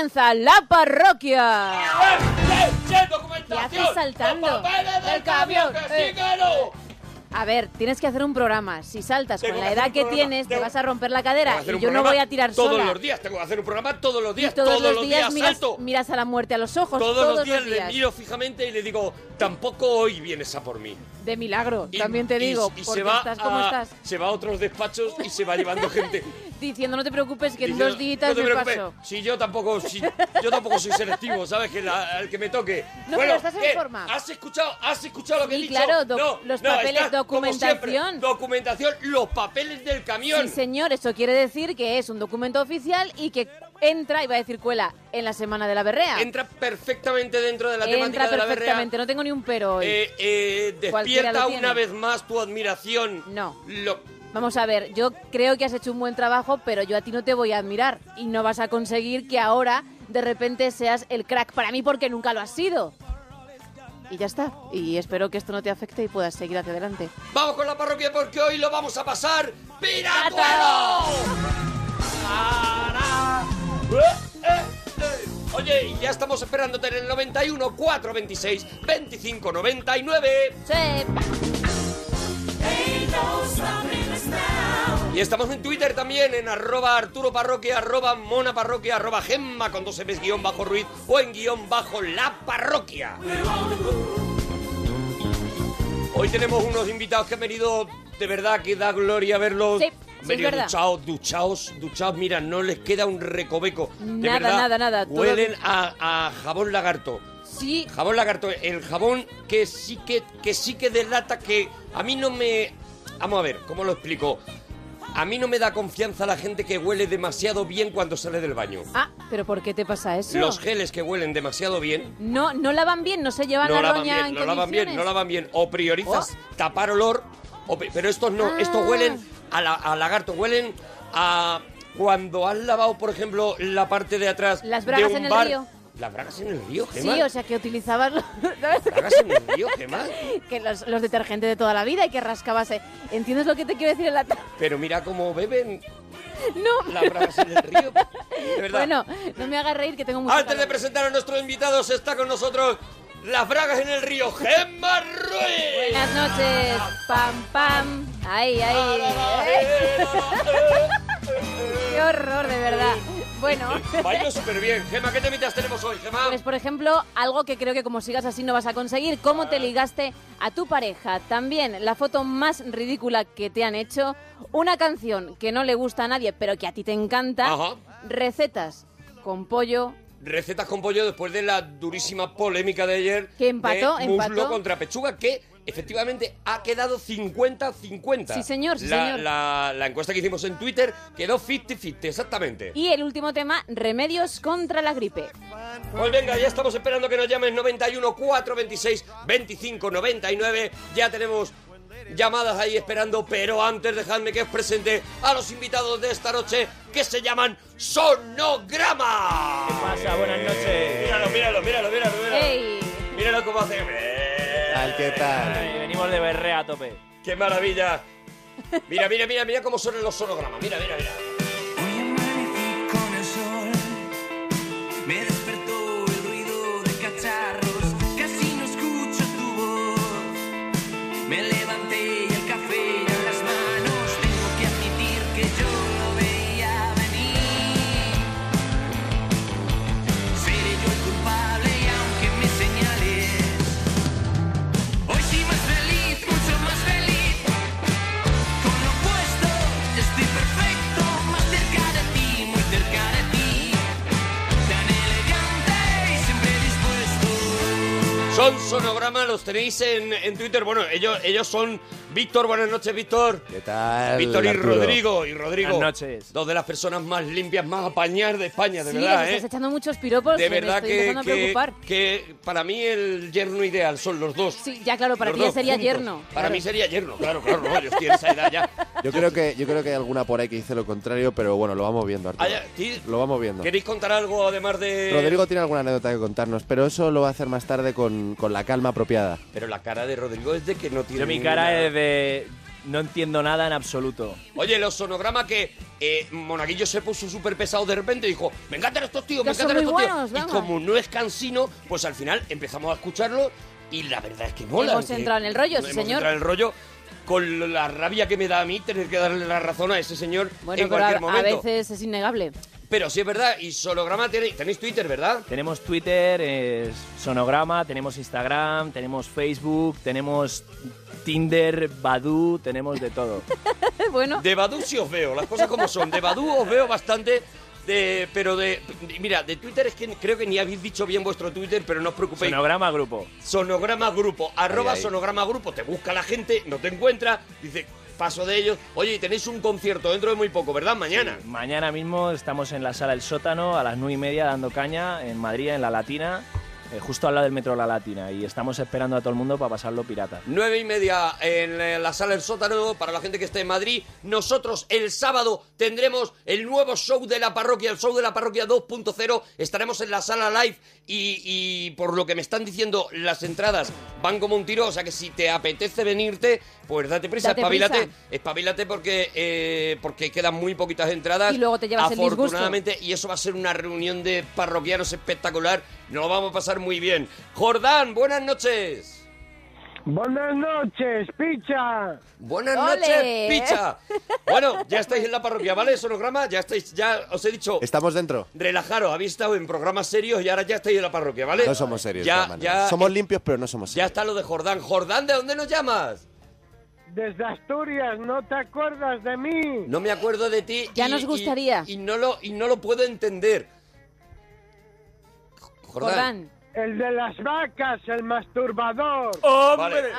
Comienza la parroquia. ¿Qué haces saltando? ¡Los del camión, eh. A ver, tienes que hacer un programa. Si saltas Tengo con la edad que programa. tienes, te Tengo- vas a romper la cadera y yo no voy a tirar todos sola. los días, tengo que hacer un programa todos los días. Y todos, los días, días miras, salto. miras a la muerte a los ojos. Todos, los días le miro fijamente y le digo, tampoco hoy vienes a por mí. De milagro, Y- también te y- digo, y, porque se va estás como a, estás. Se va a otros despachos y se va llevando gente. Diciendo, no te preocupes, que en dos días "No te preocupes, paso. Si yo tampoco, si, yo tampoco soy selectivo, ¿sabes? Que la- al que me toque. No, bueno, pero estás en ¿qué? forma. ¿Has escuchado, has escuchado lo que Sí, he dicho? claro, No, los no, papeles, estás, como siempre, documentación. documentación, los papeles del camión. Sí, señor, eso quiere decir que es un documento oficial y que entra, iba a decir cuela, en la semana de la berrea. Entra perfectamente dentro de la Entra temática de la berrea. perfectamente, no tengo ni un pero hoy. Eh, eh, despierta una vez más tu admiración. No. Lo- Vamos a ver, yo creo que has hecho un buen trabajo, pero yo a ti no te voy a admirar y no vas a conseguir que ahora de repente seas el crack para mí porque nunca lo has sido. Y ya está. Y espero que esto no te afecte y puedas seguir hacia adelante. Vamos con la parroquia porque hoy lo vamos a pasar piratuelo. Para. Eh, eh, eh. Oye, y ya estamos esperándote en el 91 426 25 99. Sí. Y estamos en Twitter también, en arroba Arturo Parroquia, arroba Mona Parroquia, arroba Gemma con dos Fs guion bajo Ruiz o en guion bajo La Parroquia. Hoy tenemos unos invitados que han venido, de verdad que da gloria verlos. Sí, venido verdad. duchados, duchados, duchados, mira, no les queda un recoveco. De Nada, verdad, nada, nada, todo- Huelen a, a jabón lagarto. Sí. Jabón lagarto, el jabón que sí que, que sí que delata que a mí no me... Vamos a ver, ¿cómo lo explico? A mí no me da confianza la gente que huele demasiado bien cuando sale del baño. Ah, pero ¿por qué te pasa eso? Los geles que huelen demasiado bien No, no lavan bien, no se llevan no la lavan roña bien, en no lavan bien, no lavan bien. O priorizas tapar olor, o pero estos no, estos Ah. huelen a, la- a lagarto, huelen a cuando has lavado, por ejemplo, la parte de atrás Las de bragas un en el bar. río. Las bragas en el río, Gemma. Sí, o sea que utilizabas los, Bragas en el río, Gemma. que los, los detergentes de toda la vida y que rascabas. eh. ¿Entiendes lo que te quiero decir en la Pero mira cómo beben No. las bragas en el río. De verdad. Bueno, no me hagas reír que tengo mucho Antes de presentar a nuestros invitados, está con nosotros las bragas en el río, Gemma Ruiz. Buenas noches. Pam, pam. Ay, ay. Qué horror, de verdad. Bueno. Bailo súper bien. Gemma, ¿qué temitas tenemos hoy, Gemma? Pues, por ejemplo, algo que creo que como sigas así no vas a conseguir, cómo te ligaste a tu pareja. También la foto más ridícula que te han hecho, una canción que no le gusta a nadie, pero que a ti te encanta, Ajá. recetas con pollo. Recetas con pollo después de la durísima polémica de ayer. Que empató, de muslo empató. contra pechuga, que efectivamente ha quedado 50-50. Sí, señor, sí, la, señor. La, la encuesta que hicimos en Twitter quedó 50-50, exactamente. Y el último tema, remedios contra la gripe. Pues venga, ya estamos esperando que nos llamen 91 426 25 99. Ya tenemos llamadas ahí esperando, pero antes dejadme que os presente a los invitados de esta noche que se llaman Sonograma. ¿Qué pasa? Buenas noches. Míralo, míralo, míralo, míralo, míralo. Míralo cómo hace. Tal? ¿Qué tal? Ay, venimos de berrea a tope. ¡Qué maravilla! Mira, mira, mira, mira cómo suenan los sonogramas. Mira, mira, mira. Son sonogramas, los tenéis en, en Twitter. Bueno, ellos, ellos son Víctor, buenas noches, Víctor. ¿Qué tal? Víctor y Arturo? Rodrigo. Y Rodrigo. Buenas noches. Dos de las personas más limpias, más apañadas de España, de sí, verdad, ¿eh? estás echando muchos piropos De me verdad estoy que, empezando a que, preocupar. que para mí el yerno ideal son los dos. Sí, ya claro, para Los ti ya sería juntos. yerno. Para claro. mí sería yerno, claro, claro, no, yo estoy en esa edad ya. Yo creo que yo creo que hay alguna por ahí que dice lo contrario, pero bueno, lo vamos viendo, Arturo. Ah. Lo vamos viendo. ¿Queréis contar algo además de...? Rodrigo tiene alguna anécdota que contarnos, pero eso lo va a hacer más tarde con, con la calma apropiada. Pero la cara de Rodrigo es de que no tiene Yo mi cara ninguna- es de... no entiendo nada en absoluto. Oye, los sonogramas que eh, Monaguillo se puso súper pesado de repente y dijo, me encantan estos tíos, me encantan estos muy tíos. buenos, y como no es cansino, pues al final empezamos a escucharlo y la verdad es que mola. Hemos entrado en el rollo, sí, hemos señor. entrado en el rollo con la rabia que me da a mí tener que darle la razón a ese señor Bueno, en pero cualquier a, a momento. veces es innegable. Pero sí es verdad, y sonograma tenéis, tenéis Twitter, ¿verdad? Tenemos Twitter, eh, Sonograma, tenemos Instagram, tenemos Facebook, tenemos Tinder, Badoo, tenemos de todo. bueno, De Badu sí os veo, las cosas como son. De Badu os veo bastante, de, pero de... Mira, de Twitter es que creo que ni habéis dicho bien vuestro Twitter, pero no os preocupéis. Sonograma Grupo. Sonograma Grupo, arroba Ahí, ahí. Sonograma Grupo, te busca la gente, no te encuentra, dice, paso de ellos. Oye, y tenéis un concierto dentro de muy poco, ¿verdad? Mañana. Mañana mismo estamos en la sala El Sótano a las nueve y media dando caña en Madrid, en La Latina, eh, justo al lado del metro La Latina. Y estamos esperando a todo el mundo para pasarlo pirata. Nueve y media en eh, la sala El Sótano para la gente que esté en Madrid. Nosotros el sábado tendremos el nuevo show de la parroquia, el show de la parroquia 2.0. Estaremos en la sala live y, y por lo que me están diciendo, las entradas van como un tiro. O sea que si te apetece venirte, pues date prisa, Date espabilate, prisa. espabilate porque, eh, porque quedan muy poquitas entradas. Y luego te llevas el. Afortunadamente, y eso va a ser una reunión de parroquianos espectacular. Nos lo vamos a pasar muy bien. Jordán, buenas noches. Buenas noches, picha. Buenas ¡Ole! noches, picha. Bueno, ya estáis en la parroquia, ¿vale? Sonograma, ya estáis, ya os he dicho, Estamos dentro. relajaros, habéis estado en programas serios y ahora ya estáis en la parroquia, ¿vale? No somos serios. Ya, ya, somos limpios, pero no somos ya serios. está lo de Jordán. Jordán, ¿de dónde nos llamas? Desde Asturias, ¿no te acuerdas de mí? No me acuerdo de ti. Ya y- nos gustaría. Y, no lo, y no lo puedo entender. Jordán. Jordán. El de las vacas, el masturbador. Vale.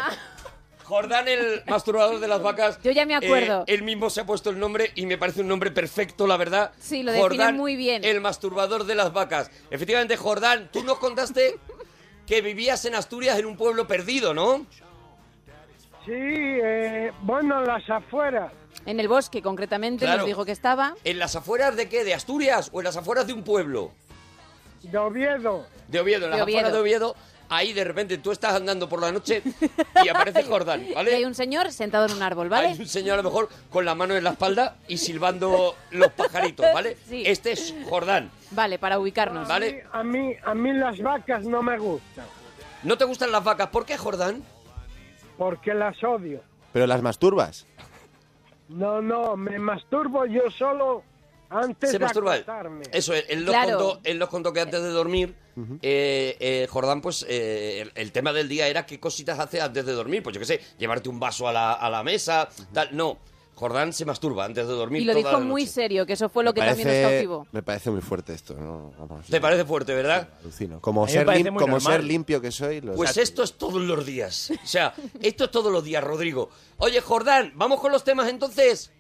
Jordán, el masturbador de las vacas. Yo ya me acuerdo. Eh, él mismo se ha puesto el nombre y me parece un nombre perfecto, la verdad. Sí, lo define Jordán, muy bien. El masturbador de las vacas. Efectivamente, Jordán, tú nos contaste que vivías en Asturias en un pueblo perdido, ¿no? Sí, eh, bueno, las afueras. En el bosque, concretamente, Claro. nos dijo que estaba. ¿En las afueras de qué? ¿De Asturias o en las afueras de un pueblo? De Oviedo. De Oviedo, en las De Oviedo. afueras de Oviedo. Ahí de repente tú estás andando por la noche y aparece Jordán, Y ¿vale? hay un señor sentado en un árbol, ¿vale? Hay un señor a lo mejor con la mano en la espalda y silbando los pajaritos, ¿vale? Sí. Este es Jordán. Vale, para ubicarnos. Vale. A mí, a mí las vacas no me gustan, ¿No te gustan las vacas? ¿Por qué, Jordán? Porque las odio. Pero las masturbas. No, no, me masturbo yo solo antes Se de masturba él. acostarme. Eso, él, nos Claro. contó, él nos contó que antes de dormir, eh, eh, Jordán, pues eh, el, el tema del día era qué cositas hace antes de dormir. Pues yo qué sé, llevarte un vaso a la, a la mesa, tal. No, Jordán se masturba antes de dormir. Y lo toda dijo la muy noche. serio, que eso fue lo que también nos cautivó. me parece muy fuerte esto. ¿no? Vamos, ¿Te parece fuerte, verdad? Alucino. Como, me ser, parece lim- muy como normal. ser limpio que soy. lo- Pues esto es todos los días. O sea, esto es todos los días, Rodrigo. Oye, Jordán, vamos con los temas entonces.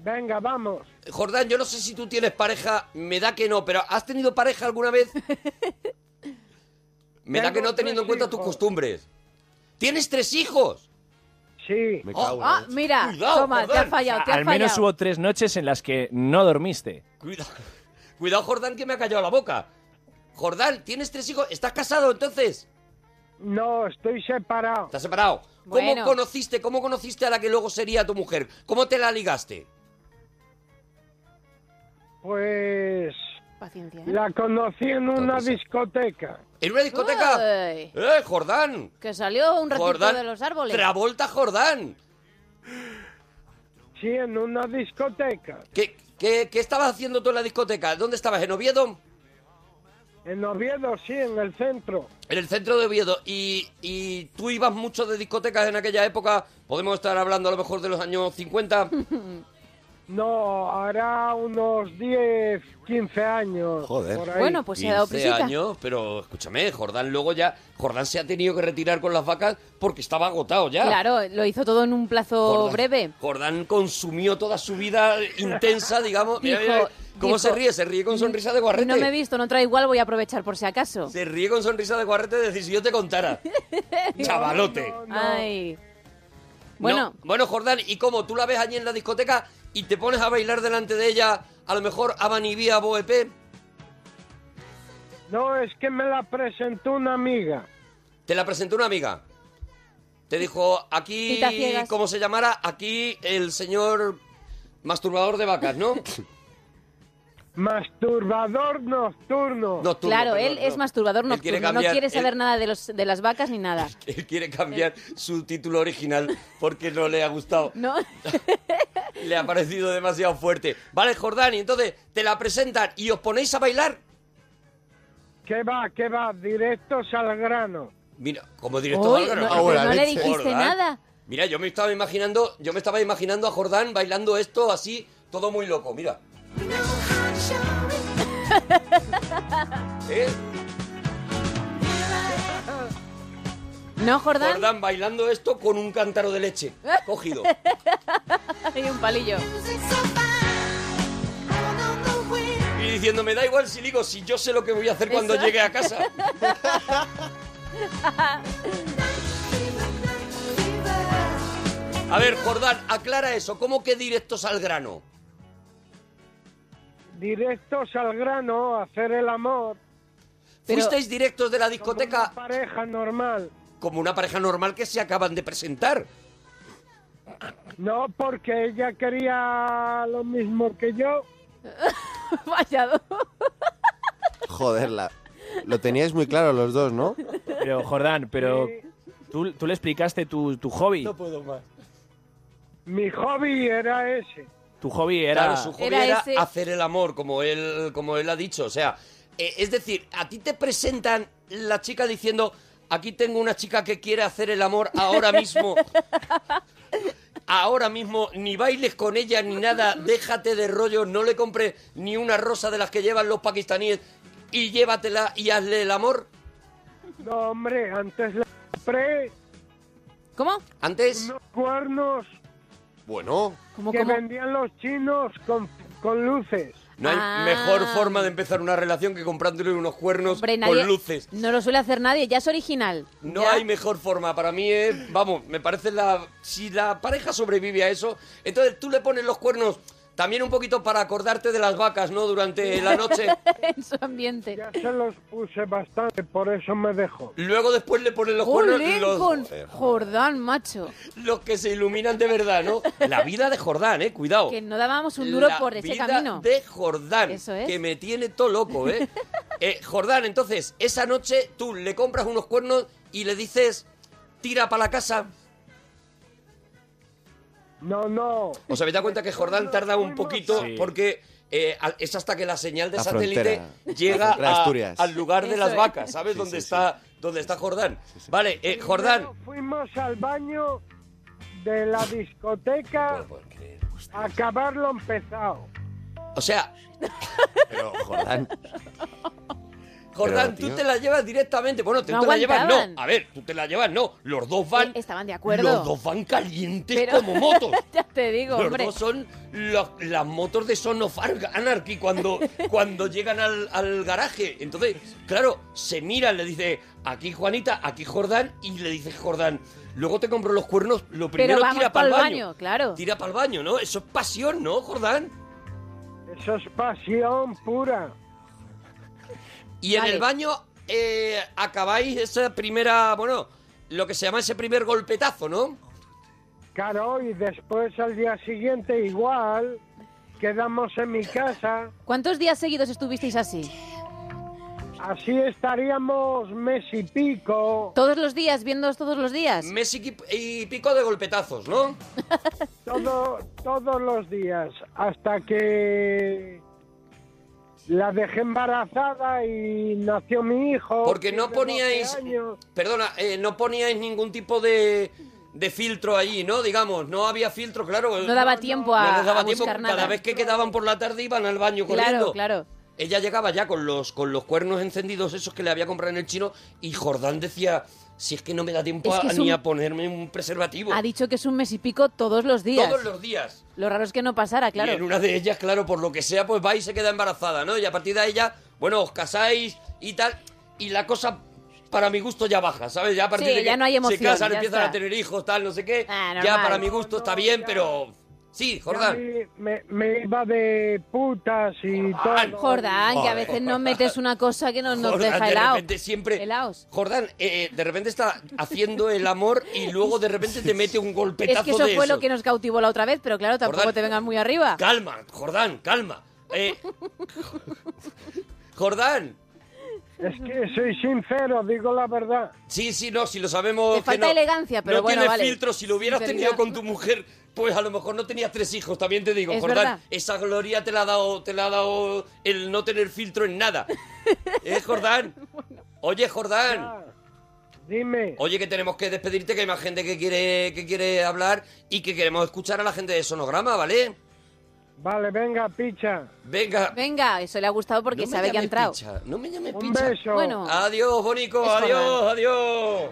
Venga, vamos. Jordán, yo no sé si tú tienes pareja, me da que no, pero ¿has tenido pareja alguna vez? Me da que no teniendo en cuenta tus costumbres. ¿Tienes tres hijos? Sí, Me cago en Ah, mira, Cuidado, toma, te Jordán. ha fallado, te ha Al menos fallado. hubo tres noches en las que no dormiste. Cuidado, cuidado, Jordán, que me ha callado la boca. Jordán, ¿tienes tres hijos? ¿Estás casado entonces? no, estoy separado. ¿Estás separado? ¿Cómo conociste, cómo conociste a la que luego sería tu mujer? ¿Cómo te la ligaste? Pues Paciencia, ¿eh? la conocí en una discoteca. ¿En una discoteca? Ay, ¡Eh, Jordán! que salió un ratito Jordán. de los árboles. Travolta Jordán. Sí, en una discoteca. ¿Qué, qué, qué estabas haciendo tú en la discoteca? ¿Dónde estabas? ¿En Oviedo? En Oviedo, sí, en el centro. En el centro de Oviedo. ¿Y, y tú ibas mucho de discotecas en aquella época? Podemos estar hablando a lo mejor de los años 50. No, hará unos 10, 15 años. Joder. por ahí. Bueno, pues se ha dado 15 prisita. años, pero escúchame, Jordán luego ya... Jordán se ha tenido que retirar con las vacas porque estaba agotado ya. Claro, lo hizo todo en un plazo Jordán- breve. Jordán consumió toda su vida intensa, digamos. Dijo- mira, ¿Cómo dijo, se ríe? Se ríe con sonrisa de guarrete. No me he visto, no trae igual, voy a aprovechar por si acaso. Se ríe con sonrisa de guarrete de decir si yo te contara. Chavalote. No, no. Ay. Bueno, No, bueno, Jordán, ¿y cómo? ¿Tú la ves allí en la discoteca y te pones a bailar delante de ella, a lo mejor a Banivía Boep? No, es que me la presentó una amiga. Te la presentó una amiga. Te dijo, aquí. ¿cómo se llamara? Aquí el señor masturbador de vacas, ¿no? Masturbador nocturno. Nocturno, claro, perdón, él es masturbador Él nocturno, no quiere él- saber nada de, los, de las vacas ni nada. Él quiere cambiar su título original porque no le ha gustado. ¿No? Le ha parecido demasiado fuerte. Vale, Jordán, y entonces te la presentan y os ponéis a bailar. ¿Qué va, qué va? Directos al grano. Mira, como director Uy, al grano. no, Ah, bueno, no le dijiste Jordán. nada. Mira, yo me estaba imaginando, yo me estaba imaginando a Jordán bailando esto así, todo muy loco, mira. ¿Eh? ¿No, Jordán? Jordán bailando esto con un cántaro de leche cogido. Hay un palillo. Y diciendo, me da igual si digo, si yo sé lo que voy a hacer cuando Eso. llegue a casa. A ver, Jordán, aclara eso. ¿Cómo que directos al grano? Directos al grano, hacer el amor. Pero- ¿Fuisteis directos de la Como discoteca una pareja normal. como una pareja normal que se acaban de presentar? No, porque ella quería lo mismo que yo. Vaya. Joder, la- lo teníais muy claro los dos, ¿no? Pero, Jordán, pero Sí. tú, tú le explicaste tu, tu hobby. puedo más. Mi hobby era ese. Tu hobby era... Claro, su hobby Era era, ese- hacer el amor, como él, como él ha dicho. O sea, eh, es decir, a ti te presentan la chica diciendo, aquí tengo una chica que quiere hacer el amor ahora mismo. Ahora mismo, ni bailes con ella ni nada, déjate de rollo, no le compres ni una rosa de las que llevan los pakistaníes y llévatela y hazle el amor. No, hombre, antes le compré ¿Cómo? Antes, unos cuernos Bueno, ¿Cómo, que cómo? vendían los chinos con, con luces. no hay Ah. mejor forma de empezar una relación que comprándole unos cuernos Hombre, nadie- con luces. No lo suele hacer nadie, ya es original. No Ya. hay mejor forma. Para mí es, vamos, me parece la... Si la pareja sobrevive a eso, entonces tú le pones los cuernos también un poquito para acordarte de las vacas, ¿no? Durante la noche. en su ambiente. Ya se los puse bastante, por eso me dejó. Luego después le pones los cuernos los, con Jordán, macho. los que se iluminan de verdad, ¿no? La vida de Jordán, ¿eh? Cuidado. Que no dábamos un duro La por ese vida camino. de Jordán. Eso es. Que me tiene todo loco, ¿eh? Eh, Jordán, entonces, esa noche tú le compras unos cuernos y le dices, tira para la casa. No, no. O sea, me da cuenta que Jordán tarda un poquito Sí. porque eh, es hasta que la señal de La satélite frontera. llega a- al lugar de Eso las es. vacas, ¿sabes? Sí, donde sí, está donde está Jordán. Vale, eh, Jordán. Fuimos al baño de la discoteca a acabar lo empezado. O sea, pero Jordán. Jordán, tú te la llevas directamente. Bueno, tú No te la llevas, no. A ver, tú te la llevas, no. Los dos van. Eh, estaban de acuerdo. Los dos van calientes Pero- como motos. ya te digo, Los hombre. dos son los- las motos de Son of Anarchy cuando, cuando llegan al, al garaje. Entonces, claro, se miran, le dice, aquí Juanita, aquí Jordán, y le dice Jordán, luego te compro los cuernos, lo primero vamos tira para el baño. baño, claro. Tira para el baño, ¿no? Eso es pasión, ¿no, Jordán? Eso es pasión pura. Y en el baño eh, acabáis esa primera, bueno, lo que se llama ese primer golpetazo, ¿no? Claro, y después al día siguiente igual, quedamos en mi casa. ¿Cuántos días seguidos estuvisteis así? Así estaríamos mes y pico, ¿Todos los días, viéndoos todos los días? Mes y, pico de golpetazos, ¿no? todo, todos los días, hasta que la dejé embarazada y nació mi hijo. Porque no tiene 12 poníais, perdona, eh, no poníais ningún tipo de, de filtro allí, ¿no? Digamos, no había filtro, claro. No daba tiempo a, No les daba a tiempo, buscar cada vez que quedaban por la tarde iban al baño Claro, corriendo. claro. Ella llegaba ya con los, con los cuernos encendidos esos que le había comprado en el chino y Jordán decía, si es que no me da tiempo Es que a- ni un- a ponerme un preservativo. Ha dicho que es un mes y pico todos los días. Todos los días. Lo raro es que no pasara, claro. Y en una de ellas, claro, por lo que sea, pues va y se queda embarazada, ¿no? Y a partir de ella, bueno, os casáis y tal, y la cosa, para mi gusto, ya baja, ¿sabes? Ya a partir Sí, de que ya no hay emoción, se casan, empiezan está. a tener hijos, tal, no sé qué, Ah, ya para mi gusto está bien, pero Sí, Jordán. me, me iba de putas y Jordán. todo. Jordán, que a veces nos metes una cosa que nos, nos Jordán, deja de helado. repente siempre. Helaos. Jordán, eh, de repente está haciendo el amor y luego de repente te mete un golpetazo Es que eso de fue lo que nos cautivó la otra vez, pero claro, tampoco Jordán. te vengas muy arriba. Calma, Jordán, calma. Eh, Jordán. Es que soy sincero, digo la verdad. Sí, sí, no, si lo sabemos. Te que falta no- elegancia, pero no bueno, tienes vale. filtro. Si lo hubieras Sinceridad. tenido con tu mujer, pues a lo mejor no tenías tres hijos. También te digo, Es Jordán, verdad. esa gloria te la ha dado, te la ha dado el no tener filtro en nada. ¿Eh, Jordán? Oye, Jordán. Ah, dime. Oye, que tenemos que despedirte, que hay más gente que quiere, que quiere hablar y que queremos escuchar a la gente de Sonograma, ¿vale? Vale, venga, picha. Venga. Venga, eso le ha gustado porque No sabe que ha llames entrado. picha, no me llames Un picha. beso. Bueno, Adiós, Bonico, adiós, adiós.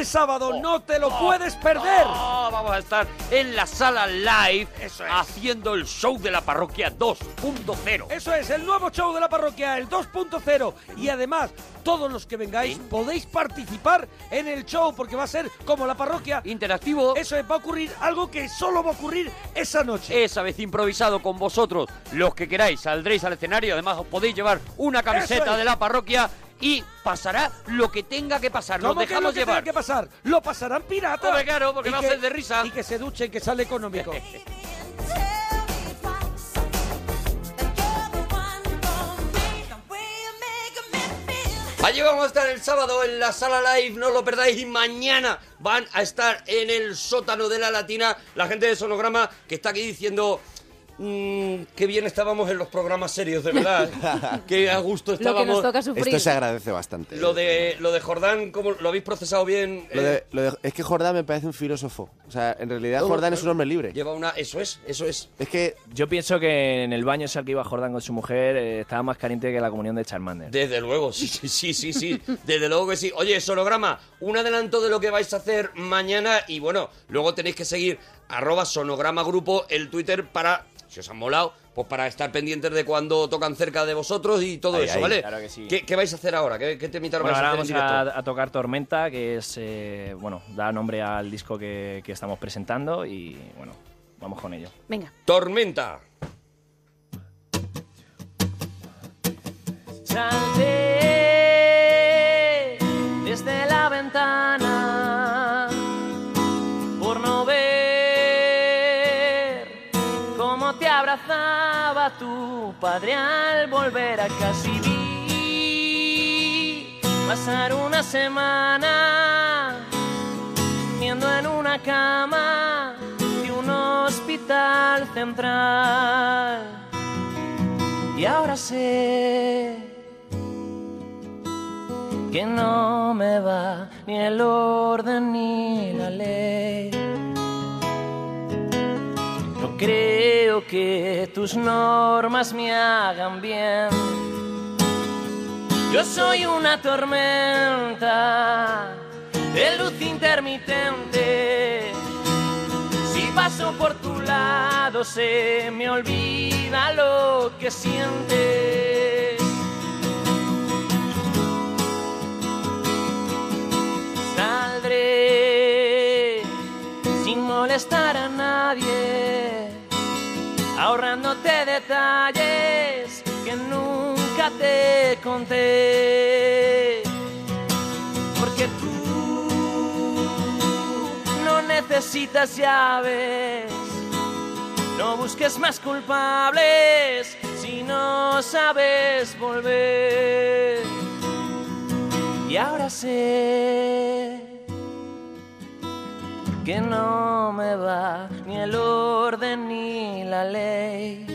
Este sábado no te lo puedes perder. Oh, vamos a estar en la sala live Eso es. haciendo el show de la parroquia 2.0. Eso es, el nuevo show de la parroquia, el 2.0. Y además, todos los que vengáis podéis participar en el show porque va a ser como la parroquia. Interactivo, Eso es, va a ocurrir algo que solo va a ocurrir esa noche. esa vez improvisado con vosotros. Los que queráis saldréis al escenario. Además, os podéis llevar una camiseta es. de la parroquia y pasará lo que tenga que pasar. Nos ¿Cómo que lo dejamos que tenga que pasar? Lo pasarán piratas. Hombre, claro, porque Y a que- ser de risa. Y que se duchen, que sale económico. Allí vamos a estar el sábado en la sala live, no lo perdáis. Y mañana van a estar en el sótano de la Latina la gente de Sonograma que está aquí diciendo. "Mm, qué bien estábamos en los programas serios, de verdad. qué a gusto lo que estábamos. nos toca sufrir. Esto se agradece bastante. Lo de, lo de Jordán, ¿cómo lo habéis procesado bien? Lo Eh, de- lo de- es que Jordán me parece un filósofo. O sea, en realidad todo, Jordán es claro. un hombre libre. Lleva una. Eso es, eso es. Es que Yo pienso que en el baño ese al que iba Jordán con su mujer eh, estaba más caliente que la comunión de Charmander. Desde luego, sí, sí, sí, sí, sí. Desde luego que sí. Oye, sonograma, un adelanto de lo que vais a hacer mañana y bueno, luego tenéis que seguir arroba sonograma grupo el Twitter para, si os han molado, pues para estar pendientes de cuando tocan cerca de vosotros y todo Ahí, eso, ahí, ¿vale? claro que sí. ¿Qué, qué vais a hacer ahora? ¿Qué, qué temita Bueno, vais a ahora hacer vamos en directo? a, a tocar Tormenta, que es, eh, bueno, da nombre al disco que, que estamos presentando y, bueno, vamos con ello. Venga. Tormenta. Salté desde la ventana abrazaba tu padre al volver a vi pasar una semana viendo en una cama de un hospital central y ahora sé que no me va ni el orden ni la ley. Creo que tus normas me hagan bien. Yo soy una tormenta de luz intermitente. Si paso por tu lado se me olvida lo que sientes. Saldré molestar a nadie, ahorrándote detalles que nunca te conté. Porque tú no necesitas llaves, no busques más culpables si no sabes volver. Y ahora sé que no me va ni el orden ni la ley.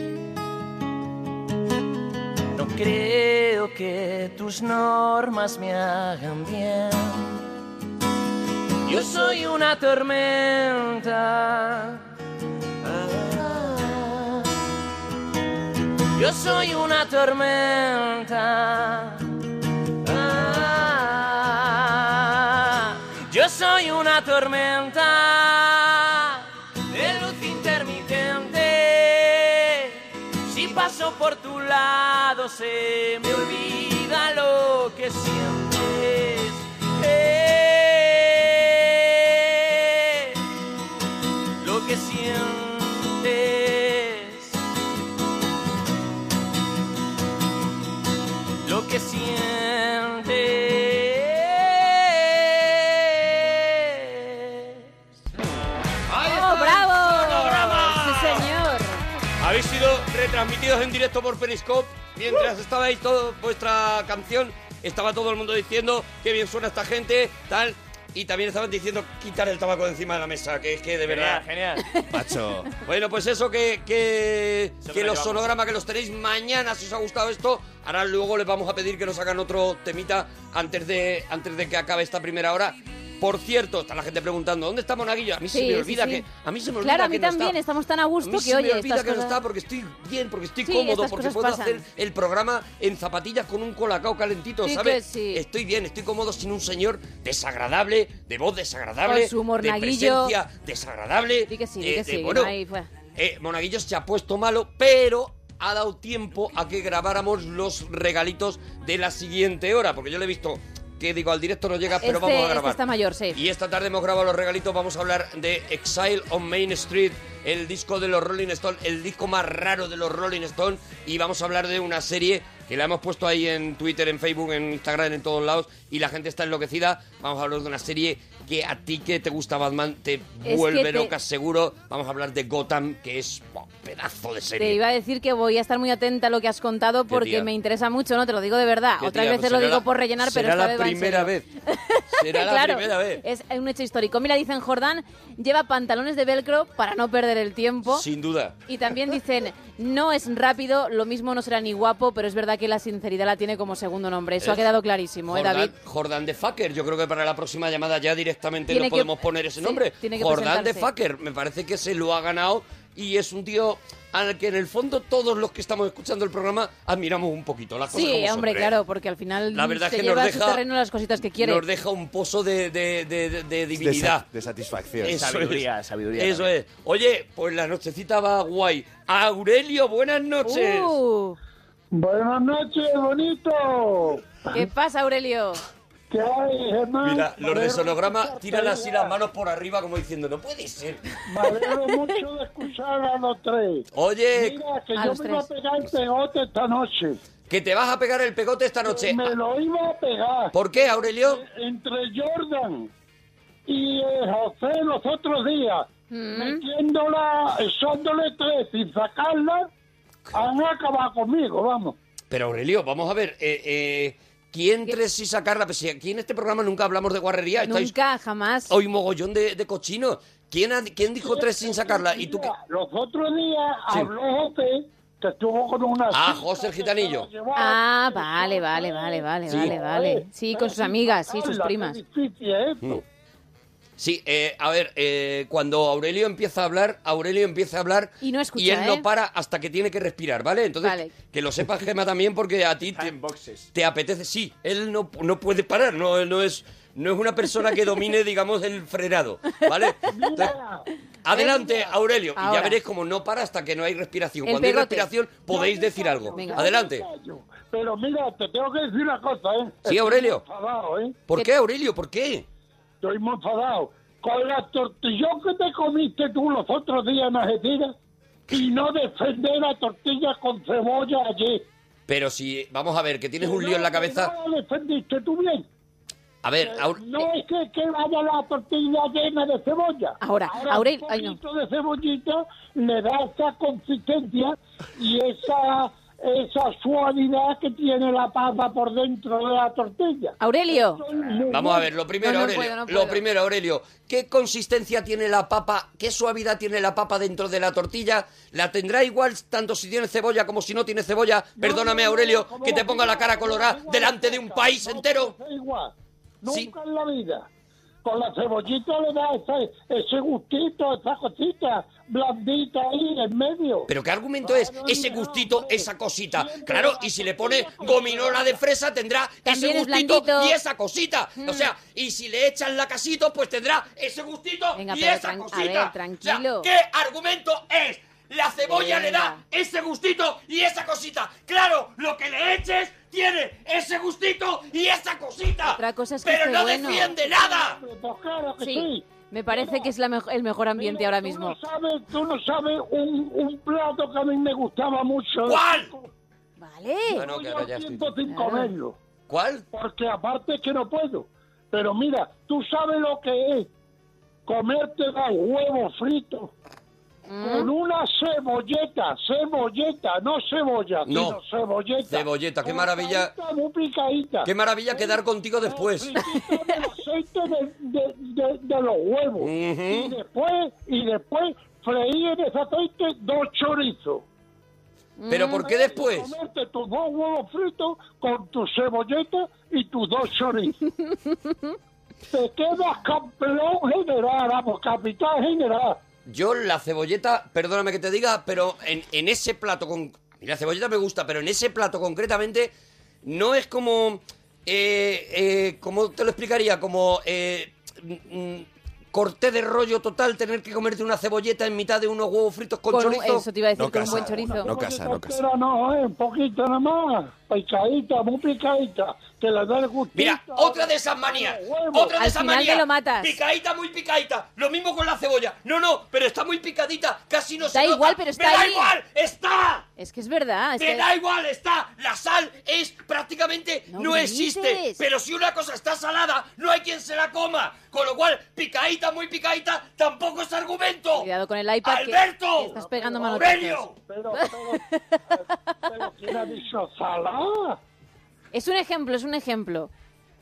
No creo que tus normas me hagan bien. Yo soy una tormenta. Yo soy una tormenta. Soy una tormenta de luz intermitente. Si paso por tu lado se me olvida lo que sientes. Retransmitidos en directo por Periscope. Mientras estabais todo vuestra canción, estaba todo el mundo diciendo que bien suena esta gente, tal. Y también estaban diciendo quitar el tabaco de encima de la mesa, que es que de verdad. Genial, Macho. Bueno, pues eso, que, que, que que lo los sonogramas que los tenéis mañana, si os ha gustado esto. Ahora luego les vamos a pedir que nos hagan otro temita antes de, antes de que acabe esta primera hora. Por cierto, está la gente preguntando, ¿dónde está Monaguillo? A mí se me olvida sí. que... A mí se me olvida Claro, a mí que no también, está. estamos tan a gusto A mí que, se oye, me olvida que no está porque estoy bien, porque estoy cómodo, porque puedo pasan. hacer el programa en zapatillas con un colacao calentito, ¿sabes? Estoy bien, estoy cómodo sin un señor desagradable, de voz desagradable, Con su de monaguillo. presencia desagradable. Di que sí, di eh, que de- sí, bueno, ahí fue. eh, Monaguillo se ha puesto malo, pero ha dado tiempo a que grabáramos los regalitos de la siguiente hora, porque yo le he visto digo al directo no llega, pero Este- vamos a este grabar. está mayor, sí. Y esta tarde hemos grabado los regalitos, vamos a hablar de Exile on Main Street, el disco de los Rolling Stones, el disco más raro de los Rolling Stones, y vamos a hablar de una serie que la hemos puesto ahí en Twitter, en Facebook, en Instagram, en todos lados, y la gente está enloquecida. Vamos a hablar de una serie que a ti que te gusta Batman te que vuelve te- loca seguro. Vamos a hablar de Gotham, que es pedazo de serie. Te iba a decir que voy a estar muy atenta a lo que has contado porque me interesa mucho, ¿no? Te lo digo de verdad. Otras veces lo digo la- por rellenar, pero será esta la primera vez. Será la primera vez. Es un hecho histórico. Mira, dicen Jordán, lleva pantalones de velcro para no perder el tiempo. Sin duda. Y también dicen, no es rápido, lo mismo no será ni guapo, pero es verdad que la sinceridad la tiene como segundo nombre. Eso ha Es quedado clarísimo, ¿eh, David? Jordan de Fucker. Yo creo que para la próxima llamada ya directamente Tiene no que- podemos poner ese sí, nombre. tiene que Jordan de. Fucker. Me parece que se lo ha ganado y es un tío al que en el fondo todos los que estamos escuchando el programa admiramos un poquito. Las cosas Sí, como hombre, claro, porque al final La verdad se es que nos lleva a su deja- terreno las cositas que quiere. Nos deja un pozo de, de- de- de- de De, divinidad. de satisfacción. Eso Sabiduría, es. sabiduría Eso también. es. Oye, pues la nochecita va guay. Aurelio, buenas noches. Uh, Buenas noches, bonito. ¿Qué pasa, Aurelio? ¿Qué hay, Germán? Mira, los de sonograma tiran así las manos por arriba como diciendo, no puede ser. Me alegro mucho de escuchar a los tres. Oye, Mira, que yo me iba a tres. pegar el pegote esta noche. que te vas a pegar el pegote esta noche. Me lo iba a pegar. ¿Por qué, Aurelio? Entre Jordan y eh, José los otros días, Mm. metiéndola, echándole tres sin sacarla, han acabado conmigo, vamos. Pero Aurelio, vamos a ver, eh, eh, ¿quién tres y sacarla? Pues si aquí en este programa nunca hablamos de guarrería, estáis Nunca, jamás. hoy mogollón de, de cochinos. ¿Quién, ha- ¿Quién dijo tres sin sacarla? ¿Y tú qué? Los otros días Sí. habló José, que estuvo con una... Ah, chica José el que gitanillo. se la llevaba. Ah, vale, vale, vale, vale, Sí. vale, vale. Sí, con sus amigas, sí, sus Carla, qué primas. difícil es Mm. esto. Sí, eh, a ver, eh, cuando Aurelio empieza a hablar, Aurelio empieza a hablar Y no escucha, y él no ¿eh? para hasta que tiene que respirar, ¿vale? Entonces, Vale. que lo sepas, Gema, también, porque a ti te, te apetece. Sí, él no, no puede parar, no, no, es, no es una persona que domine, digamos, el frenado, ¿vale? Entonces, adelante, Aurelio. Y ya veréis como no para hasta que no hay respiración. El Cuando hay respiración, podéis decir algo. Venga. Adelante. Pero mira, te tengo que decir una cosa, ¿eh? Sí, Aurelio. Enfadado, ¿eh? ¿Por qué, Aurelio? ¿Por qué? Estoy muy enfadado. Con la tortilla que te comiste tú los otros días en Argentina y no defender la tortilla con cebolla allí. Pero si, vamos a ver, que tienes un lío en la cabeza. No la defendiste tú bien. A ver, Aur- No es que, que vaya la tortilla llena de cebolla. Ahora, Aurel- un ay, no. poquito de cebollita le da esa consistencia y esa esa suavidad que tiene la papa por dentro de la tortilla. Aurelio, Vamos a ver, lo primero, No, no Aurelio. puedo, no Lo primero, Aurelio. ¿Qué consistencia tiene la papa? ¿Qué suavidad tiene la papa dentro de la tortilla? ¿La tendrá igual tanto si tiene cebolla como si no tiene cebolla? Perdóname, Aurelio, que te ponga la cara colorada delante de un país no entero. igual. Nunca Sí. en la vida. Con la cebollita le da ese, ese gustito, esa cosita blandita ahí en medio. Pero ¿qué argumento es ese gustito, esa cosita? Claro, y si le pone gominola de fresa tendrá ese También gustito y esa cosita. O sea, y si le echan la casito, pues tendrá ese gustito Venga, y pero esa cosita. ver, O sea, tranquilo. ¿qué argumento es? La cebolla le da ese gustito y esa cosita. Claro, lo que le eches tiene ese gustito y esa cosita. Otra cosa es que Pero no bueno. defiende nada. Pues claro que Sí, sí. me parece que es la mejo- el mejor ambiente Mira, ahora tú mismo. No sabes, tú no sabes un, un plato que a mí me gustaba mucho. ¿Cuál? Vale. Bueno, que ahora ya estoy- tiempo sin Claro. comerlo. ¿Cuál? Porque aparte es que no puedo. Pero mira, tú sabes lo que es comerte los huevos fritos Mm. con una cebolleta, cebolleta, no cebolla, No. sino cebolleta. Cebolleta, qué maravilla. Picadita, Muy picadita. Qué maravilla quedar contigo después. El aceite de, de- de- de los huevos. Y después, y después freí en ese aceite dos chorizos. Pero ¿por qué después? Comerte tus dos huevos fritos con tu cebolleta y tus dos chorizos. Te quedas campeón general, vamos, capitán general. Yo la cebolleta, perdóname que te diga, pero en, en ese plato con... A mí la cebolleta me gusta, pero en ese plato concretamente no es como... Eh, eh, ¿Cómo te lo explicaría? Como... Eh, mm, mm, corté de rollo total tener que comerte una cebolleta en mitad de unos huevos fritos con, Con- chorizo. eso te iba a decir, No con un buen chorizo. no casa, no casa. Pero no, eh, un poquito nada más. Picadita, muy picadita. Mira, otra de esas manías. Otra de Al esas final manías. te lo matas. Picadita, muy picadita. Lo mismo con la cebolla. No, no, pero está muy picadita. Casi no se Da nota. igual, pero está ¡Me da ahí. igual! ¡Está! Es que es verdad. Es ¡Te que... da igual! ¡Está! La sal es prácticamente No no, existe. Pero si una cosa está salada, no hay quien se la coma. Con lo cual, picadita, muy picadita, tampoco es argumento. Cuidado con el iPad. ¡Alberto! que estás pegando manotazos. ¡Aurelio! Pero, pero, pero ¿quién ha dicho salada? Es un ejemplo, es un ejemplo.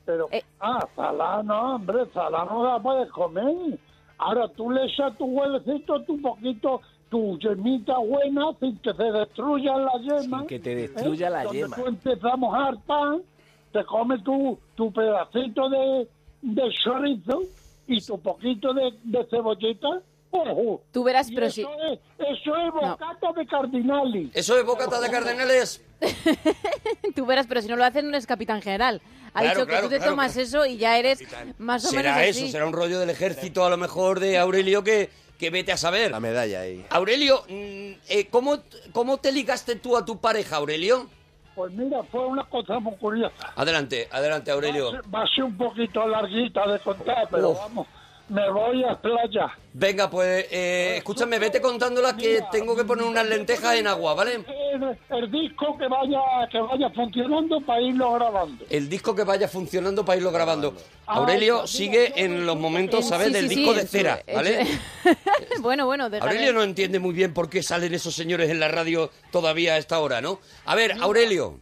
Pero, Eh. ah, salada no, hombre, salada no la puedes comer. Ahora tú le echas tu huevecito, tu poquito, tu yemita buena, sin que se destruya la yema. Sin que te destruya la Donde yema. Tú empiezas a mojar pan, te comes tu, tu pedacito de, de chorizo y tu poquito de, de cebollita. Ojo. Tú verás, pero eso si... Es, eso es bocata de cardinali. Eso es bocata de cardenales. Tú verás, pero si no lo haces no eres capitán general. Ha Claro, dicho que claro, tú te claro, tomas eso y ya eres más o menos Será eso, será un rollo del ejército a lo mejor de Aurelio que, que vete a saber. La medalla ahí. Aurelio, mm, eh, ¿cómo, ¿cómo te ligaste tú a tu pareja, Aurelio? Pues mira, fue una cosa muy curiosa. Adelante, adelante, Aurelio. Va a ser- Va a ser un poquito larguita de contar, pero Uf. vamos, me voy a playa. Venga, pues, eh, escúchame, vete contándola que tengo que poner unas lentejas en agua, ¿vale? El, el disco que vaya que vaya funcionando para irlo grabando. El disco que vaya funcionando para irlo grabando. Ah, Aurelio sigue en los momentos, En- ¿sabes? sí, Del sí, disco de cera, ¿vale? bueno, bueno, déjame. Aurelio no entiende muy bien por qué salen esos señores en la radio todavía a esta hora, ¿no? A ver, Aurelio.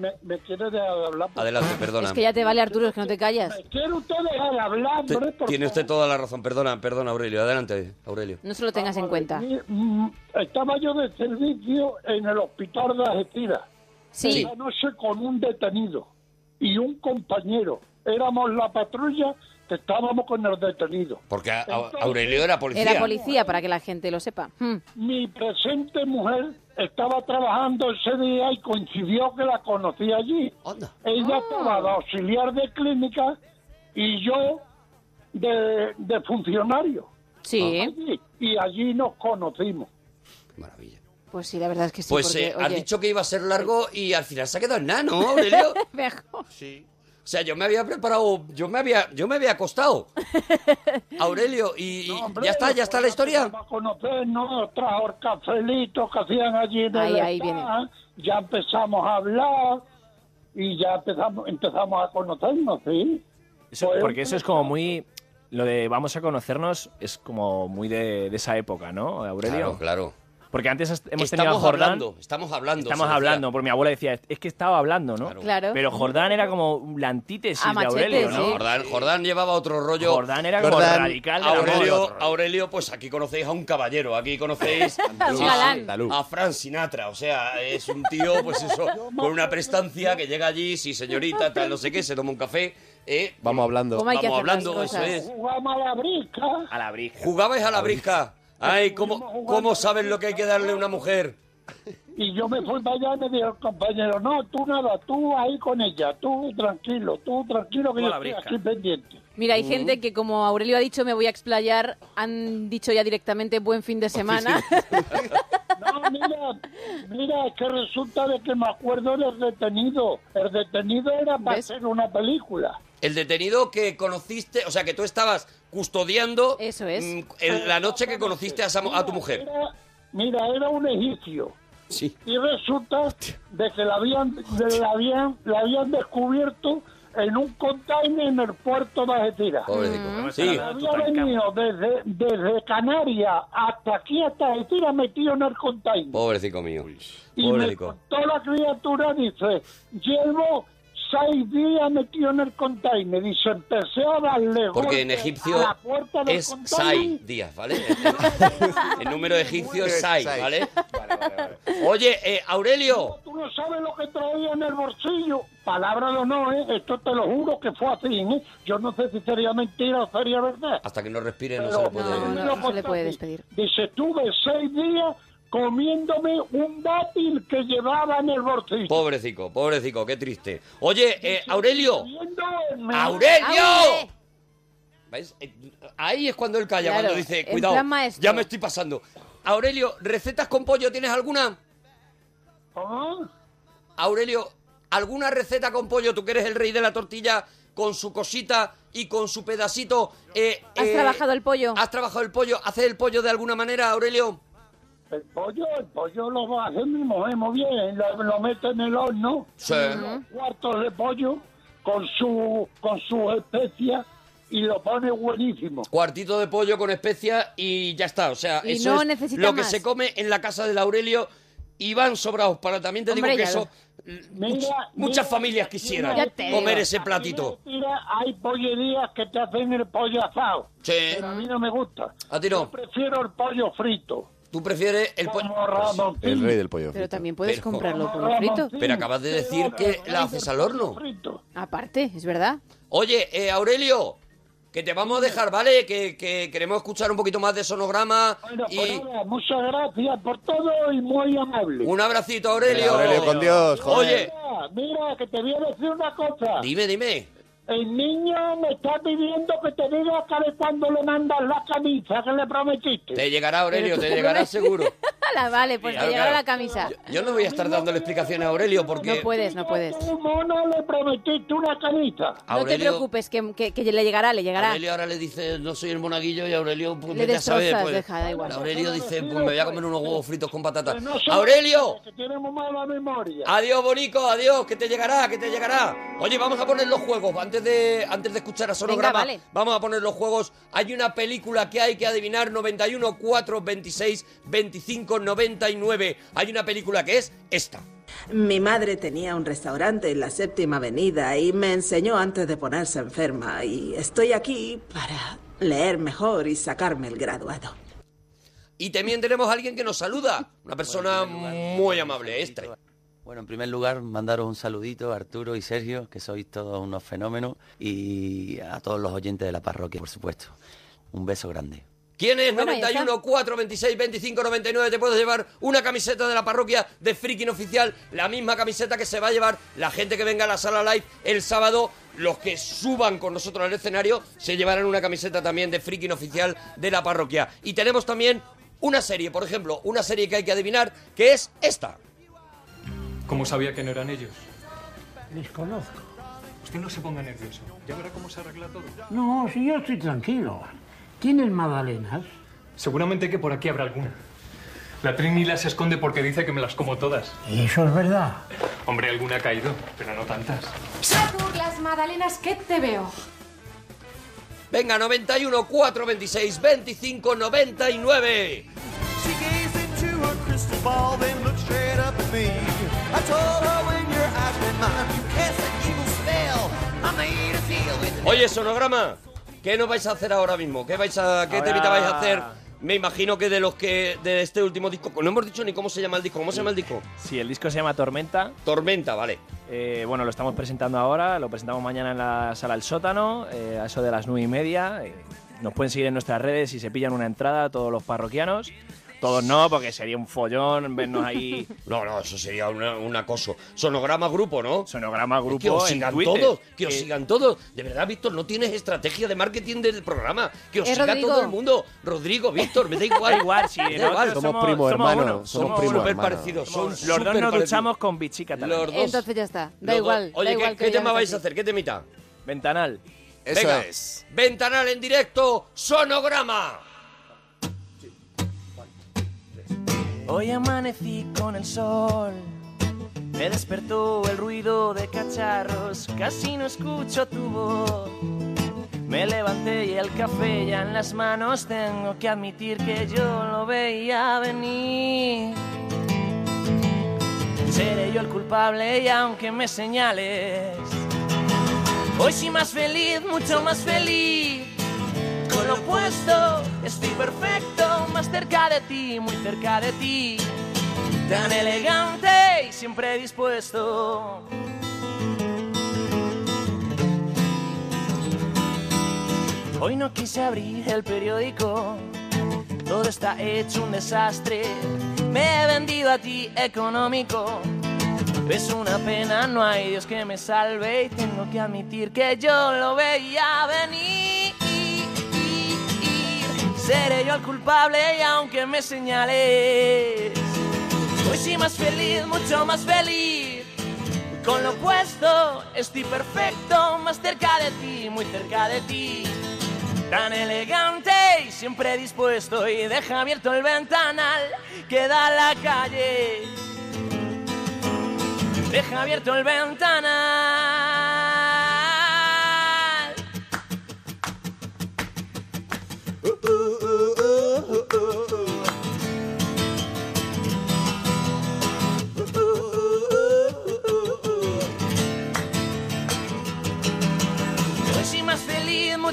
Me, me quiere dejar de hablar. Adelante, perdona. Es que ya te vale, Arturo, es que no te callas. Me quiere usted dejar de hablar, Te- hombre, por tiene usted toda la razón, perdona, perdona, Aurelio. Adelante, Aurelio. No se lo tengas en cuenta. Y, mm, Estaba yo de servicio en el hospital de Algeciras. Sí, Esa noche con un detenido y un compañero. Éramos la patrulla estábamos con el detenido. Porque a- Aurelio era policía. era policía, para que la gente lo sepa. Hmm. Mi presente mujer estaba trabajando ese día y coincidió que la conocí allí. Ella Ah. estaba de auxiliar de clínica y yo de, de funcionario. Sí, Allí. Y allí nos conocimos. Maravilla. pues sí, la verdad es que sí. Pues porque, eh, has dicho que iba a ser largo y al final se ha quedado en nano, Aurelio. mejor. O sea, yo me había preparado, yo me había, yo me había acostado. Aurelio, y, No, hombre, ya está, ya está la historia. empezamos a conocernos, trajo el cafelito que hacían allí en Ahí, el ahí stand, Ya empezamos a hablar y ya empezamos, empezamos a conocernos, ¿sí? Eso- Pues, porque eso es como muy... Lo de vamos a conocernos es como muy de, de esa época, ¿no, Aurelio? Claro, claro. Porque antes hemos tenido a Estamos Jordán... hablando, estamos hablando. Estamos decía. hablando, porque mi abuela decía, es que estaba hablando, ¿no? Claro. Claro. Pero Jordán era como la antítesis A de machete, Aurelio, ¿no? sí. Jordán, Jordán llevaba otro rollo. Jordán era como Jordán, radical de Aurelio. Aurelio, pues aquí conocéis a un caballero, aquí conocéis. Andaluz. a Fran Sinatra, o sea, es un tío, pues eso, con una prestancia que llega allí, sí señorita, tal, no sé qué, se toma un café, eh, Vamos hablando. ¿Cómo hay que vamos hablando, eso es. Jugamos a la brisca. A la brisca. ¿Jugabais a la brisca? Ay, ¿cómo, ¿cómo sabes lo que hay que darle a una mujer? Y yo me fui para allá y me dijo el compañero, no, tú nada, tú ahí con ella, tú tranquilo, tú tranquilo que yo la estoy aquí pendiente. Mira, hay gente que, como Aurelio ha dicho, me voy a explayar, han dicho ya directamente buen fin de semana. No, mira, mira, es que resulta de que me acuerdo del detenido. El detenido era para ¿Ves? hacer una película. El detenido que conociste, o sea, que tú estabas custodiando Eso es. mm, en la noche que conociste a, esa a tu mujer. Era- mira, era un egipcio. Sí. Y resulta de que la habían, de- la habían, la habían descubierto en un container en el puerto de Algeciras. Sí. Había venido desde, desde Canarias hasta aquí, hasta Algeciras, metido en el container. Pobrecito mío. Y me contó la criatura, dice, llevo seis días metido en el container. Dice, empecé a darle Porque en egipcio a la puerta del es. Sai días, ¿vale? El número egipcio es Sai. ¿vale? Oye, eh, Aurelio, Tú no sabes lo que traía en el bolsillo. Palabra de honor, ¿eh? Esto te lo juro que fue así, ¿eh? Yo no sé si sería mentira o sería verdad. hasta que no respire no se le puede... No, no, no se le puede despedir. Dice, tuve seis días comiéndome un dátil que llevaba en el bolsillo. Pobrecito, pobrecito, qué triste. Oye, eh, Aurelio. ¡Aurelio! Eh, Ahí es cuando él calla, Claro, cuando dice, cuidado, ya me estoy pasando. Aurelio, ¿recetas con pollo tienes alguna? ¿Ah? Aurelio, ¿alguna receta con pollo? Tú que eres el rey de la tortilla con su cosita y con su pedacito. eh, ¿Has eh, trabajado el pollo? ¿Has trabajado el pollo? ¿Haces el pollo de alguna manera, Aurelio? El pollo, el pollo lo hacer mi mujer muy bien, lo, lo mete en el horno, Sí. cuartos de pollo con su con sus especias y lo pone buenísimo. Cuartito de pollo con especias y ya está. O sea, Y eso no es necesita lo que más. se come en la casa del Aurelio y van sobrados. Para también te Hombre, digo que eso Mira, much- muchas mira, familias quisieran comer ese platito. Mira, hay pollerías que te hacen el pollo asado, Sí. pero a mí no me gusta. A ti no. Yo prefiero el pollo frito. Tú prefieres el pollo. El rey del pollo Pero también puedes Pero- comprarlo pollo frito. Pero acabas de decir que la haces al horno. Aparte, es verdad. Oye, eh, Aurelio, que te vamos a dejar, ¿vale? Que, que queremos escuchar un poquito más de sonograma. Bueno, y pues nada, muchas gracias por todo y muy amable. un abracito, Aurelio. Aurelio, con Dios, joder. Oye, Mira, mira, que te voy a decir una cosa. dime, dime. El niño me está pidiendo que te diga cada cuando le mandas la camisa que le prometiste. Te llegará, Aurelio, te llegará seguro. Hala, vale, pues Claro, te llegará claro. la camisa. Yo no voy a estar dándole explicaciones a Aurelio porque... No puedes, no puedes. A tu mono le prometiste una camisa. No te Aurelio, preocupes, que, que- que le llegará, le llegará. Aurelio ahora le dice, no soy el monaguillo, y Aurelio, pues Le a destrozas, pues, deja, da igual. Aurelio dice, pues me voy a comer unos huevos fritos con patatas. No ¡Aurelio! Que tiene muy mala memoria. Adiós, Bonico, adiós, que te llegará, que te llegará. Oye, vamos a poner los juegos antes de antes de escuchar a Sonograma. vale. Vamos a poner los juegos. Hay una película que hay que adivinar 91 4 26 25 99. Hay una película que es esta. Mi madre tenía un restaurante en la séptima avenida y me enseñó antes de ponerse enferma y estoy aquí para leer mejor y sacarme el graduado. Y también tenemos a alguien que nos saluda, una persona muy amable, este. Bueno, en primer lugar, mandaros un saludito a Arturo y Sergio, que sois todos unos fenómenos, y a todos los oyentes de la parroquia, por supuesto. Un beso grande. ¿Quién es? Bueno, ya 91 4 26 25 99. Te puedes llevar una camiseta de la parroquia de Freaking Oficial. La misma camiseta que se va a llevar la gente que venga a la sala live el sábado. Los que suban con nosotros al escenario se llevarán una camiseta también de Freaking Oficial de la parroquia. Y tenemos también una serie, por ejemplo, una serie que hay que adivinar, que es esta. ¿Cómo sabía que no eran ellos? Desconozco. Usted no se ponga nervioso. Ya verá cómo se arregla todo. No, si yo estoy tranquilo. ¿Tienes magdalenas? Seguramente que por aquí habrá alguna. La Trini las esconde porque dice que me las como todas. Eso es verdad. Hombre, alguna ha caído, pero no tantas. Satur, las magdalenas que te veo. Venga, 91 4 26 25 99. She gazed into her crystal ball, then looked straight up at me. Oye, sonograma, ¿qué nos vais a hacer ahora mismo? ¿Qué vais a, qué Ahora- temita vais a hacer Me imagino que de los que de este último disco, no hemos dicho ni cómo se llama el disco, ¿cómo se llama el disco? Sí, el disco se llama Tormenta. Tormenta, vale. Eh, bueno, lo estamos presentando ahora, lo presentamos mañana en la sala El Sótano, eh, a eso de las nueve y media. Eh, nos pueden seguir en nuestras redes si se pillan una entrada, todos los parroquianos. Todos no, porque sería un follón vernos ahí. No, no, eso sería una- un acoso. Sonograma grupo, ¿no? Sonograma grupo. Que os en sigan Twitter. todos, que os Que- sigan todos. De verdad, Víctor, no tienes estrategia de marketing del programa. Que os Eh, siga Rodrigo. todo el mundo. Rodrigo, Víctor, me da igual. Da igual, si Da nosotros igual. Somos primo hermano, uno, somos somos primo súper hermano. parecidos. Son Los dos nos parecidos. duchamos con bichi catalán. Los dos. Entonces ya está. Da Los dos. igual. Oye, da ¿qué, igual tema vais a hacer? ¿Qué temita? Ventanal. Eso Venga, es. Ventanal en directo, sonograma. Hoy amanecí con el sol. Me despertó el ruido de cacharros. Casi no escucho tu voz. Me levanté y el café ya en las manos. Tengo que admitir que yo lo veía venir. Seré yo el culpable y aunque me señales, hoy sí más feliz, mucho más feliz. Con lo opuesto, estoy perfecto, más cerca de ti, muy cerca de ti. Tan elegante y siempre dispuesto. Hoy no quise abrir el periódico, todo está hecho un desastre. Me he vendido a ti económico. Es una pena, no hay Dios que me salve y tengo que admitir que yo lo veía venir. Seré yo el culpable y aunque me señales, hoy sí más feliz, mucho más feliz. Con lo opuesto, estoy perfecto, más cerca de ti, muy cerca de ti. Tan elegante y siempre dispuesto y deja abierto el ventanal que da a la calle. Deja abierto el ventanal.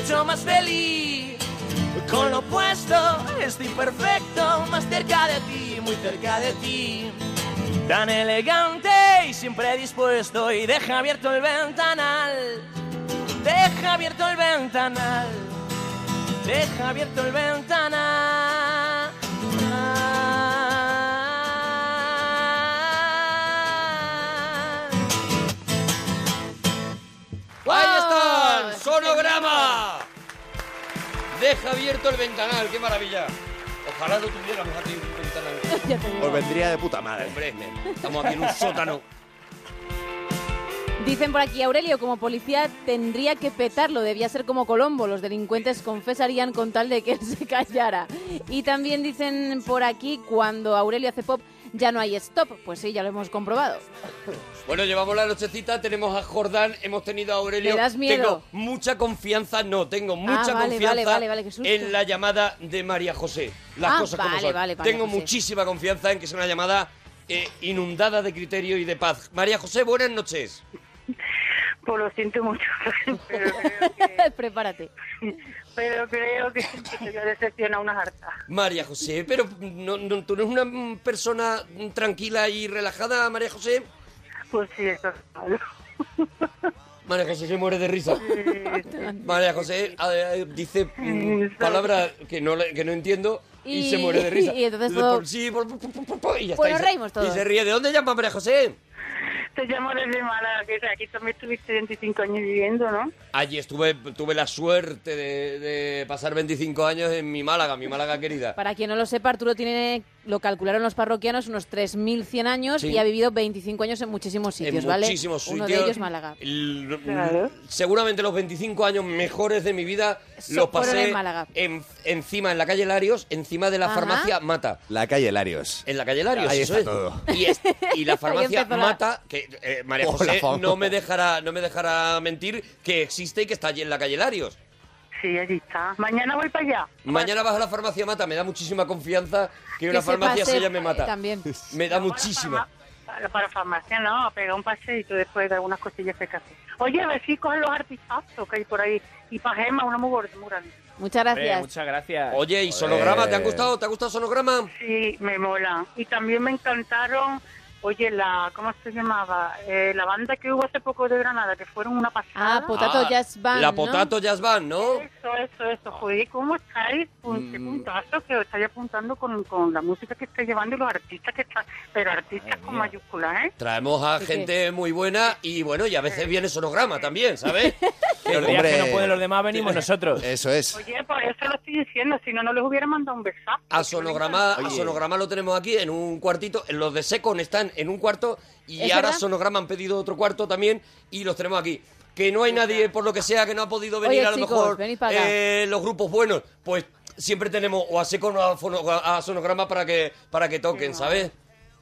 Mucho más feliz. Con lo opuesto, estoy perfecto, más cerca de ti, muy cerca de ti. Tan elegante y siempre dispuesto y deja abierto el ventanal. Deja abierto el ventanal. Deja abierto el ventanal. ¡Ahí están! ¡Sonograma! Deja abierto el ventanal, qué maravilla. Ojalá no tuviéramos aquí un ventanal. Os vendría de puta madre. Hombre, estamos aquí en un sótano. Dicen por aquí, Aurelio, como policía tendría que petarlo, debía ser como Colombo, los delincuentes confesarían con tal de que él se callara. Y también dicen por aquí, cuando Aurelio hace pop, ya no hay stop. Pues sí, ya lo hemos comprobado. Bueno, llevamos la nochecita, tenemos a Jordán, hemos tenido a Aurelio. ¿Me das miedo? Tengo mucha confianza, no, tengo mucha vale, confianza vale, vale, en la llamada de María José. Las Ah, cosas como son. tengo José. muchísima confianza en que sea una llamada eh, inundada de criterio y de paz. María José, buenas noches. Pues lo siento mucho, pero creo que, Prepárate. pero creo que, que te voy a decepcionar unas hartas. María José, pero no, no- tú no eres una persona tranquila y relajada, María José. Pues sí, eso es malo. María José se muere de risa. María José eh, dice mm, palabras que no, le- que no entiendo y, Y- se muere de risa. y entonces todo- sí, y ya Pues está. y nos se- reímos todos. Y se ríe. ¿De dónde llama María José? Te llamo desde Málaga, que aquí también estuviste 25 años viviendo, ¿no? Allí estuve, tuve la suerte de, de pasar 25 años en mi Málaga, mi Málaga querida. Para quien no lo sepa, Arturo tiene, lo calcularon los parroquianos, unos 3.100 años Sí. y ha vivido 25 años en muchísimos sitios, en ¿vale? muchísimos Uno sitios. de ellos Málaga. El- Claro. Seguramente los 25 años mejores de mi vida So- los pasé en Málaga. en- encima, en la calle Larios, encima de la Ajá. farmacia Mata. La calle Larios. En la calle Larios, Ahí eso está es. todo. Y, es- y la farmacia Mata, que eh, María Hola, José no me dejará no me dejará mentir que existe y que está allí en la calle Larios. Sí, allí está. Mañana voy para allá. Mañana vas a la farmacia Mata, me da muchísima confianza que una se farmacia se llame Mata. También. Me da muchísima. Para, para farmacia, no, a pegar un paseíto después de algunas cosillas que hacer. Oye, a ver si cogen los artistazos que hay por ahí. Y para Gemma, una muy gorda, muy grande. Muchas gracias. Muchas gracias. Oye, ¿y Sonograma? ¿Te han gustado? ¿Te ha gustado Sonograma? Sí, me mola. Y también me encantaron, oye, la, ¿cómo se llamaba? Eh, la banda que hubo hace poco de Granada, que fueron una pasada. Ah, Potato Ah, Jazz Band, La ¿no? Potato Jazz Band, ¿no? Eso, eso, eso. Joder, ¿cómo estáis? Pun- Qué puntazo que os estáis apuntando con, con la música que estáis llevando y los artistas que están, pero artistas con mayúsculas, ¿eh? Traemos a Sí, gente muy buena y bueno, y a veces viene Sonograma también, ¿sabes? Los días que no pueden los demás venimos nosotros. Eso es. Oye, por eso lo estoy diciendo, si no, no les hubiera mandado un besazo. A Sonograma, a. Sonograma lo tenemos aquí en un cuartito. Los de Secon están en un cuarto y ¿Es ahora verdad? Sonograma han pedido otro cuarto también y los tenemos aquí. Que no hay nadie, por lo que sea, que no ha podido venir Oye, a lo chicos, mejor eh, los grupos buenos. Pues siempre tenemos o a Secon o a, Fono- a Sonograma para que, para que toquen, ¿sabes?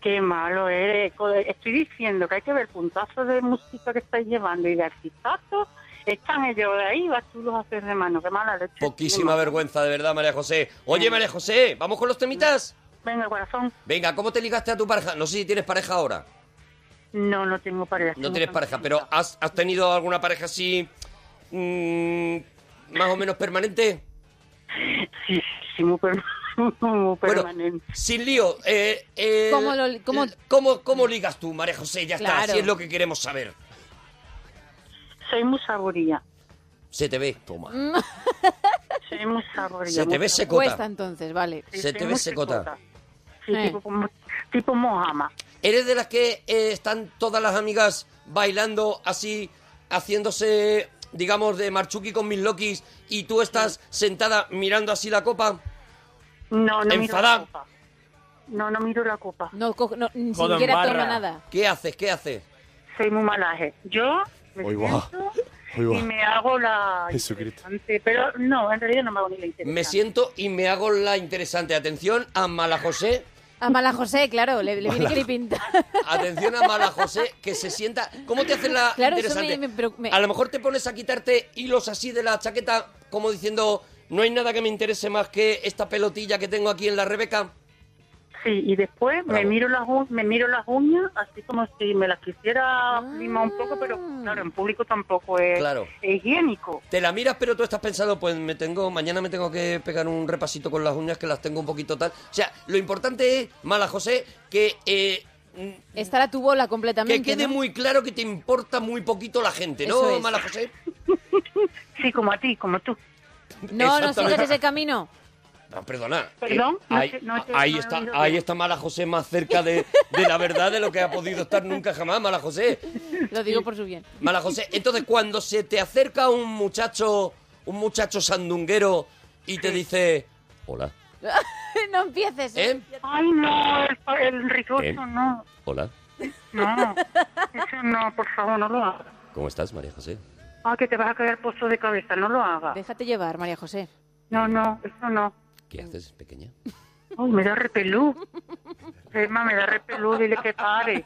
Qué malo eres. Estoy diciendo que hay que ver puntazos de música que estáis llevando y de artistazos. Están ellos de ahí, vas tú los haces de mano. Qué mala leche. Poquísima vergüenza, de verdad, María José. Oye, María José, ¿vamos con los temitas? Venga, corazón. Venga, ¿cómo te ligaste a tu pareja? No sé si tienes pareja ahora. No, no tengo pareja. No tienes pareja, pero ¿has, has tenido alguna pareja así mm, más o menos permanente? Sí, sí, muy, per- muy Bueno, permanente. sin lío, eh, eh, ¿Cómo lo- cómo- ¿cómo, cómo ligas tú, María José? Ya está, así es lo que queremos saber. Soy muy saboría. Se te ve, toma. Soy muy saboría. Se te ve secota. Cuesta entonces, vale. Sí, Se te ve secota. Sí, Eh. tipo, como- tipo Mojama. ¿Eres de las que eh, están todas las amigas bailando así, haciéndose, digamos, de marchuki con mis lokis y tú estás sentada mirando así la copa? No, no miro ¿Enfadada? la copa. No, no miro la copa. No, no, ni Codo en siquiera barra. toma nada. ¿Qué haces? ¿Qué haces? Soy muy malaje. Yo me va. siento va. y me hago la Jesucristo. interesante, Pero no, en realidad no me hago ni la interesante. Me siento y me hago la interesante. Atención a Mala José. A Mala José, claro, le, le viene que le pinta. Atención a Mala José, que se sienta. ¿Cómo te haces la Claro, eso interesante? me- me- pero me- A lo mejor te pones a quitarte hilos así de la chaqueta, como diciendo, no hay nada que me interese más que esta pelotilla que tengo aquí en la Rebeca. Sí, y después me miro las u- me miro las uñas así como si me las quisiera Ah. limar un poco, pero claro, en público tampoco es, Claro. es higiénico. Te la miras, pero tú estás pensando, pues me tengo, mañana me tengo que pegar un repasito con las uñas que las tengo un poquito tal. O sea, lo importante es, Mala José, que eh, Estar a tu bola que completamente. quede ¿no? muy claro que te importa muy poquito la gente, ¿no, es. Mala José? Sí, como a ti, como tú. No, no sigas ese camino. No, perdona. Perdón, Eh, no ahí, te- no te- ahí no he está, ahí está Mala José más cerca de, de la verdad de lo que ha podido estar nunca jamás, Mala José. Lo digo por su bien. Mala José, entonces cuando se te acerca un muchacho, un muchacho sandunguero y te dice, hola, no empieces. ¿Eh? Ay, no, el, el ricoso, ¿Qué? no. hola, No, eso no, por favor, no lo hagas. ¿cómo estás, María José? Ah, que te vas a caer pozo de cabeza, no lo hagas. Déjate llevar, María José. No, no, eso no. ¿Qué haces, pequeña? Ay, me da repelú. Emma, me da repelú, dile que pare.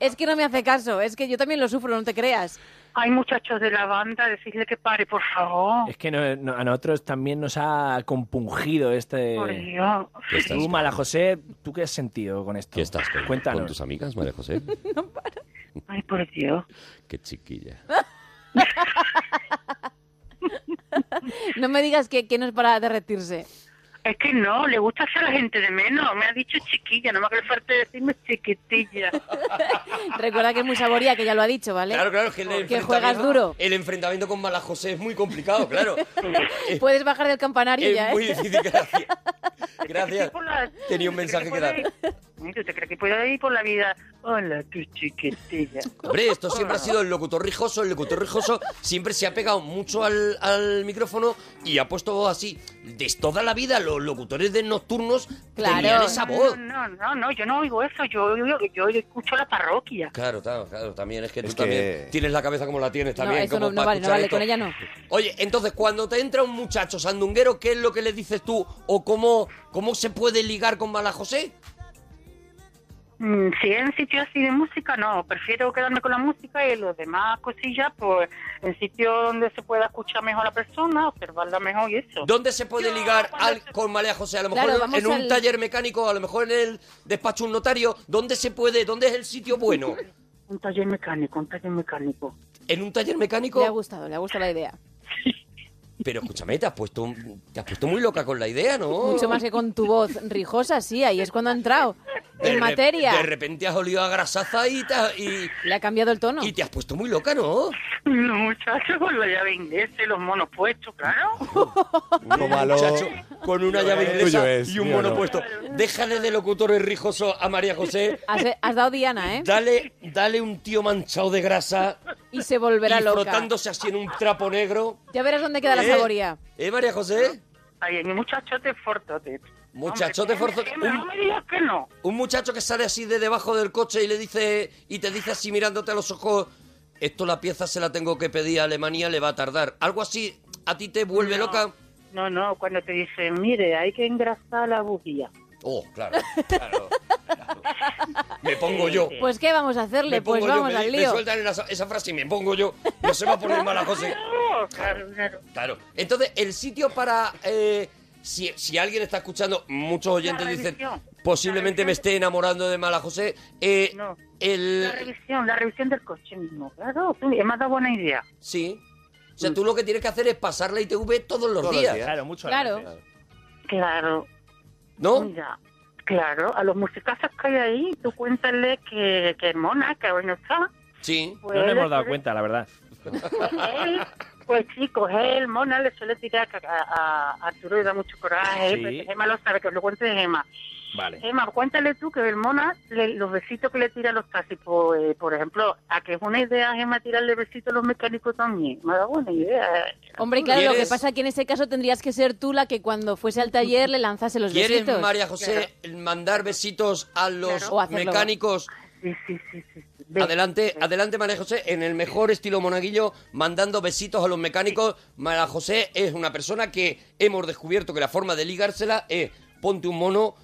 Es que no me hace caso, es que yo también lo sufro, no te creas. Hay muchachos de la banda, decirle que pare, por favor. Es que no- no- a nosotros también nos ha compungido este... Por Dios. ¿Qué estás? Tú, Mala José, ¿tú qué has sentido con esto? ¿Qué estás con, Cuéntanos. con tus amigas, María José? Ay, por Dios. Qué chiquilla. No me digas que, que no es para derretirse. Es que no, le gusta hacer a la gente de menos. Me ha dicho chiquilla, no me hace falta decirme chiquitilla. Recuerda que es muy saboría, que ya lo ha dicho, ¿vale? Claro, claro, es que el Que juegas enfrentamiento- duro. El enfrentamiento con Mala José es muy complicado, claro. Es- Puedes bajar del campanario es ya, ¿eh? muy difícil, gracias. Gracias. La- Tenía un mensaje que dar. ¿Tú te crees que puedo ir por la vida? Hola, tu chiquitilla. Hombre, esto siempre ha sido el locutor rijoso. El locutor rijoso siempre se ha pegado mucho al, al micrófono y ha puesto así. De toda la vida, los locutores de nocturnos tenían esa voz. No, no, no, yo no oigo eso. Yo, yo, yo escucho la parroquia. Claro, claro, claro, también es que tú Es también que- tienes la cabeza como la tienes No, también. eso como no, no para vale, no escuchar vale, esto. con ella no. Oye, entonces cuando te entra un muchacho sandunguero, ¿qué es lo que le dices tú? ¿O cómo, cómo se puede ligar con Mala José? Mm, Si es en sitio así de música, no. Prefiero quedarme con la música y los demás cosillas, pues en sitio donde se pueda escuchar mejor a la persona, observarla mejor y eso. ¿Dónde se puede ligar al- con María José? A lo mejor Claro, en- un al- taller mecánico, a lo mejor en el despacho de un notario. ¿Dónde se puede? ¿Dónde es el sitio bueno? Un taller mecánico, un taller mecánico. ¿En un taller Le ha mecánico? gustado, le ha gustado la idea. Pero escúchame, te has puesto, te has puesto muy loca con la idea, ¿no? Mucho más que con tu voz rijosa, sí, ahí es cuando ha entrado. De En materia. De repente has olido a grasaza y te, ha- y, Le ha cambiado el tono. y te has puesto muy loca, ¿no? No, muchachos, con la llave inglesa y los monos puestos, claro. Un muchacho con una llave inglesa es, y un mono no. puesto. Déjale de locutor rijoso a María José. Has, has dado Diana, ¿eh? Dale, dale un tío manchado de grasa Y se volverá y loca. frotándose así en un trapo negro. Ya verás dónde queda la. Saboría. ¿Eh, María José? Ay, mi muchachote fortote. Muchachote Hombre, forzote. que No me digas que no. Un muchacho que sale así de debajo del coche y le dice y te dice así mirándote a los ojos, esto la pieza se la tengo que pedir a Alemania, le va a tardar. Algo así, ¿a ti te vuelve No. loca? No, no, cuando te dicen, mire, hay que engrasar la bujía. Oh, claro, claro. claro. Me pongo yo. Pues ¿qué vamos a hacerle? Me pongo Pues yo, vamos me, al me lío. sueltan esa, esa frase y me pongo yo. No se va a poner mala José. No, claro, claro. Claro. Entonces, el sitio para... eh, si, si alguien está escuchando, muchos oyentes dicen, revisión. posiblemente La me esté enamorando de Mala José. eh, No. el, La revisión, la revisión del coche mismo. Claro, tú, me has dado buena idea. Sí. O sea, tú lo que tienes que hacer es pasar la ITV todos los Todos los días. días. Claro, mucho Claro. Claro, ¿No? mira. Claro, a los musicazos que hay ahí, tú cuéntale que, que es mona, que hoy no está. Sí. No nos Pues, hemos dado pues, cuenta, la verdad. Pues él, pues chicos, él, Mona, le suele tirar a, a, a Arturo y da mucho coraje. Sí. pues, Gemma lo sabe, que os lo cuente Gemma. Vale. Gemma, cuéntale tú que el Mona, le- los besitos que le tira a los taxis, eh, por ejemplo, a que es una idea, Gemma, tirarle besitos a los mecánicos también. Me da buena idea. Hombre, claro, lo que ¿Quieres- pasa es que en ese caso tendrías que ser tú la que cuando fuese al taller le lanzase los ¿Quieres, besitos. María José, mandar besitos a los Claro. Mecánicos? Sí, sí, sí, sí. Adelante, adelante María José, en el mejor estilo monaguillo, mandando besitos a los mecánicos. María José es una persona que hemos descubierto que la forma de ligársela es ponte un mono,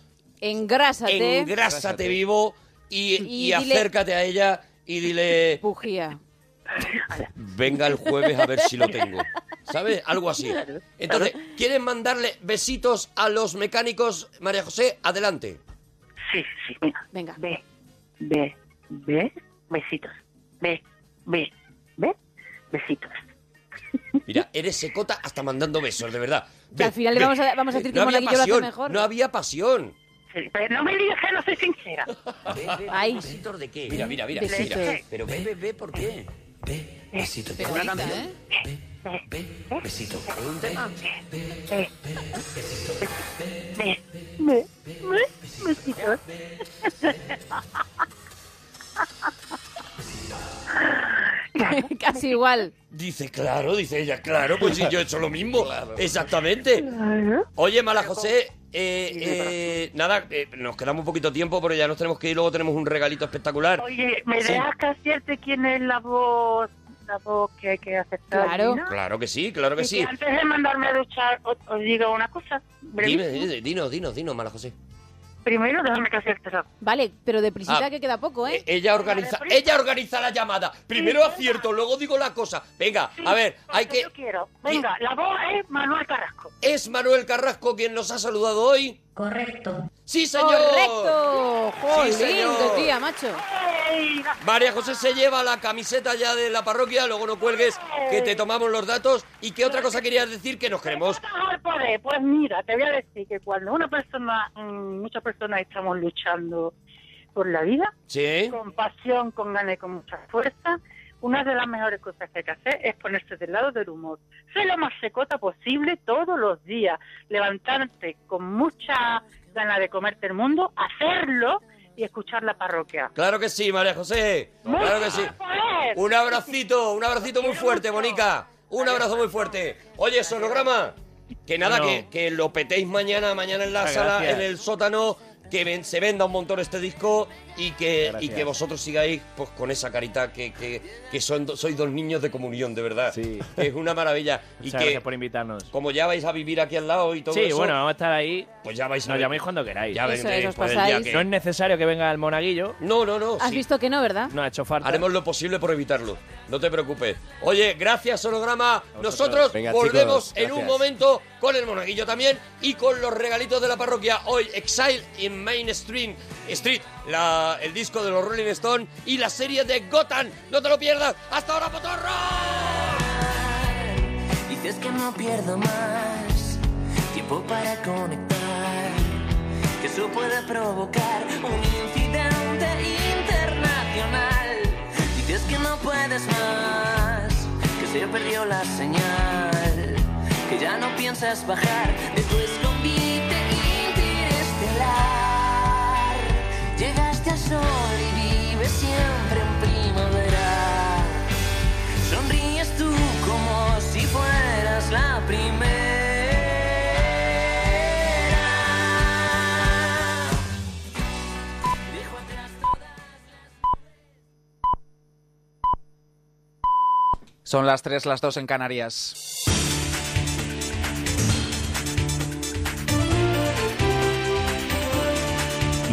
Engrásate. engrásate vivo y, Y y dile- acércate a ella y dile, Bujía. venga el jueves a ver si lo tengo. ¿Sabes? Algo así. Entonces, ¿quieren mandarle besitos a los mecánicos, María José? Adelante. Sí, sí, venga. Venga. Ve, ve, ve, besitos. Ve, ve, ve, besitos. Mira, eres secota hasta mandando besos, de verdad. Al final le vamos a- vamos a decir que no había Monaguillo lo hace pasión, mejor. No había pasión. No me digas que no soy sincera. Ay. ¿Besitos de qué? Mira, mira, mira. Besitos. mira. Pero ve, ve, ve, ¿por qué? Besito. Pero Una canción. ¿eh? Besito. Un tema. Ve, ve, ve, ve, Casi igual. Dice, claro, dice ella, claro, pues sí, yo he hecho lo mismo. Exactamente. Oye, Mala José, eh, eh, nada, eh, nos quedamos un poquito tiempo, pero ya nos tenemos que ir, luego tenemos un regalito espectacular. Oye, ¿me Sí. dejas que acierte quién es la voz, la voz que hay que aceptar? Claro. Claro que sí, claro que Y sí. que antes de mandarme a duchar, os, os digo una cosa. Brevísimo. dime, dinos, dinos, dinos, Mala José. Primero, déjame que acierte la Vale, pero deprisita Ah. que queda poco, ¿eh? Eh, Ella organiza, ella organiza la llamada. Primero acierto, luego digo la cosa. Venga, a ver, hay que... Yo quiero. Venga, la voz es Manuel Carrasco. ¿Es Manuel Carrasco quien nos ha saludado hoy? Correcto. ¡Sí, señor! ¡Correcto! ¡Jolín, señor. qué tía, macho! María José se lleva la camiseta ya de la parroquia, luego no cuelgues, que te tomamos los datos. ¿Y qué otra cosa querías decir? Que nos queremos... al poder. Pues mira, te voy a decir que cuando una persona, mm, muchas personas estamos luchando por la vida, ¿Sí? con pasión, con ganas y con mucha fuerza, una de las mejores cosas que hay que hacer es ponerse del lado del humor. Ser lo más secota posible todos los días. Levantarte con mucha ganas de comerte el mundo, hacerlo y escuchar la parroquia. Claro que sí, María José. Claro que sí. Poder. Un abracito, un abracito muy fuerte, Bonica. Un abrazo muy fuerte. Oye, sonograma. Que nada, No. que, que lo petéis mañana, mañana en la sala, en el sótano, que ven- se venda un montón este disco y que, y que vosotros sigáis pues con esa carita que, que, que son, sois dos niños de comunión, de verdad. Sí. Es una maravilla. y Muchas que gracias por invitarnos. como ya vais a vivir aquí al lado y todo Sí, eso, bueno, vamos a estar ahí. pues ya vais a Nos ver- llaméis cuando queráis. Ya Eso vendréis, pues, el día pasáis. que- No es necesario que venga el monaguillo. No, no, no. ¿Has sí. visto que no, verdad? No ha hecho falta. Haremos lo posible por evitarlo. No te preocupes. Oye, gracias, Sonograma. vosotros. Nosotros Venga, volvemos chicos, en un momento con el monaguillo también y con los regalitos de la parroquia. Hoy, Exile in Main Street, Street la- el disco de los Rolling Stones y la serie de Gotham. No te lo pierdas. ¡Hasta ahora, Potorro! Dices es que no pierdo más tiempo para conectar. Que eso puede provocar un incidente internacional. Dices que no puedes más, que se perdió la señal. Que ya no piensas bajar de tu escondite interestelar. Sol y vives siempre en primavera. Sonríes tú como si fueras la primera. Son las 3, las 2 en Canarias.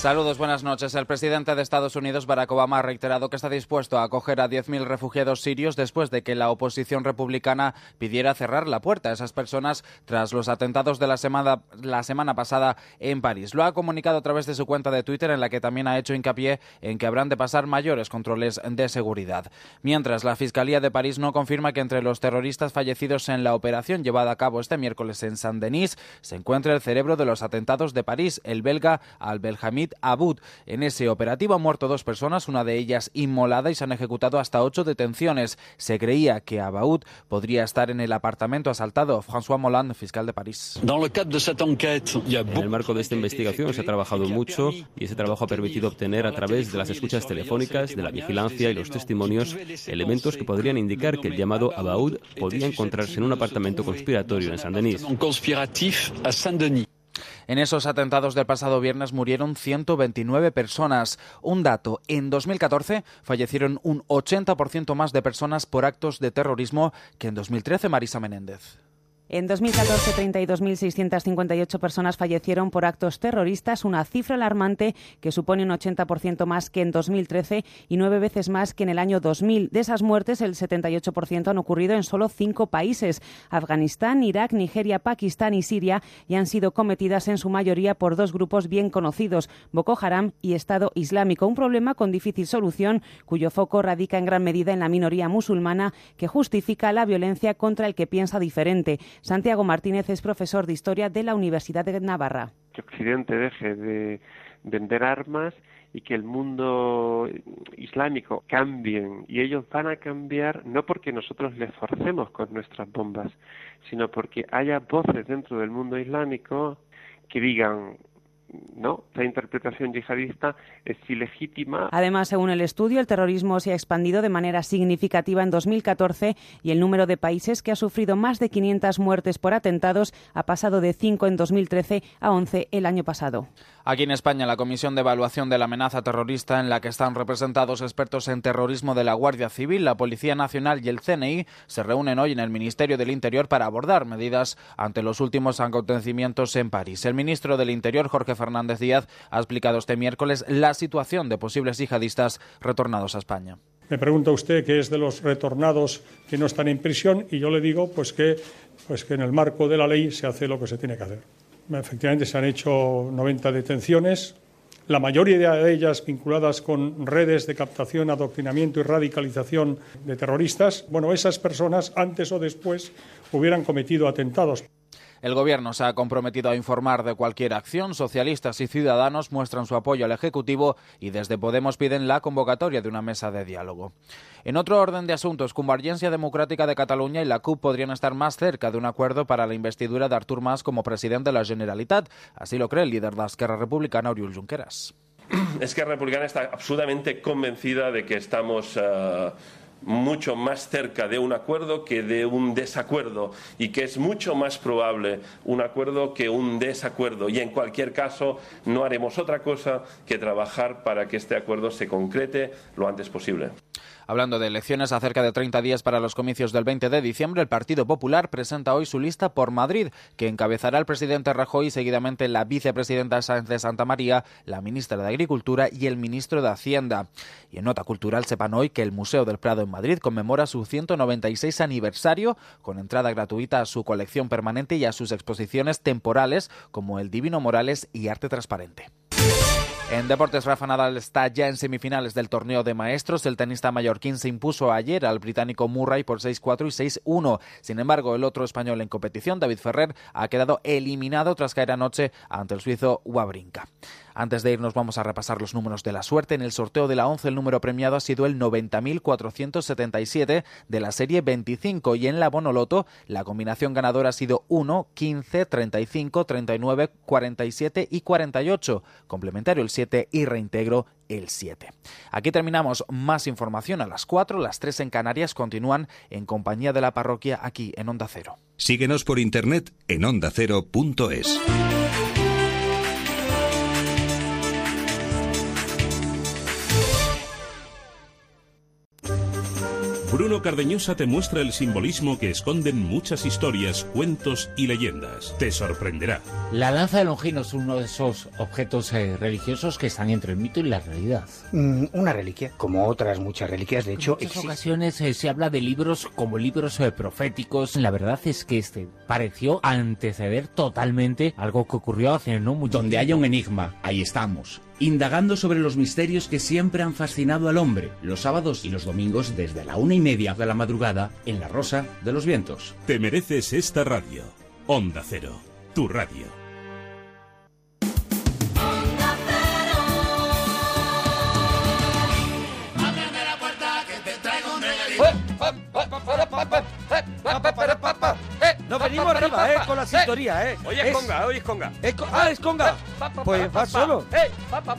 Saludos, buenas noches. El presidente de Estados Unidos, Barack Obama, ha reiterado que está dispuesto a acoger a 10.000 refugiados sirios después de que la oposición republicana pidiera cerrar la puerta a esas personas tras los atentados de la semana, la semana pasada en París. Lo ha comunicado a través de su cuenta de Twitter, en la que también ha hecho hincapié en que habrán de pasar mayores controles de seguridad. Mientras, la Fiscalía de París no confirma que entre los terroristas fallecidos en la operación llevada a cabo este miércoles en Saint-Denis se encuentra el cerebro de los atentados de París, el belga Al-Belhamid Abud. En ese operativo han muerto dos personas, una de ellas inmolada, y se han ejecutado hasta ocho detenciones. Se creía que Abaud podría estar en el apartamento asaltado. François Molland, fiscal de París. En el marco de esta investigación se ha trabajado mucho y ese trabajo ha permitido obtener a través de las escuchas telefónicas, de la vigilancia y los testimonios elementos que podrían indicar que el llamado Abaud podía encontrarse en un apartamento conspiratorio en Saint-Denis. En esos atentados del pasado viernes murieron 129 personas. Un dato, en 2014 fallecieron un 80% más de personas por actos de terrorismo que en 2013, Marisa Menéndez. En 2014, 32.658 personas fallecieron por actos terroristas, una cifra alarmante que supone un 80% más que en 2013 y nueve veces más que en el año 2000. De esas muertes, el 78% han ocurrido en solo cinco países, Afganistán, Irak, Nigeria, Pakistán y Siria, y han sido cometidas en su mayoría por dos grupos bien conocidos, Boko Haram y Estado Islámico. Un problema con difícil solución, cuyo foco radica en gran medida en la minoría musulmana que justifica la violencia contra el que piensa diferente. Santiago Martínez es profesor de Historia de la Universidad de Navarra. Que Occidente deje de vender armas y que el mundo islámico cambien y ellos van a cambiar no porque nosotros les forcemos con nuestras bombas, sino porque haya voces dentro del mundo islámico que digan no, esta interpretación yihadista es ilegítima. Además, según el estudio, el terrorismo se ha expandido de manera significativa en 2014 y el número de países que ha sufrido más de 500 muertes por atentados ha pasado de 5 en 2013 a 11 el año pasado. Aquí en España, la Comisión de Evaluación de la Amenaza Terrorista, en la que están representados expertos en terrorismo de la Guardia Civil, la Policía Nacional y el CNI, se reúnen hoy en el Ministerio del Interior para abordar medidas ante los últimos acontecimientos en París. El ministro del Interior, Jorge Fernández Díaz, ha explicado este miércoles la situación de posibles yihadistas retornados a España. Me pregunta usted qué es de los retornados que no están en prisión y yo le digo pues que, pues que en el marco de la ley se hace lo que se tiene que hacer. Efectivamente se han hecho 90 detenciones, la mayoría de ellas vinculadas con redes de captación, adoctrinamiento y radicalización de terroristas. Bueno, esas personas antes o después hubieran cometido atentados. El Gobierno se ha comprometido a informar de cualquier acción. Socialistas y ciudadanos muestran su apoyo al Ejecutivo y desde Podemos piden la convocatoria de una mesa de diálogo. En otro orden de asuntos, Convergencia Democrática de Cataluña y la CUP podrían estar más cerca de un acuerdo para la investidura de Artur Mas como presidente de la Generalitat. Así lo cree el líder de la Esquerra Republicana, Oriol Junqueras. Esquerra Republicana está absolutamente convencida de que estamos uh, mucho más cerca de un acuerdo que de un desacuerdo y que es mucho más probable un acuerdo que un desacuerdo y en cualquier caso no haremos otra cosa que trabajar para que este acuerdo se concrete lo antes posible. Hablando de elecciones a cerca de 30 días para los comicios del 20 de diciembre, el Partido Popular presenta hoy su lista por Madrid, que encabezará el presidente Rajoy seguidamente la vicepresidenta Sáenz de Santa María, la ministra de Agricultura y el ministro de Hacienda. Y en nota cultural sepan hoy que el Museo del Prado en Madrid conmemora su 196 aniversario con entrada gratuita a su colección permanente y a sus exposiciones temporales como El Divino Morales y Arte Transparente. En deportes, Rafa Nadal está ya en semifinales del torneo de maestros. El tenista mallorquín se impuso ayer al británico Murray por 6-4 y 6-1. Sin embargo, el otro español en competición, David Ferrer, ha quedado eliminado tras caer anoche ante el suizo Wawrinka. Antes de irnos vamos a repasar los números de la suerte. En el sorteo de la 11 el número premiado ha sido el 90.477 de la serie 25 y en la Bonoloto la combinación ganadora ha sido 1, 15, 35, 39, 47 y 48. Complementario el 7 y reintegro el 7. Aquí terminamos. Más información a las 4, las 3 en Canarias continúan en compañía de la parroquia aquí en Onda Cero. Síguenos por internet en ondacero.es. Bruno Cardeñosa te muestra el simbolismo que esconden muchas historias, cuentos y leyendas. Te sorprenderá. La lanza de Longino es uno de esos objetos eh, religiosos que están entre el mito y la realidad. Mm, una reliquia, como otras muchas reliquias, de hecho, En muchas existe. ocasiones eh, se habla de libros como libros eh, proféticos. La verdad es que este pareció anteceder totalmente algo que ocurrió hace no mucho Donde haya un enigma, ahí estamos. Indagando sobre los misterios que siempre han fascinado al hombre, los sábados y los domingos desde la una y media de la madrugada en La Rosa de los Vientos. Te mereces esta radio. Onda Cero, tu radio. Nos venimos arriba, ¿eh? Con la sintonía, ¿eh? Oye, es conga, oye, es conga. ah, es conga. Pues vas solo.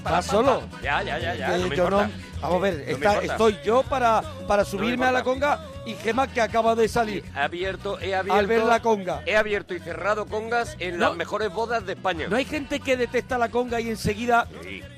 Vas solo. Ya, ya, ya, ya. Eh, yo no. Vamos a ver, estoy yo para, para subirme a la conga y Gema que acaba de salir. He abierto, he abierto. Al ver la conga. He abierto y cerrado congas en No. las mejores bodas de España. No hay gente que detesta la conga y enseguida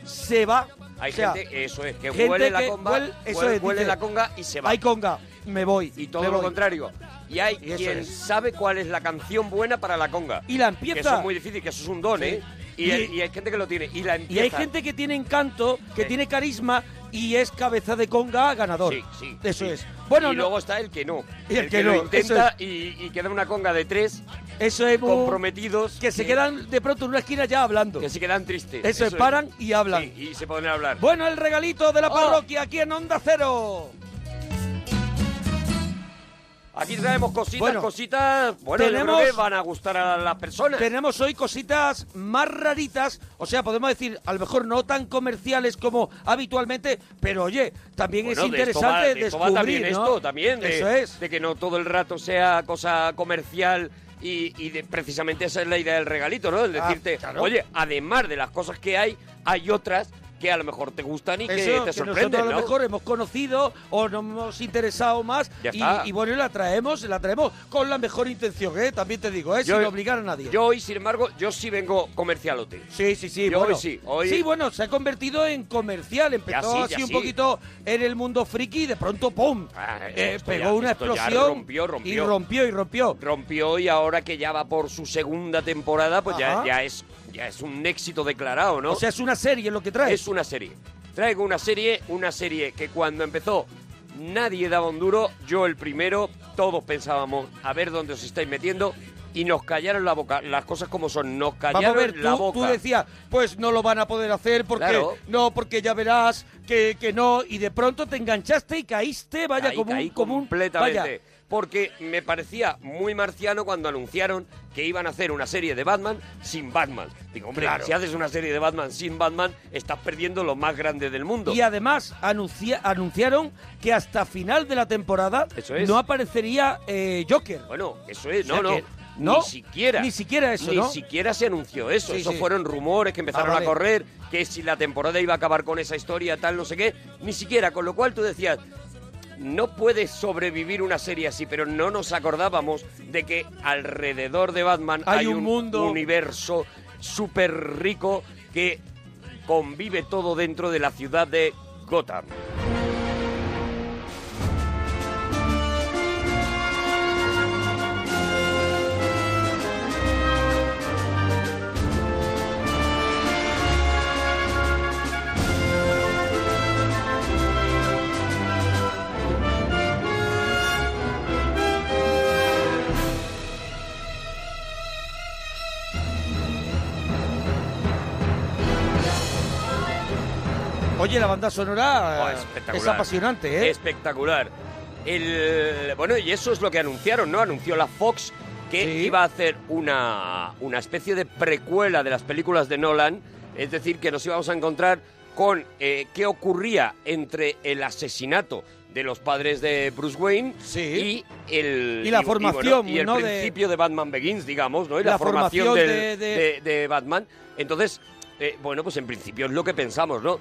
se va. Hay O sea, gente, eso es, que huele la conga, huele- eso huele, es, huele dice, la conga y se va. Hay conga, me voy. Y todo lo voy. contrario. Y hay Y quien es. sabe cuál es la canción buena para la conga. Y la Que empieza. eso es muy difícil, que eso es un don, Sí. ¿eh? Y, Y- hay, y hay gente que lo tiene. Y la Y empieza. hay gente que tiene encanto, que Sí. tiene carisma y es cabeza de conga ganador. Sí, sí. Eso sí. es. Bueno, y no- luego está el que no. Y el que lo no, intenta eso y, y queda una conga de tres Eso es muy- comprometidos. que se quedan de pronto en una esquina ya hablando. Que se quedan tristes. Eso, es, paran y hablan. Y se a hablar. Bueno, el regalito de la Oh. parroquia aquí en Onda Cero. Aquí traemos cositas, Bueno, cositas. Bueno, yo tenemos- creo que van a gustar a las personas. Tenemos hoy cositas más raritas, o sea, podemos decir, a lo mejor no tan comerciales como habitualmente, pero oye, también Bueno, es de esto interesante va- de esto va también ¿no? esto, también. De, Eso es. De que no todo el rato sea cosa comercial y, y de, precisamente esa es la idea del regalito, ¿no? El Ah, decirte, claro. oye, además de las cosas que hay, hay otras que a lo mejor te gustan y que Eso, te que sorprenden, a lo mejor hemos conocido o nos hemos interesado más y, bueno, la traemos, la traemos con la mejor intención, ¿eh? También te digo, ¿eh? Yo- Sin obligar a nadie. Yo hoy, sin embargo, yo sí vengo comercialote. Sí, sí, sí. Yo bueno. hoy sí, hoy- Sí, bueno, se ha convertido en comercial. Empezó ya así un sí. poquito en el mundo friki y de pronto, ¡pum! Eh, esto pegó ya- una explosión. rompió, rompió. Y rompió, y rompió. Rompió y ahora que ya va por su segunda temporada, pues ya es ya es un éxito declarado, ¿no? O sea, es una serie lo que trae. Es una serie. Traigo una serie, una serie que cuando empezó nadie daba un duro, yo el primero, todos pensábamos a ver dónde os estáis metiendo y nos callaron la boca, las cosas como son, nos callaron Vamos a ver, la tú, boca. tú decías, pues no lo van a poder hacer porque Claro. no, porque ya verás que, que no, y de pronto te enganchaste y caíste, vaya, Caí, como caí un, como un completamente. vaya. Porque me parecía muy marciano cuando anunciaron que iban a hacer una serie de Batman sin Batman. Digo, hombre, Claro. si haces una serie de Batman sin Batman, estás perdiendo lo más grande del mundo. Y además anuncia- anunciaron que hasta final de la temporada Eso es. no aparecería eh, Joker. Bueno, eso es, O sea no, no. que- ¿no? Ni siquiera. Ni siquiera eso, Ni ¿no? siquiera se anunció eso. Sí, Esos sí. fueron rumores que empezaron Ah, vale. a correr, que si la temporada iba a acabar con esa historia, tal, no sé qué. Ni siquiera, con lo cual tú decías, no puede sobrevivir una serie así, pero no nos acordábamos de que alrededor de Batman Hay hay, un mundo. universo súper rico que convive todo dentro de la ciudad de Gotham. Banda sonora Oh, espectacular. es apasionante, ¿eh? Espectacular. El, bueno, y eso es lo que anunciaron, ¿no? Anunció la Fox que iba a hacer una, una especie de precuela de las películas de Nolan, es decir, que nos íbamos a encontrar con eh, qué ocurría entre el asesinato de los padres de Bruce Wayne y el Y la bueno, formación, y el ¿no? de- principio de Batman Begins, digamos, ¿no? Y la, La formación, formación del- de- de, de Batman. Entonces, eh, bueno, pues en principio es lo que pensamos, ¿no?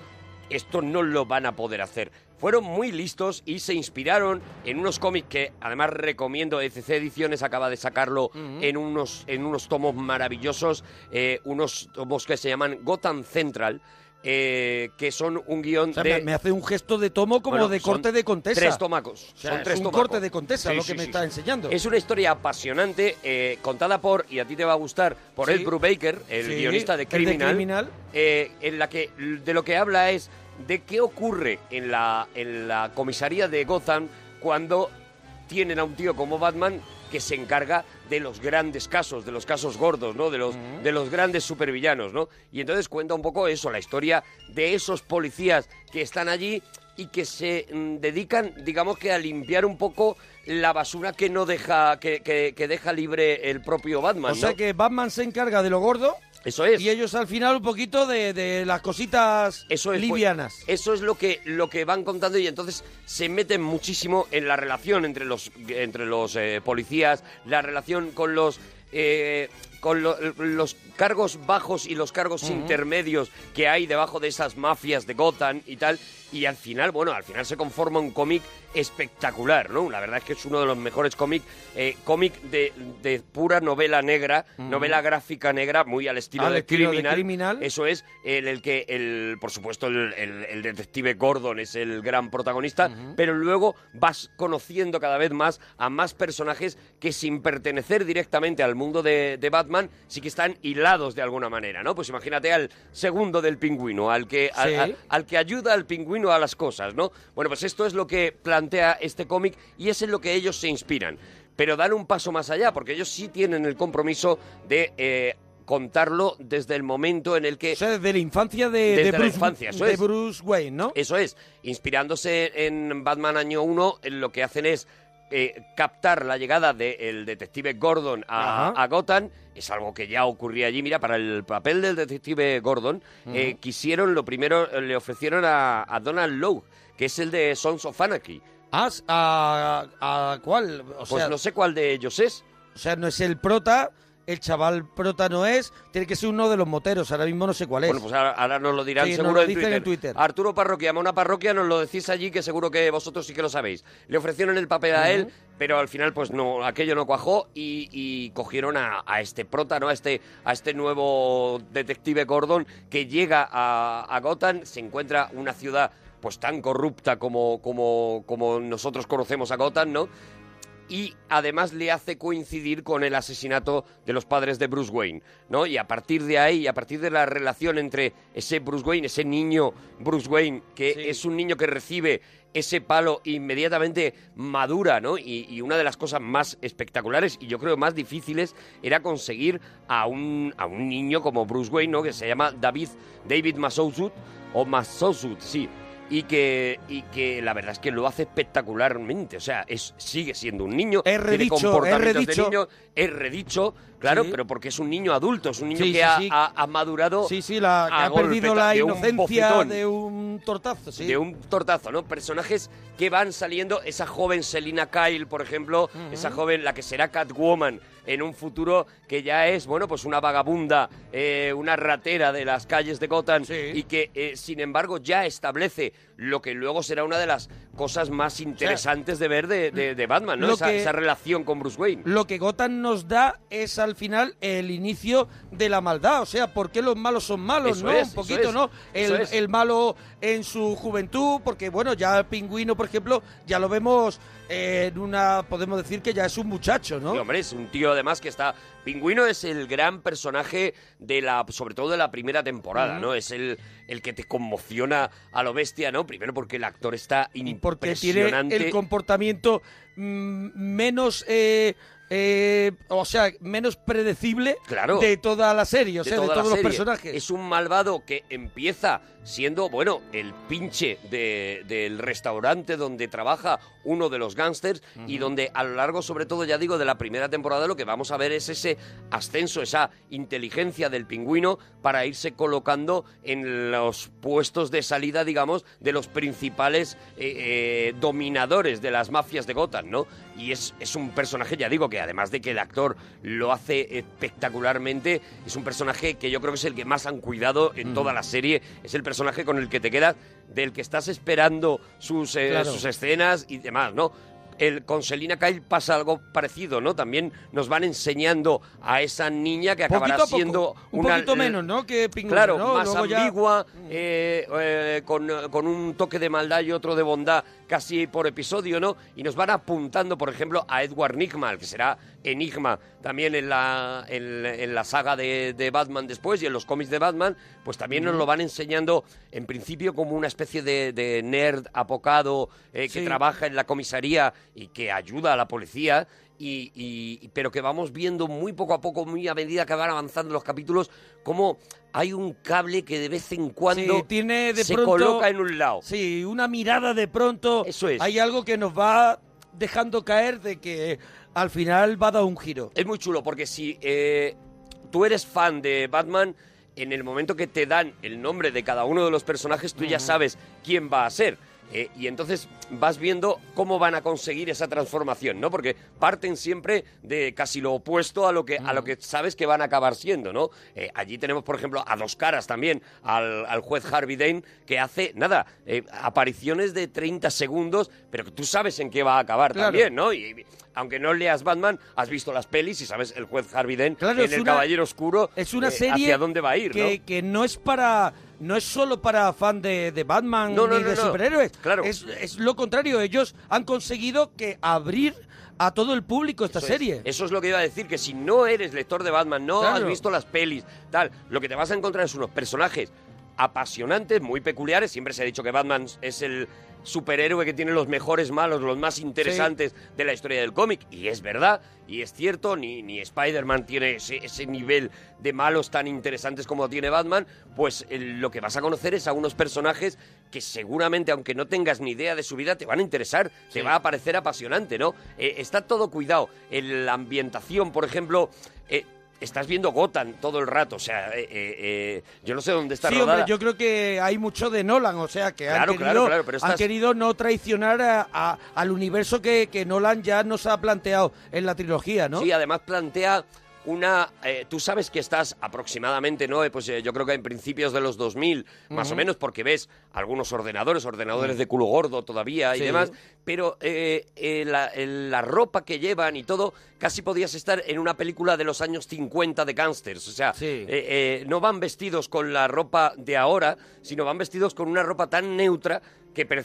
Esto no lo van a poder hacer. Fueron muy listos y se inspiraron en unos cómics que además recomiendo. ECC Ediciones acaba de sacarlo en, unos, en unos tomos maravillosos, eh, unos tomos que se llaman Gotham Central, eh, que son un guion O sea, de... me, me hace un gesto de tomo como de son corte de contesa. Tres tomacos. O sea, son es tres un tomacos. corte de contesa lo que me está enseñando. Es una historia apasionante, eh, contada por, y a ti te va a gustar, por Sí. Ed Brubaker, el Sí, guionista de el de Criminal, Criminal. eh, en la que de lo que habla es de qué ocurre en la, en la comisaría de Gotham cuando tienen a un tío como Batman que se encarga de los grandes casos, de los casos gordos, ¿no? De los, de los grandes supervillanos, ¿no? Y entonces cuenta un poco eso, la historia de esos policías que están allí y que se mm, dedican, digamos que a limpiar un poco la basura que no deja, que, que- que deja libre el propio Batman, o sea que Batman se encarga de lo gordo. Eso es. Y ellos al final un poquito de, de las cositas Eso es, pues, livianas. eso es lo que, lo que van contando y entonces se meten muchísimo en la relación entre los, entre los eh, policías, la relación con los... eh, con lo- los cargos bajos y los cargos intermedios que hay debajo de esas mafias de Gotham y tal. Y al final, bueno, al final se conforma un cómic espectacular, ¿no? La verdad es que es uno de los mejores cómics, eh, cómic de, de pura novela negra, novela gráfica negra, muy al estilo, Al de, estilo de criminal. Criminal. Eso es, en el que, el, por supuesto, el, el- el detective Gordon es el gran protagonista, pero luego vas conociendo cada vez más a más personajes que sin pertenecer directamente al mundo de, de Batman, sí que están hilados de alguna manera, ¿no? Pues imagínate al segundo del pingüino, al que, al- Sí. al- al que ayuda al pingüino a las cosas, ¿no? Bueno, pues esto es lo que plantea este cómic y es en lo que ellos se inspiran. Pero dan un paso más allá, porque ellos sí tienen el compromiso de eh, contarlo desde el momento en el que... O sea, desde la infancia de, Desde de la Bruce, infancia, eso de es. Bruce Wayne, ¿no? Eso es, inspirándose en Batman año 1, lo que hacen es eh, captar la llegada del detective Gordon a, Gotham. Es algo que ya ocurría allí. Mira, para el papel del detective Gordon, eh, quisieron, lo primero, eh, le ofrecieron a, a Donald Lowe, que es el de Sons of Anarchy. Ah, ¿a, a cuál? O Pues sea, no sé cuál de ellos es. O sea, no es el prota, el chaval prota no es, tiene que ser uno de los moteros, ahora mismo no sé cuál es. Bueno, pues ahora, ahora nos lo dirán Sí, nos seguro lo en, dicen Twitter. en Twitter. Arturo Parroquia, llama a una parroquia, nos lo decís allí, que seguro que vosotros sí que lo sabéis. Le ofrecieron el papel a él, pero al final, pues no, aquello no cuajó y, y cogieron a, a este prota, ¿no? A este, a este nuevo detective Gordon que llega a, a Gotham, se encuentra una ciudad pues tan corrupta como, como, como nosotros conocemos a Gotham, ¿no? Y además le hace coincidir con el asesinato de los padres de Bruce Wayne, ¿no? Y a partir de ahí, a partir de la relación entre ese Bruce Wayne, ese niño Bruce Wayne, que es un niño que recibe ese palo inmediatamente madura, ¿no? Y, y una de las cosas más espectaculares y yo creo más difíciles era conseguir a un, a un niño como Bruce Wayne, ¿no? Que se llama David, David Masouzut, o Masouzut, sí, y que, y que la verdad es que lo hace espectacularmente. O sea, es, sigue siendo un niño, Es tiene comportamientos de niño, es redicho, claro, Sí. pero porque es un niño adulto, es un niño Sí, que sí, ha, madurado. Sí, sí, la, que ha perdido la de inocencia de un tortazo, sí. De un tortazo, ¿no? Personajes que van saliendo, esa joven Selina Kyle, por ejemplo, esa joven, la que será Catwoman en un futuro que ya es, bueno, pues una vagabunda, eh, una ratera de las calles de Gotham y que, eh, sin embargo, ya establece lo que luego será una de las cosas más interesantes de ver de, de- de Batman, ¿no? Esa, que- esa relación con Bruce Wayne. Lo que Gotham nos da es al final el inicio de la maldad. O sea, ¿por qué los malos son malos, Eso no? es, Un poquito, es, ¿no? El, el malo en su juventud, porque bueno, ya el pingüino, por ejemplo, ya lo vemos en una. Podemos decir que ya es un muchacho, ¿no? Sí, hombre, es un tío además que está... Pingüino es el gran personaje de la, sobre todo de la primera temporada. ¿no? Es el, el que te conmociona a lo bestia, ¿no? Primero porque el actor está porque tiene impresionante. el comportamiento mm, menos eh, eh, o sea, menos predecible Claro. de toda la serie, o de sea, de toda la todos los personajes. Es un malvado que empieza siendo, bueno, el pinche de- del restaurante donde trabaja uno de los gángsters y donde a lo largo, sobre todo, ya digo, de la primera temporada, lo que vamos a ver es ese ascenso, esa inteligencia del pingüino para irse colocando en los puestos de salida, digamos, de los principales eh, eh, dominadores de las mafias de Gotham, ¿no? Y es, es un personaje, ya digo, que además de que el actor lo hace espectacularmente, es un personaje que yo creo que es el que más han cuidado en toda la serie, es el personaje con el que te quedas, del que estás esperando sus, eh, Claro. sus escenas y demás, ¿no? El, con Selina Kyle pasa algo parecido, ¿no? También nos van enseñando a esa niña que acabará Poquito a poco, siendo un poquito menos, ¿no? Que Pingüino, Claro, ¿no? más Luego ya- Mm. ambigua, eh, eh, con, con un toque de maldad y otro de bondad casi por episodio, ¿no? Y nos van apuntando, por ejemplo, a Edward Nigma, que será Enigma también en la, en, en la saga de, de Batman después y en los cómics de Batman, pues también nos lo van enseñando en principio como una especie de, de nerd apocado eh, que Sí. trabaja en la comisaría y que ayuda a la policía. Y, y- pero que vamos viendo muy poco a poco, muy a medida que van avanzando los capítulos, cómo hay un cable que de vez en cuando Sí, tiene de se pronto- coloca en un lado. Sí, una mirada de pronto. Eso es. Hay algo que nos va dejando caer de que al final va a dar un giro. Es muy chulo porque si eh, tú eres fan de Batman, en el momento que te dan el nombre de cada uno de los personajes, tú ya sabes quién va a ser. Eh, y entonces vas viendo cómo van a conseguir esa transformación, ¿no? Porque parten siempre de casi lo opuesto a lo que, a lo que sabes que van a acabar siendo, ¿no? Eh, allí tenemos, por ejemplo, a dos caras también, al, al juez Harvey Dane, que hace, nada, eh, apariciones de 30 segundos, pero que tú sabes en qué va a acabar Claro. también, ¿no? Y, y aunque no leas Batman, has visto las pelis y sabes el juez Harvey Dent Claro, en El una- Caballero Oscuro Es una eh, serie hacia dónde va a ir, que, ¿no? que no es para no es solo para fan de, de Batman No, no, ni no, de superhéroes. Claro. Es, es lo contrario. Ellos han conseguido que abrir a todo el público esta Eso es. serie. Eso es lo que iba a decir, que si no eres lector de Batman, no Claro. has visto las pelis, tal, lo que te vas a encontrar es unos personajes apasionantes, muy peculiares. Siempre se ha dicho que Batman es el superhéroe que tiene los mejores malos, los más interesantes de la historia del cómic. Y es verdad, y es cierto, ni, ni Spider-Man tiene ese, ese nivel de malos tan interesantes como tiene Batman. Pues eh, lo que vas a conocer es a unos personajes que seguramente, aunque no tengas ni idea de su vida, te van a interesar, te va a parecer apasionante, ¿no? Eh, está todo cuidado. En la ambientación, por ejemplo... eh, Estás viendo Gotham todo el rato, o sea, eh, eh, eh, yo no sé dónde está Sí, rodada. hombre, yo creo que hay mucho de Nolan, o sea, que han, Claro, querido, claro, claro, pero han querido no traicionar a- a- al universo que, que Nolan ya nos ha planteado en la trilogía, ¿no? Sí, además plantea una... eh, tú sabes que estás aproximadamente, ¿no? Eh, Pues eh, yo creo que en principios de los 2000, más o menos, porque ves algunos ordenadores, ordenadores de culo gordo todavía y Sí. demás, pero eh, eh, la, el- la ropa que llevan y todo, casi podías estar en una película de los años 50 de gángsters. O sea, eh, eh, no van vestidos con la ropa de ahora, sino van vestidos con una ropa tan neutra que per-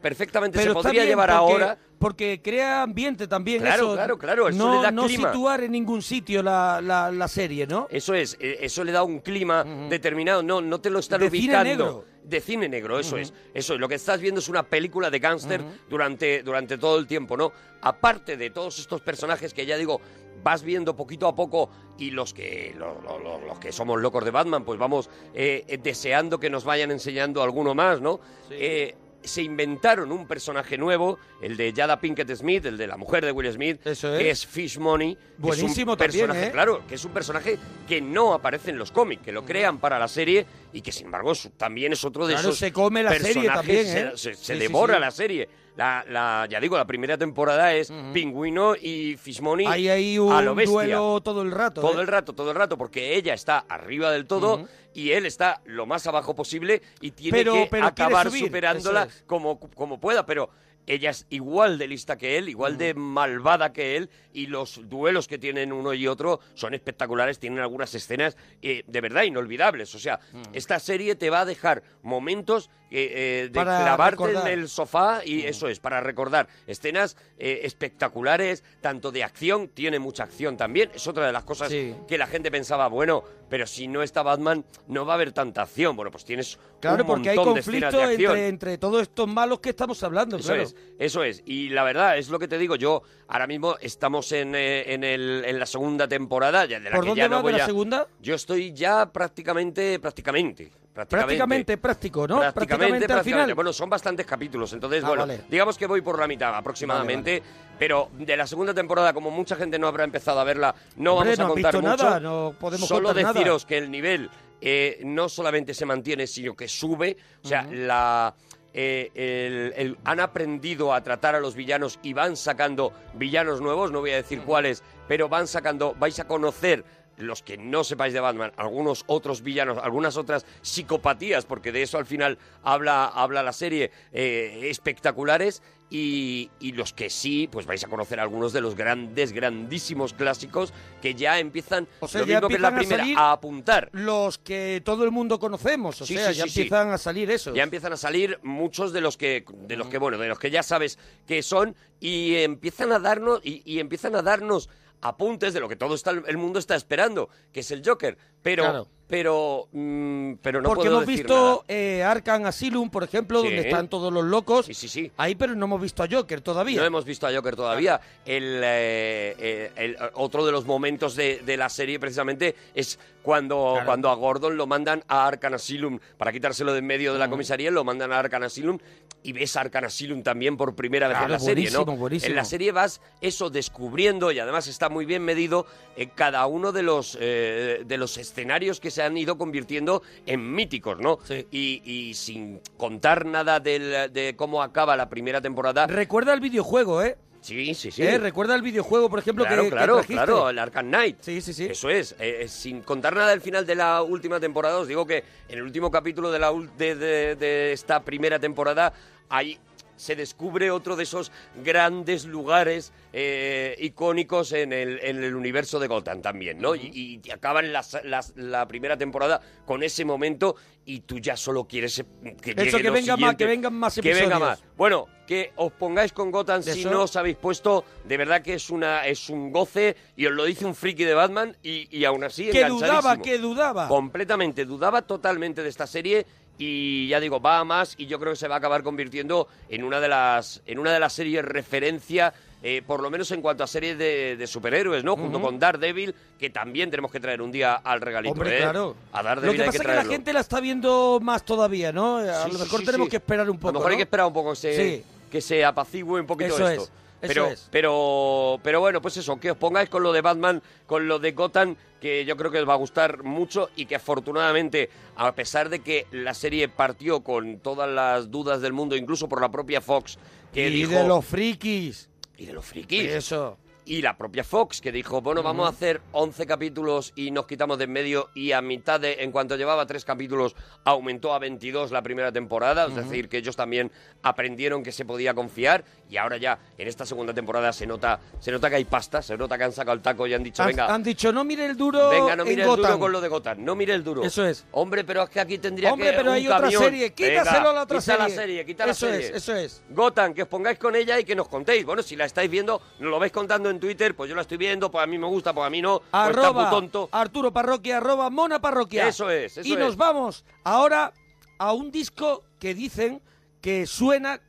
perfectamente Pero se podría bien llevar porque- ahora. Porque crea ambiente también. Claro, eso, claro, claro, eso no, le da no clima. situar en ningún sitio la, la, la serie, ¿no? Eso es, eh, eso le da un clima determinado, no, no te lo están De cine ubicando. negro. De cine negro, eso es. Eso es, lo que estás viendo es una película de gángster durante, durante todo el tiempo, ¿no? Aparte de todos estos personajes que ya digo, vas viendo poquito a poco y los que, lo- lo- lo- los que somos locos de Batman, pues vamos eh, deseando que nos vayan enseñando alguno más, ¿no? Eh, se inventaron un personaje nuevo, el de Jada Pinkett Smith, el de la mujer de Will Smith, es. que es Fish Money. que es un Buenísimo también, personaje, ¿eh? Claro, que es un personaje que no aparece en los cómics, que lo crean para la serie y que sin embargo también es otro de Claro, esos se come la serie personajes, también, se- ¿eh? se, se Sí, sí, devora sí. la serie. La, la- ya digo, la primera temporada es Pingüino y Fishmoni Hay ahí a un lo bestia. duelo todo el rato. Todo ¿eh? el rato, todo el rato, porque ella está arriba del todo y él está lo más abajo posible y tiene Pero- que pero acabar subir, superándola es. como, como pueda, pero ella es igual de lista que él, igual de malvada que él, y los duelos que tienen uno y otro son espectaculares, tienen algunas escenas eh, de verdad inolvidables. O sea, esta serie te va a dejar momentos eh, de Para clavarte recordar. en el sofá y eso es, para recordar escenas eh, espectaculares, tanto de acción, tiene mucha acción también, es otra de las cosas Sí. que la gente pensaba, bueno, pero si no está Batman no va a haber tanta acción. Bueno, pues tienes Claro, un porque hay montón de escenas conflicto de acción. entre, entre todos estos malos que estamos hablando, Eso claro. es, eso es. Y la verdad, es lo que te digo, yo ahora mismo estamos en, eh, en, el- en la segunda temporada, ya de la ¿Por que dónde ya va no de voy la a- segunda? Yo estoy ya prácticamente, prácticamente. Prácticamente práctico, ¿no? Prácticamente, al prácticamente. final. Bueno, son bastantes capítulos, entonces, Ah, bueno, vale. digamos que voy por la mitad aproximadamente. Pero de la segunda temporada, como mucha gente no habrá empezado a verla, no Hombre, vamos a no has contar visto mucho. nada, no podemos Solo contar nada. deciros que el nivel eh, no solamente se mantiene, sino que sube. O sea, la... eh, el- el- han aprendido a tratar a los villanos y van sacando villanos nuevos, no voy a decir cuáles, pero van sacando, vais a conocer los que no sepáis de Batman, algunos otros villanos, algunas otras psicopatías, porque de eso al final habla, habla la serie, eh, espectaculares, y, y los que sí, pues vais a conocer algunos de los grandes, grandísimos clásicos que ya empiezan, O sea, lo mismo que es la a primera, a apuntar. Los que todo el mundo conocemos, o Sí, sea, sí, ya sí, sí. empiezan a salir eso. Ya empiezan a salir muchos de los que, de los que bueno, de los que ya sabes que son y empiezan a darnos y, y empiezan a darnos apuntes de lo que todo está, el mundo está esperando, que es el Joker. Pero, Claro. Pero, mm, pero no Porque puedo hemos decir visto eh, Arkham Asylum, por ejemplo, Sí. donde están todos los locos. Sí, sí, sí. Ahí, pero no hemos visto a Joker todavía. No hemos visto a Joker todavía. El, eh, eh, el- otro de los momentos de, de la serie, precisamente, es cuando, Claro. cuando a Gordon lo mandan a Arkham Asylum para quitárselo de en medio de la comisaría, lo mandan a Arkham Asylum y ves a Arkham Asylum también por primera vez en la serie, ¿no? buenísimo, buenísimo. En la serie vas eso descubriendo y además está muy bien medido en cada uno de los eh, de los escenarios que se han ido convirtiendo en míticos, ¿no? Y, y sin contar nada del- de cómo acaba la primera temporada. Recuerda el videojuego, ¿eh? Sí, sí, sí. ¿Eh? Recuerda el videojuego, por ejemplo, claro, que, que claro, trajiste. claro, el Arkham Knight. Sí, sí, sí. Eso es. Eh, eh, sin contar nada del final de la última temporada, os digo que en el último capítulo de, la, de, de- de esta primera temporada, ahí se descubre otro de esos grandes lugares eh, icónicos en el, en el universo de Gotham también, ¿no? Y, y acaban las- las- la primera temporada con ese momento y tú ya solo quieres que Eso, que venga más- que vengan más Que venga episodios. más. Bueno, que os pongáis con Gotham si eso- no os habéis puesto, de verdad que es una es un goce y os lo dice un friki de Batman y, y aún así Que dudaba, que dudaba. Completamente, dudaba totalmente de esta serie y ya digo, va a más y yo creo que se va a acabar convirtiendo en una de las en una de las series referencia eh, por lo menos en cuanto a series de, de superhéroes, ¿no? Junto Ujú. con Daredevil, que también tenemos que traer un día al regalito, Hombre, ¿eh? claro. A Lo Daredevil que hay pasa que es que la gente la está viendo más todavía, ¿no? A Sí, lo mejor sí, tenemos sí. que esperar un poco, A lo mejor hay ¿no? que esperar un poco que se, que se apacigüe un poquito Eso esto. es, eso pero, es. pero, pero bueno, pues eso, que os pongáis con lo de Batman, con lo de Gotham, que yo creo que os va a gustar mucho y que afortunadamente, a pesar de que la serie partió con todas las dudas del mundo, incluso por la propia Fox, que y dijo... de los frikis. Y de los frikis. Eso. Y la propia Fox, que dijo, bueno, vamos a hacer 11 capítulos y nos quitamos de en medio. Y a mitad de, en cuanto llevaba tres capítulos, aumentó a 22 la primera temporada. Es decir, que ellos también aprendieron que se podía confiar. Y ahora ya, en esta segunda temporada, se nota, se nota que hay pasta, se nota que han sacado el taco y han dicho, Han, venga, han dicho, no mire el duro venga, no en mire el duro Gotham. con lo de Gotham, no mire el duro. Eso es. Hombre, pero es que aquí tendría Hombre, que pero un hay otra camión. serie, quítaselo Venga, a la otra quita la serie. serie, quita la Eso serie. es, eso es. Gotham, que os pongáis con ella y que nos contéis. Bueno, si la estáis viendo, nos lo vais contando en Twitter, pues yo la estoy viendo, pues a mí me gusta, pues a mí no, pues está Arroba tonto. Arturo Parroquia, arroba Mona Parroquia. Eso es, eso y es. nos vamos ahora a un disco que dicen que suena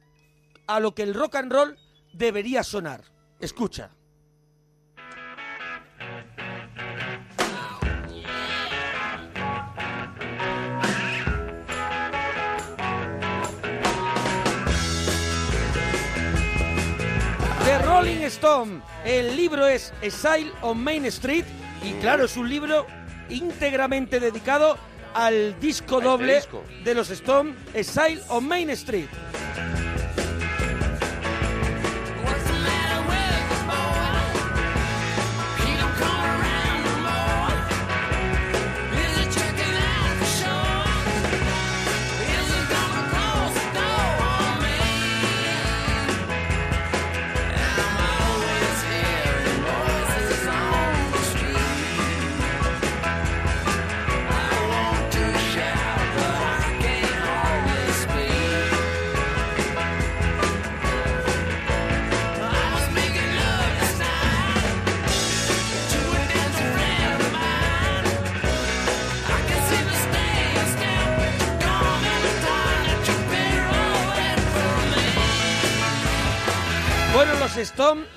a lo que el rock and roll debería sonar. Escucha. Rolling Stone. El libro es Exile on Main Street y claro, es un libro íntegramente dedicado al disco este doble disco. de los Stone, Exile on Main Street.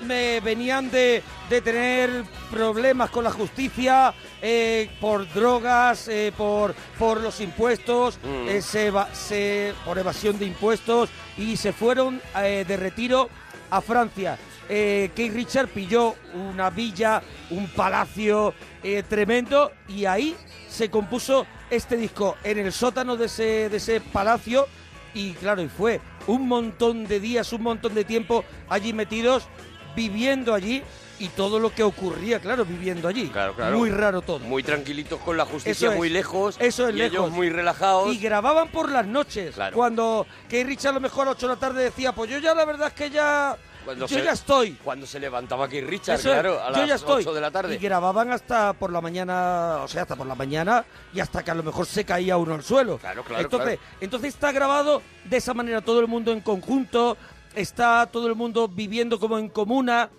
Me venían de, de tener problemas con la justicia eh, por drogas, eh, por, por los impuestos, Mm. eh, se por evasión de impuestos y se fueron de retiro a Francia. Eh, Keith Richard pilló una villa, un palacio eh, tremendo y ahí se compuso este disco en el sótano de ese, de ese palacio y claro, y fue un montón de días, un montón de tiempo allí metidos, viviendo allí y todo lo que ocurría, claro, viviendo allí. Claro, claro. Muy raro todo. Muy tranquilitos con la justicia, es. muy lejos. Eso es y lejos. ellos muy relajados. Y grababan por las noches. Claro. Cuando Keith Richard a lo mejor a las 8 de la tarde decía, pues yo ya la verdad es que ya... Cuando yo se- ya estoy. Cuando se levantaba aquí Richard, Eso claro, a yo las ya estoy. 8 de la tarde. Y grababan hasta por la mañana, o sea, hasta por la mañana y hasta que a lo mejor se caía uno al suelo. Claro, claro, entonces, claro. entonces está grabado de esa manera, todo el mundo en conjunto, está todo el mundo viviendo como en comuna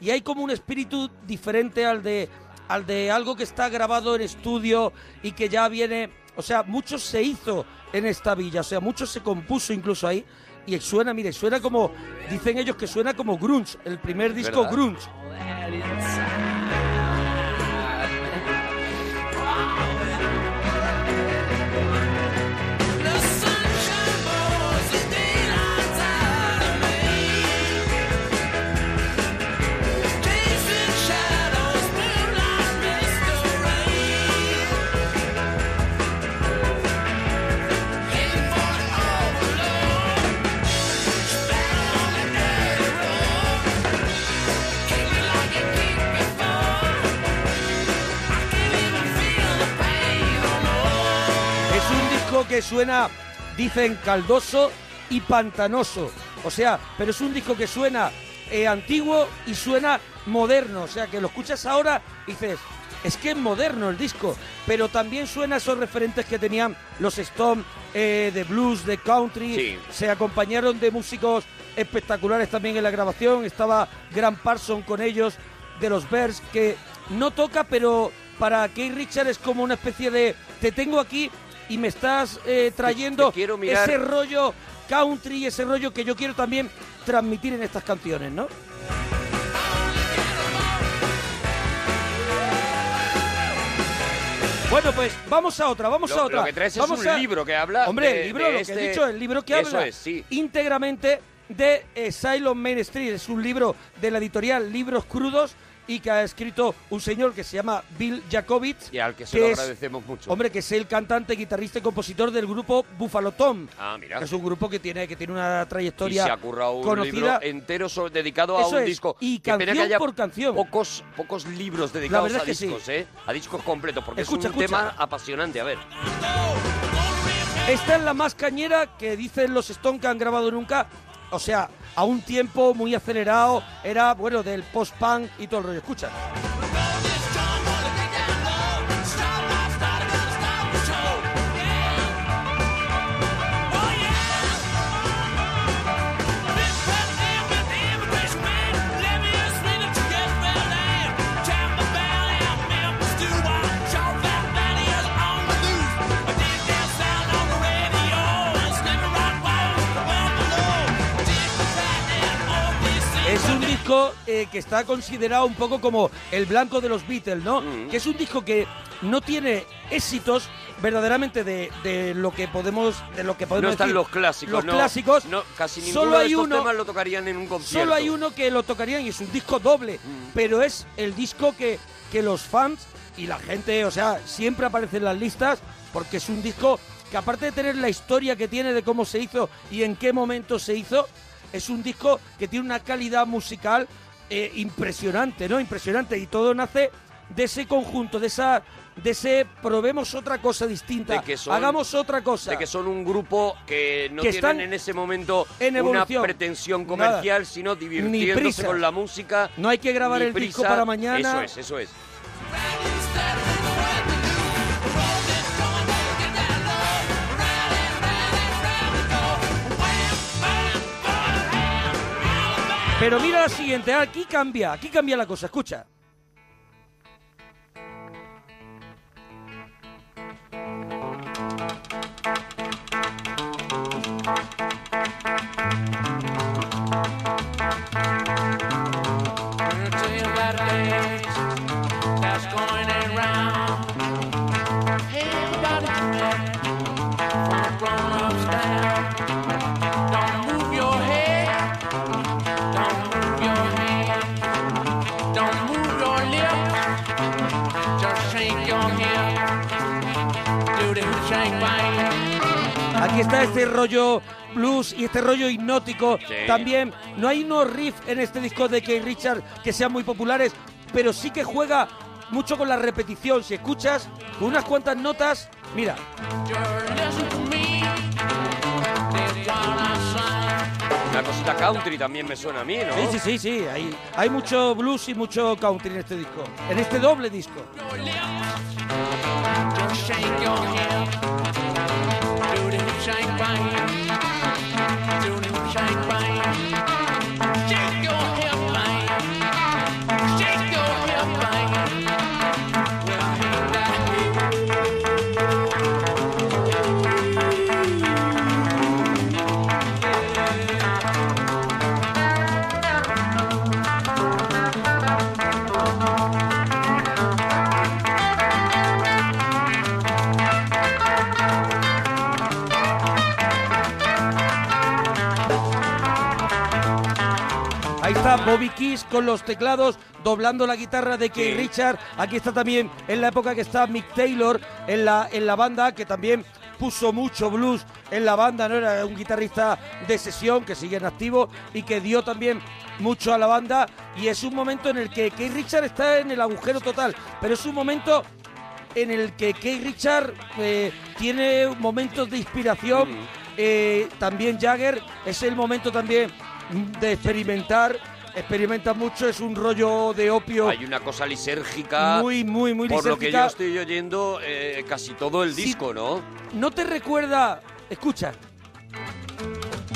y hay como un espíritu diferente al de al de algo que está grabado en estudio y que ya viene, o sea, mucho se hizo en esta villa, o sea, mucho se compuso incluso ahí y suena, mire, suena como dicen ellos que suena como grunge, el primer disco ¿Verdad? grunge. Que suena, dicen, caldoso y pantanoso. O sea, pero es un disco que suena eh, antiguo y suena moderno. O sea, que lo escuchas ahora y dices, es que es moderno el disco. Pero también suena esos referentes que tenían los Stones eh, de blues, de country. Sí. Se acompañaron de músicos espectaculares también en la grabación. Estaba Grant Parson con ellos, de los Bears, que no toca, pero para Keith Richard es como una especie de te tengo aquí y me estás eh, trayendo te quiero mirar. ese rollo country, ese rollo que yo quiero también transmitir en estas canciones, ¿no? Bueno, pues vamos a otra, vamos Lo- a otra. lo que traes es Vamos un a- libro que habla Hombre, de- el libro, de lo que este- he dicho, el libro que Eso habla es, sí. íntegramente de eh, Silent Main Street. Es un libro de la editorial Libros Crudos y que ha escrito un señor que se llama Bill Jacobitz. Y al que se lo es- agradecemos mucho. Hombre, que es el cantante, guitarrista y compositor del grupo Buffalo Tom. Ah, mira. Que es un grupo que tiene, que tiene una Y trayectoria se ha currado un conocida. libro entero dedicado a un es, disco. y canción que haya por canción. Pocos, pocos libros dedicados a sí. discos, ¿eh? A discos completos, porque Escucha, es un escucha. tema apasionante. A ver. Esta es la más cañera que dicen los Stone que han grabado nunca. O sea, a un tiempo muy acelerado. Era, bueno, del post-punk y todo el rollo. Escucha. Disco eh, que está considerado un poco como el blanco de los Beatles, ¿no? Mm. Que es un disco que no tiene éxitos verdaderamente de, de lo que podemos de lo que podemos No están decir. los clásicos, Los no. clásicos. No, casi ninguno solo de hay estos uno, temas lo tocarían en un concierto. Solo hay uno que lo tocarían y es un disco doble, Mm. pero es el disco que, que los fans y la gente, o sea, siempre aparece en las listas porque es un disco que aparte de tener la historia que tiene de cómo se hizo y en qué momento se hizo, es un disco que tiene una calidad musical eh, impresionante, ¿no? Impresionante y todo nace de ese conjunto, de esa de ese probemos otra cosa distinta, De que son- hagamos otra cosa. De que son un grupo que no Que tienen en ese momento en una pretensión comercial, Nada. sino divirtiéndose con la música. No hay que grabar el disco para mañana. Eso es, eso es. Pero mira la siguiente, aquí cambia, aquí cambia la cosa, escucha. Está este rollo blues y este rollo hipnótico. También no hay unos riffs en este disco de Keith Richard que sean muy populares, pero sí que juega mucho con la repetición. Si escuchas con unas cuantas notas, mira. Una cosita country también me suena a mí, ¿no? Sí, sí, sí, sí. Hay, hay mucho blues y mucho country en este disco. En este doble disco. sunshine fine. Keys con los teclados doblando la guitarra de Keith Richard. Aquí está también en la época que está Mick Taylor en la, en la banda, que también puso mucho blues en la banda, ¿no? Era un guitarrista de sesión que sigue en activo y que dio también mucho a la banda. Y es un momento en el que Keith Richard está en el agujero total, pero es un momento en el que Keith Richard eh, tiene momentos de inspiración. Eh, también Jagger es el momento también de experimentar. Experimenta mucho, es un rollo de opio. Hay una cosa lisérgica. Muy, muy, muy Por lo que yo estoy oyendo eh, casi todo el disco, ¿no? ¿No te recuerda, escucha,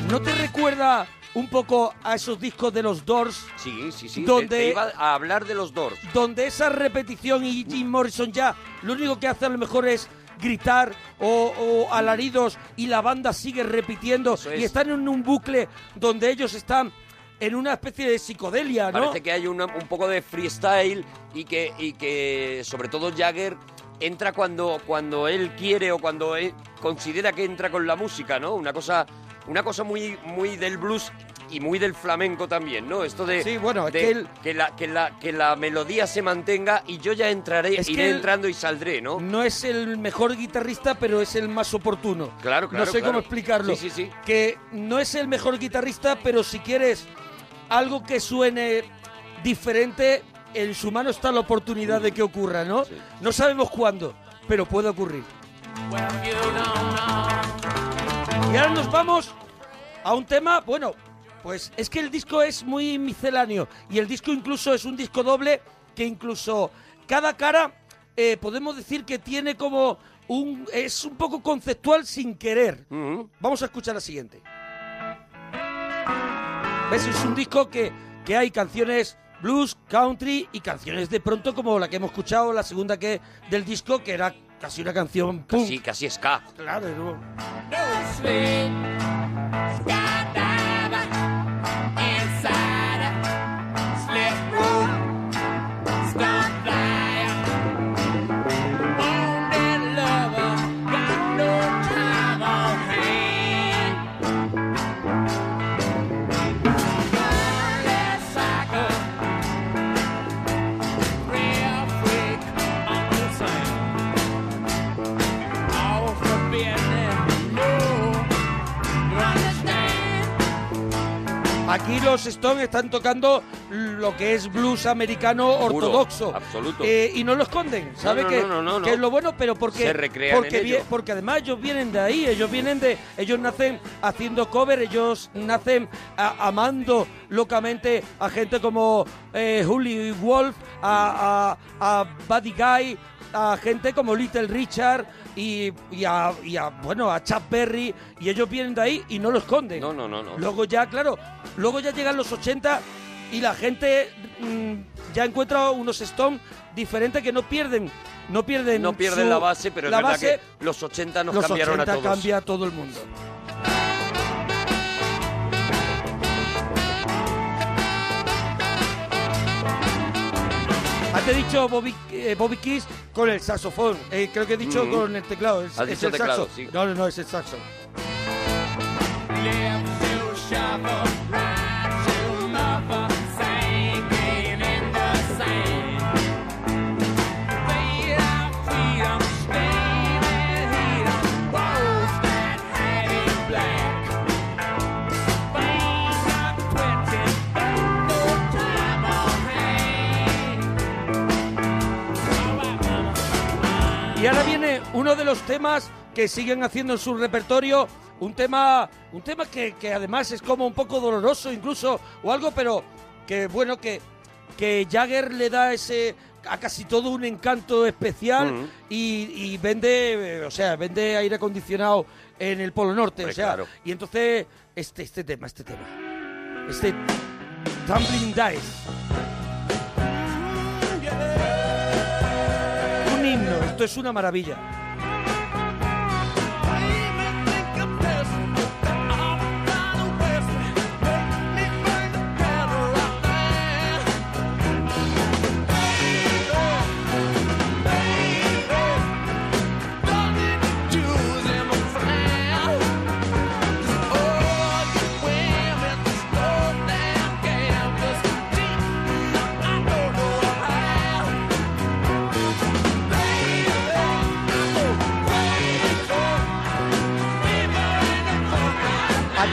no te recuerda un poco a esos discos de los Doors? Sí, sí, sí. Donde- Te- iba a hablar de los Doors. donde esa repetición y Jim Morrison ya lo único que hace a lo mejor es gritar o, o alaridos y la banda sigue repitiendo y están en un bucle donde ellos están en una especie de psicodelia, ¿no? Parece que hay una- un poco de freestyle y que, y que sobre todo Jagger entra cuando, cuando él quiere o cuando él considera que entra con la música, ¿no? Una cosa, una cosa muy, muy del blues y muy del flamenco también, ¿no? Esto de, Sí, bueno, es de que él- la, que, la, que la melodía se mantenga y yo ya entraré, Es iré él- entrando y saldré, ¿no? No es el mejor guitarrista, pero es el más oportuno. Claro, claro, No sé claro. cómo explicarlo. Sí, sí, sí. Que no es el mejor guitarrista, pero si quieres algo que suene diferente, en su mano está la oportunidad de que ocurra, ¿no? No sabemos cuándo, pero puede ocurrir. Y ahora nos vamos a un tema, bueno, pues es que el disco es muy misceláneo y el disco incluso es un disco doble que incluso cada cara eh, podemos decir que tiene como un... es un poco conceptual sin querer. Vamos a escuchar la siguiente. ¿Ves? Es un disco que, que hay canciones blues, country y canciones de pronto como la que hemos escuchado, la segunda que del disco, que era casi una canción punk. Casi, casi ska. Claro, ¿no? Aquí los Stones están tocando lo que es blues americano ortodoxo. absoluto. Eh, y no lo esconden, ¿sabe no, que, no, no, que es lo bueno? Pero porque, Se recrean porque, en ello. porque además ellos vienen de ahí, ellos vienen de... Ellos nacen haciendo cover, ellos nacen a- amando locamente a gente como eh, Julio Wolf, a, a, a Buddy Guy, a gente como Little Richard y, y a, y a, bueno, a Chuck Berry, y ellos vienen de ahí y no lo esconden. No, no, no, no. Luego ya, claro, luego ya llegan los 80 y la gente mm, ya encuentra unos Stones diferentes que no pierden, no pierden, No pierden su- la base, pero es la verdad base, que los 80 nos los cambiaron 80 a todos. cambia a todo el mundo. He dicho Bobby, eh, Bobby Keys con el saxofón. Eh, creo que he dicho Mm. con el teclado. Es, Has es dicho el teclado, saxo. sí. No, no, no, es el saxo. De los temas que siguen haciendo en su repertorio, un tema, un tema que, que además es como un poco doloroso incluso o algo, pero que bueno que que Jagger le da ese a casi todo un encanto especial Mm. y, y vende, eh, o sea, vende aire acondicionado en el Polo Norte, Hombre, o sea, claro. y entonces este este tema, este tema, este Tumbling Dice. Un himno, esto es una maravilla.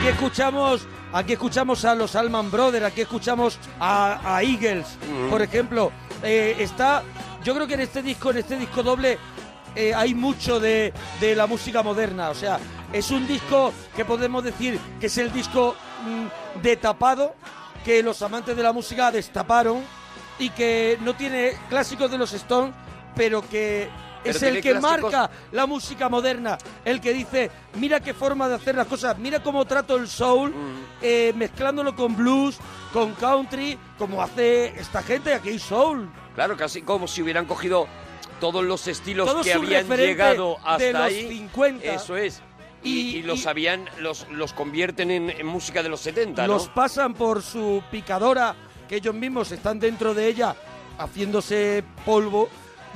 Aquí escuchamos, aquí escuchamos a los Alman Brothers, aquí escuchamos a, a Eagles, por ejemplo. Eh, está, yo creo que en este disco, en este disco doble, eh, hay mucho de, de la música moderna. O sea, es un disco que podemos decir que es el disco mm, de tapado, que los amantes de la música destaparon y que no tiene clásicos de los Stones, pero que es el que clásicos- marca la música moderna, el que dice, mira qué forma de hacer las cosas, mira cómo trato el soul, Mm. eh, mezclándolo con blues, con country, como hace esta gente, aquí hay soul. Claro, casi como si hubieran cogido todos los estilos que habían llegado hasta de los ahí. 50. Eso es. Y, los habían, los, los convierten en, en música de los 70, ¿no? Los pasan por su picadora, que ellos mismos están dentro de ella haciéndose polvo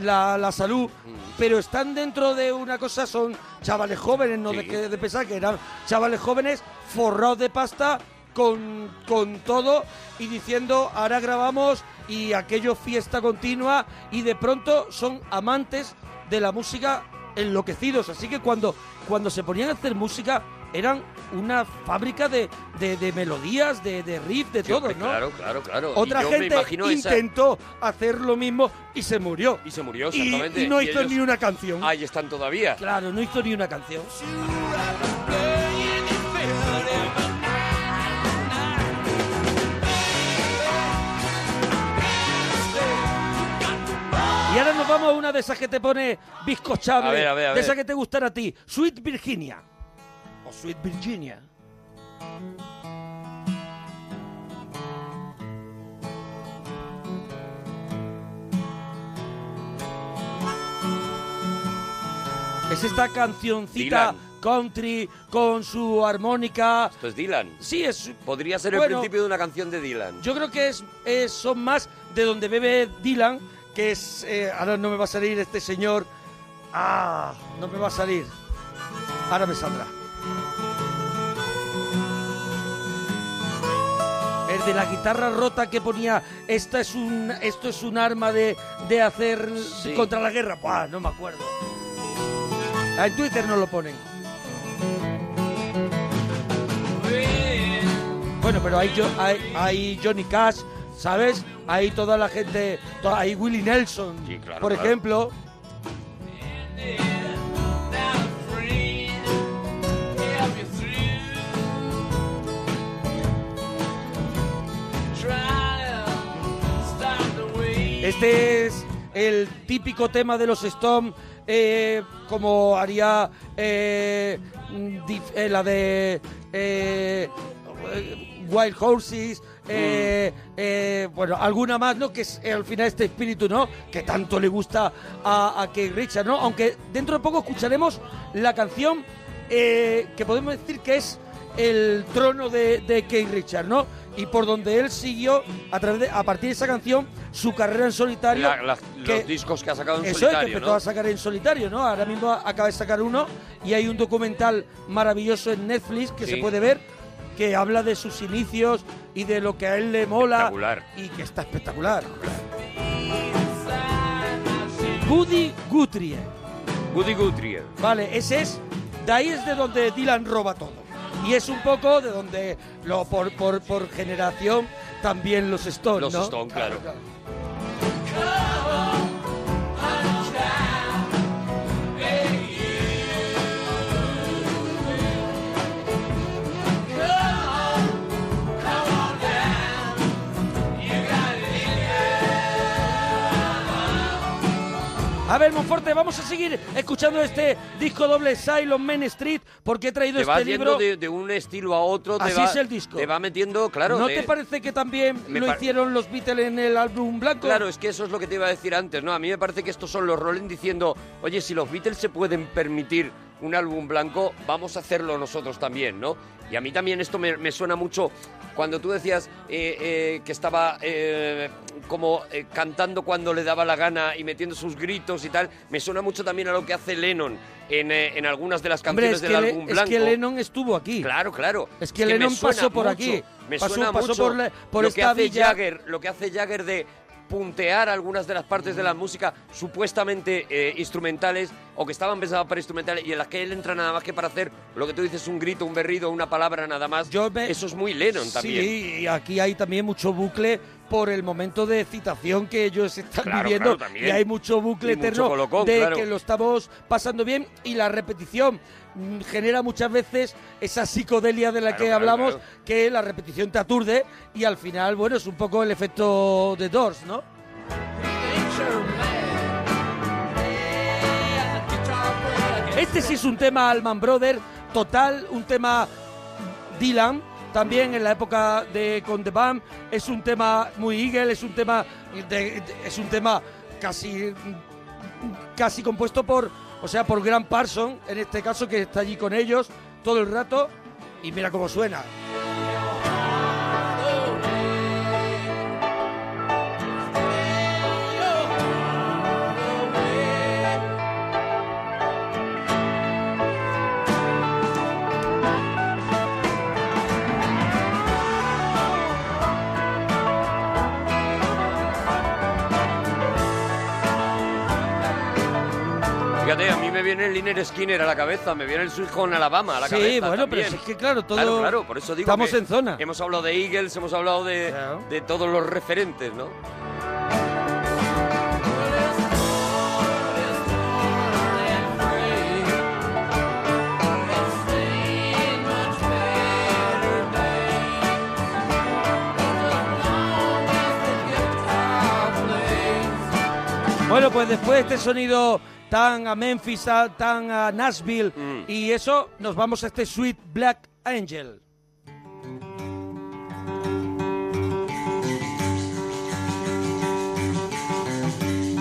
la, la salud, Mm. pero están dentro de una cosa, son chavales jóvenes, no de, que- de pensar que eran chavales jóvenes forrados de pasta con, con todo y diciendo ahora grabamos y aquello fiesta continua y de pronto son amantes de la música enloquecidos. Así que cuando, cuando se ponían a hacer música eran una fábrica de, de- de melodías, de, de riff, de Sí, todo, ¿no? Claro, claro, claro. Otra gente esa- intentó hacer lo mismo y se murió. Y se murió, exactamente. y no hizo ellos- ni una canción. Ahí están todavía. Claro, no hizo ni una canción. Y ahora nos vamos a una de esas que te pone bizcochable, A ver, a ver, a de esas que te gustan a ti, Sweet Virginia. O Sweet Virginia. Es esta cancioncita country con su armónica. Esto es Dylan. Sí, es. Podría ser el principio de una canción de Dylan. Yo creo que es, es- son más de donde bebe Dylan, que es. eh, ahora no me va a salir este señor. Ah, no me va a salir. Ahora me saldrá. De la guitarra rota que ponía esta es un esto es un arma de, de hacer Sí. contra la guerra. Buah, no me acuerdo. En Twitter no lo ponen. Bueno, pero hay, hay, hay Johnny Cash, ¿sabes? Hay toda la gente, hay Willie Nelson, claro, por claro. ejemplo. Este es el típico tema de los Stones, eh, como haría eh, mm, eh, la de eh, Wild Horses, eh, eh, bueno, alguna más, ¿no? Que es al final este espíritu, ¿no? Que tanto le gusta a, a Keith Richards, ¿no? Aunque dentro de poco escucharemos la canción eh, que podemos decir que es el trono de, de Keith Richards, ¿no? Y por donde él siguió, a, través de, a partir de esa canción, su carrera en solitario. La- la- que- los discos que ha sacado en eso es, solitario, que empezó ¿no? a sacar en solitario, ¿no? Ahora mismo acaba de sacar uno y hay un documental maravilloso en Netflix que Sí. se puede ver que habla de sus inicios y de lo que a él le mola Espectacular. y que está espectacular. Woody Guthrie. Woody Guthrie. Vale, ese es, de ahí es de donde Dylan roba todo. Y es un poco de donde, lo, por, por, por generación, también los Stones, Los ¿no? Stones, claro. Isabel Monforte. Vamos a seguir escuchando este disco doble Silent Man Street porque he traído Te este libro. de, de un estilo a otro. te Así va- es el disco. Te va metiendo, claro. ¿No te- te parece que también Me lo hicieron los Beatles en el álbum blanco? Claro, es que eso es lo que te iba a decir antes, ¿no? A mí me parece que estos son los Rolling diciendo, oye, si los Beatles se pueden permitir un álbum blanco, vamos a hacerlo nosotros también, ¿no? Y a mí también esto me, me suena mucho cuando tú decías eh, eh, que estaba eh, como cantando cuando le daba la gana y metiendo sus gritos y tal, me suena mucho también a lo que hace Lennon en, en algunas de las Hombre, canciones es que, del álbum es blanco. que Lennon estuvo aquí. Claro, claro. Es que Lennon pasó por mucho, aquí. Me Pasó- suena pasó mucho por la- por lo que hace villa. Jagger, lo que hace Jagger de puntear algunas de las partes de la música supuestamente eh, instrumentales o que estaban pensadas para instrumentales y en las que él entra nada más que para hacer lo que tú dices un grito, un berrido, una palabra nada más. Eso es muy Lennon también. Sí, y aquí hay también mucho bucle por el momento de excitación que ellos están Claro, viviendo. claro, y hay mucho bucle Y mucho eterno colocón, de claro. que lo estamos pasando bien y la repetición genera muchas veces esa psicodelia de la Claro, que hablamos, claro. que la repetición te aturde y al final, bueno, es un poco el efecto de Doors, ¿no? Este sí es un tema Alman Brother, total, un tema Dylan, también en la época de con The Band, es un tema muy Eagle, es un tema de- de- es un tema casi casi compuesto por, o sea, por Grant Parson, en este caso que está allí con ellos todo el rato y mira cómo suena. Me viene el Liner Skinner a la cabeza, me viene el Home Alabama a la Sí, cabeza. bueno, pero también. si es que claro, todo- Claro, claro, por eso digo estamos que en zona. Hemos hablado de Eagles, hemos hablado de, de todos los referentes, ¿no? Bueno, pues después de este sonido tan a Memphis, tan a Nashville Mm. y eso, nos vamos a este Sweet Black Angel.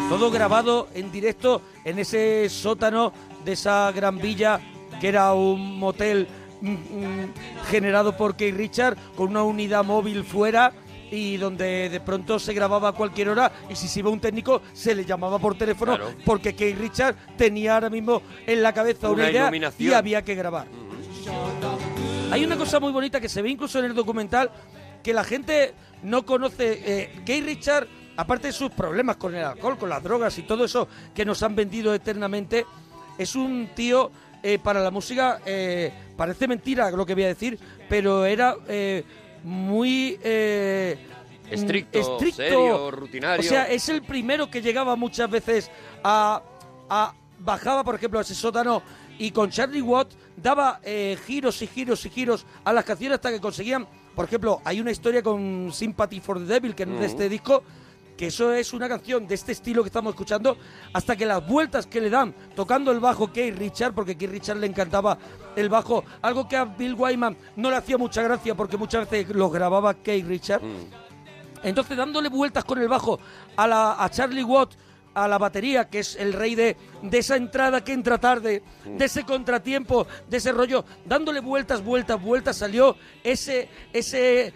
Todo grabado en directo en ese sótano de esa gran villa que era un motel mm, mm, generado por Keith Richard con una unidad móvil fuera y donde de pronto se grababa a cualquier hora y si se iba un técnico se le llamaba por teléfono Claro. porque Keith Richard tenía ahora mismo en la cabeza una, Una idea y había que grabar. Hay una cosa muy bonita que se ve incluso en el documental que la gente no conoce. Eh, Keith Richard, aparte de sus problemas con el alcohol, con las drogas y todo eso que nos han vendido eternamente, es un tío eh, para la música, eh, parece mentira lo que voy a decir, pero era eh, muy... eh, Estricto, serio, rutinario. O sea, es el primero que llegaba muchas veces a... a bajaba, por ejemplo, a ese sótano y con Charlie Watt daba eh, giros y giros y giros a las canciones hasta que conseguían... Por ejemplo, hay una historia con Sympathy for the Devil, que es de Mm. este disco, que eso es una canción de este estilo que estamos escuchando, hasta que las vueltas que le dan tocando el bajo Keith Richard, porque Keith Richard le encantaba el bajo, algo que a Bill Wyman no le hacía mucha gracia porque muchas veces lo grababa Keith Richard. Entonces, dándole vueltas con el bajo a, la, a Charlie Watt, a la batería, que es el rey de, de esa entrada que entra tarde, de ese contratiempo, de ese rollo, dándole vueltas, vueltas, vueltas, salió ese, ese,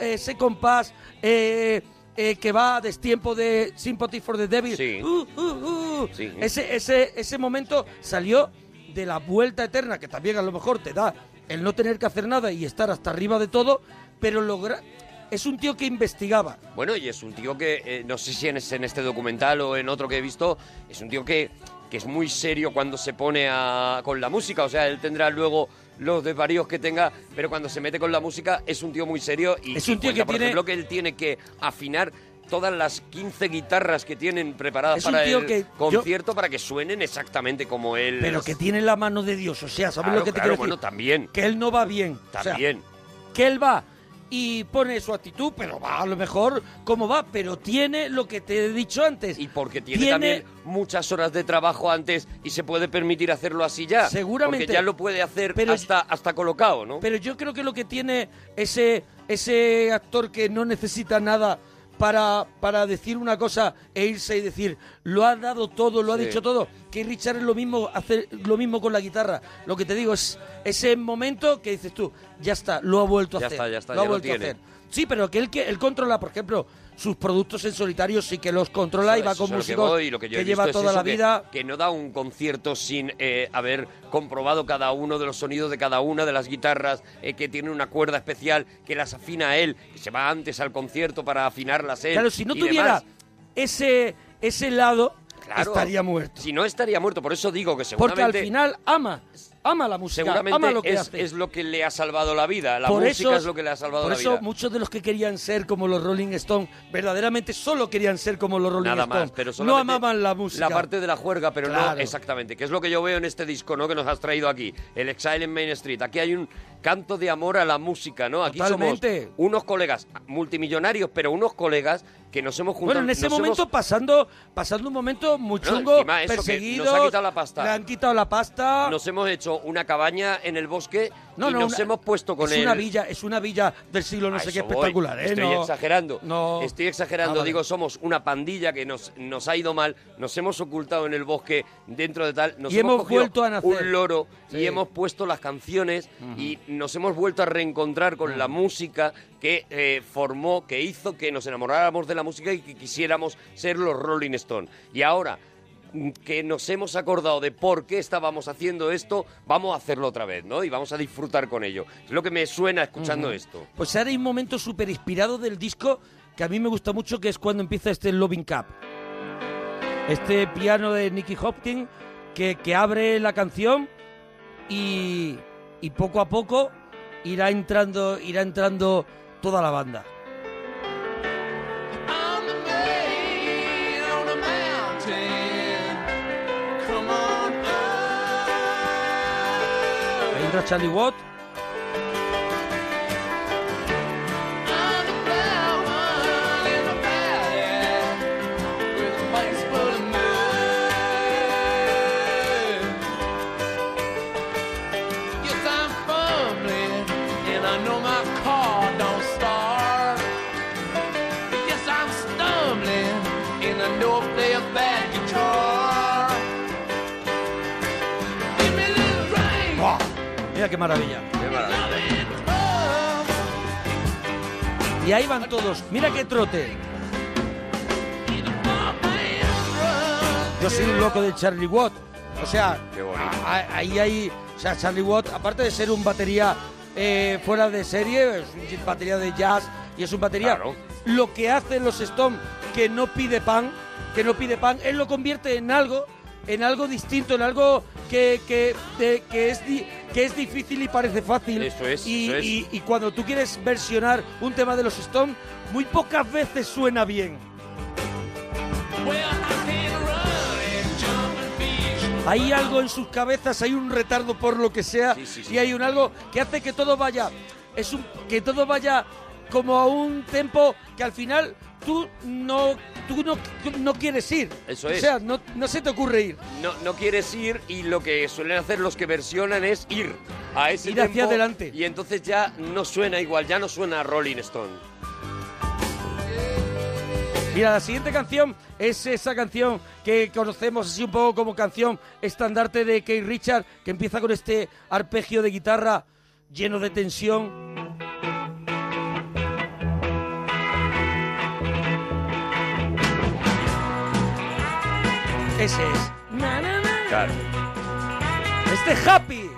ese compás eh, eh, que va a destiempo de Sympathy for the Devil. Uh, uh, uh. Ese, ese, ese momento salió de la vuelta eterna, que también a lo mejor te da el no tener que hacer nada y estar hasta arriba de todo, pero logra... Es un tío que investigaba. Bueno, y es un tío que, eh, no sé si en, en este documental o en otro que he visto, es un tío que, que es muy serio cuando se pone a, con la música. O sea, él tendrá luego los desvaríos que tenga, pero cuando se mete con la música es un tío muy serio y Es un tío cuenta, que por tiene- ejemplo, que él tiene que afinar todas las 15 guitarras que tienen preparadas Es para el que yo- concierto para que suenen exactamente como él. Pero que tiene la mano de Dios, o sea, ¿sabes Claro, lo que te claro, quiero decir? bueno, también. Que él no va bien. o sea, También. que él va y pone su actitud, pero va a lo mejor como va, pero tiene lo que te he dicho antes. Y porque tiene, también muchas horas de trabajo antes y se puede permitir hacerlo así ya. Seguramente. Porque ya lo puede hacer Pero- hasta, hasta colocado, ¿no? Pero yo creo que lo que tiene ese, ese actor que no necesita nada para, para decir una cosa e irse y decir, lo ha dado todo, lo ha Sí. dicho todo, que Richard es lo mismo, hace lo mismo con la guitarra. Lo que te digo es ese momento que dices tú, ya está, lo ha vuelto a Ya hacer. está, ya está, lo ha ya lo vuelto a hacer. Sí, pero que él, que él controla, por ejemplo, sus productos en solitario sí que los controla y va con a que músicos que, lleva es toda la vida. Que, no da un concierto sin eh, haber comprobado cada uno de los sonidos de cada una de las guitarras, eh, que tiene una cuerda especial, que las afina él, que se va antes al concierto para afinarlas él. Claro, si no tuviera demás. ese, ese lado, Claro. estaría muerto. Si no estaría muerto, por eso digo que Porque seguramente... al final ama, ama la música, Seguramente ama lo que es, hace. es lo que le ha salvado la vida. La Por música eso- es lo que le ha salvado Por la eso vida. muchos de los que querían ser como los Rolling Stones, verdaderamente solo querían ser como los Rolling Nada Stones. más, pero no amaban la música. La parte de la juerga, pero no exactamente. Que es lo que yo veo en este disco, ¿no? Que nos has traído aquí. El Exile en Main Street. Aquí hay un canto de amor a la música, ¿no? Aquí Totalmente. somos unos colegas multimillonarios, pero unos colegas que nos hemos juntado. Bueno, en ese momento hemos- pasando, pasando un momento muy No, chungo, eso, perseguidos, nos ha quitado la pasta. le han quitado la pasta. Nos hemos hecho una cabaña en el bosque No, y no, nos una- hemos puesto con es una villa, es una villa del siglo no A sé qué espectacular, ¿eh? Estoy No- exagerando. No. Estoy exagerando. Ah, vale. Digo, somos una pandilla que nos, nos ha ido mal, nos hemos ocultado en el bosque dentro de tal, nos Y hemos vuelto a nacer. un loro Sí. y hemos puesto las canciones y nos hemos vuelto a reencontrar con la música que eh, formó, que hizo que nos enamoráramos de la música y que quisiéramos ser los Rolling Stone. Y ahora que nos hemos acordado de por qué estábamos haciendo esto, vamos a hacerlo otra vez, ¿no? Y vamos a disfrutar con ello. Es lo que me suena escuchando esto. Pues ahora hay un momento súper inspirado del disco que a mí me gusta mucho, que es cuando empieza este Loving Cup. Este piano de Nicky Hopkins que, que abre la canción y, y poco a poco irá entrando, irá entrando toda la banda. Charlie Watt. Mira qué maravilla. Y ahí van todos. Mira qué trote. Yo soy un loco de Charlie Watt. O sea, ahí hay. O sea, Charlie Watt, aparte de ser un batería eh, fuera de serie, es un batería de jazz y es un batería. Lo que hacen los Stones, que no pide pan, que no pide pan, él lo convierte en algo, en algo distinto, en algo que, que, de- que es, di- que es difícil y parece fácil. Eso es, y, eso es. y- y cuando tú quieres versionar un tema de los Stones, muy pocas veces suena bien. Hay algo en sus cabezas, hay un retardo por lo que sea, y hay un algo que hace que todo vaya, es un, que todo vaya como a un tempo que al final tú no, tú no, no quieres ir. Eso O es. sea, no, no se te ocurre ir. No, no quieres ir y lo que suelen hacer los que versionan es ir a ese Ir hacia tempo adelante. Y entonces ya no suena igual, ya no suena a Rolling Stone. Mira, la siguiente canción es esa canción que conocemos así un poco como canción estandarte de Keith Richard, que empieza con este arpegio de guitarra lleno de tensión. Ese es. Claro. Este Happy.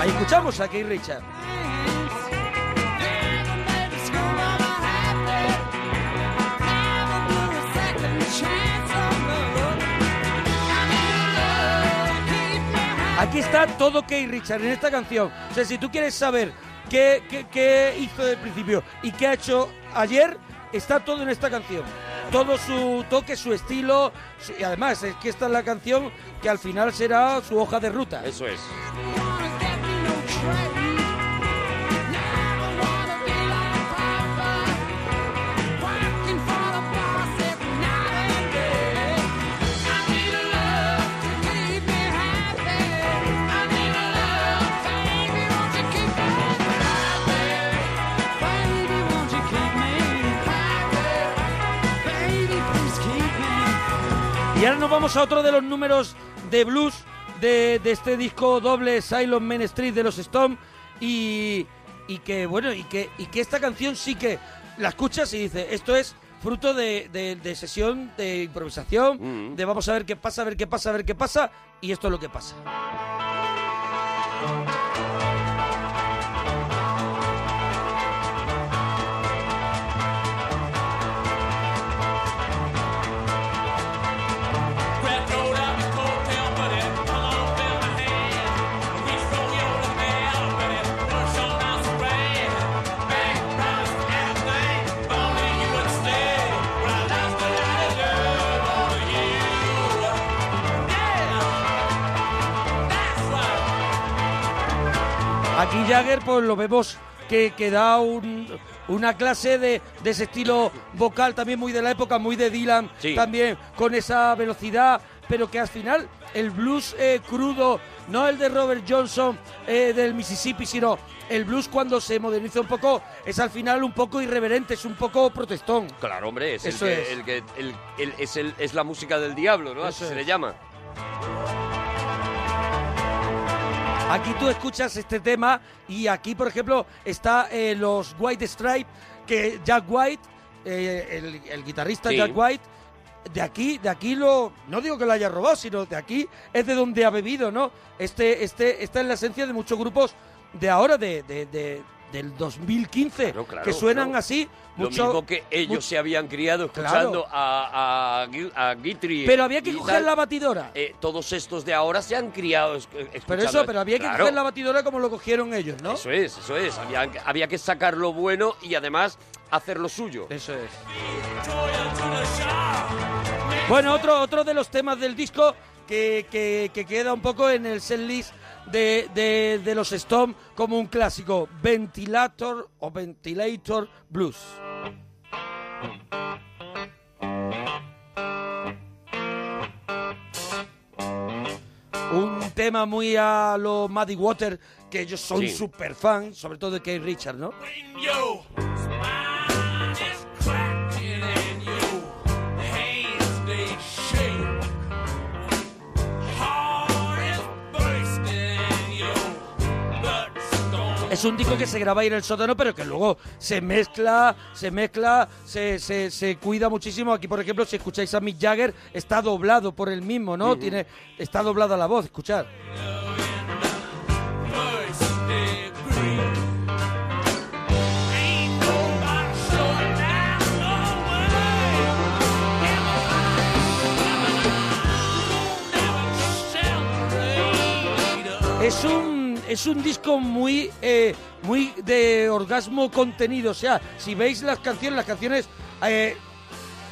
Ahí escuchamos a Keith Richard. Aquí está todo Keith Richard en esta canción. O sea, si tú quieres saber qué, qué- qué hizo del principio y qué ha hecho ayer, está todo en esta canción. Todo su toque, su estilo. y además, es que esta es la canción que al final será su hoja de ruta. Eso es. Ahora nos vamos a otro de los números de blues de, de este disco doble Silent Main Street de los Stones y, y que bueno y que, y que esta canción sí que la escuchas y dices esto es fruto de, de- de sesión de improvisación de vamos a ver qué pasa a ver qué pasa a ver qué pasa y esto es lo que pasa Aquí Jagger, pues lo vemos que, que da un- una clase de, de ese estilo vocal también muy de la época, muy de Dylan, Sí. también con esa velocidad, pero que al final el blues eh, crudo, no el de Robert Johnson eh, del Mississippi, sino el blues cuando se moderniza un poco, es al final un poco irreverente, es un poco protestón. Claro, hombre, es, Eso el que, es. el que- el- el- es, la música del diablo, ¿no? Así se le llama. Aquí tú escuchas este tema y aquí, por ejemplo, está eh, los White Stripe, que Jack White, eh, el, el guitarrista Sí. Jack White, de aquí, de aquí lo, no digo que lo haya robado, sino de aquí es de donde ha bebido, ¿no? Este, este, esta es la esencia de muchos grupos de ahora, de, de- de- del 2015, claro, que suenan claro. así. Lo mismo que ellos se habían criado Claro. escuchando a, a, Gui- a Guitry. Pero había que coger la batidora. Eh, todos estos de ahora se han criado es- Pero eso, pero había que Claro. coger la batidora como lo cogieron ellos, ¿no? Eso es, eso es. Había, había que sacar lo bueno y además hacer lo suyo. Eso es. Bueno, otro, otro de los temas del disco que, que- que queda un poco en el setlist de, de, de los Stones como un clásico, Ventilator o Ventilator Blues. Un tema muy a lo Muddy Water, que ellos son Sí. super fan, sobre todo de Keith Richards, ¿no? Yo, Es un disco que se graba ahí en el sótano, pero que luego se mezcla, se mezcla, se, se, se cuida muchísimo. Aquí, por ejemplo, si escucháis a Mick Jagger, está doblado por el mismo, ¿no? Tiene, está doblada la voz, escuchad. Es un disco muy, eh, muy de orgasmo contenido. O sea, si veis las canciones, las canciones eh,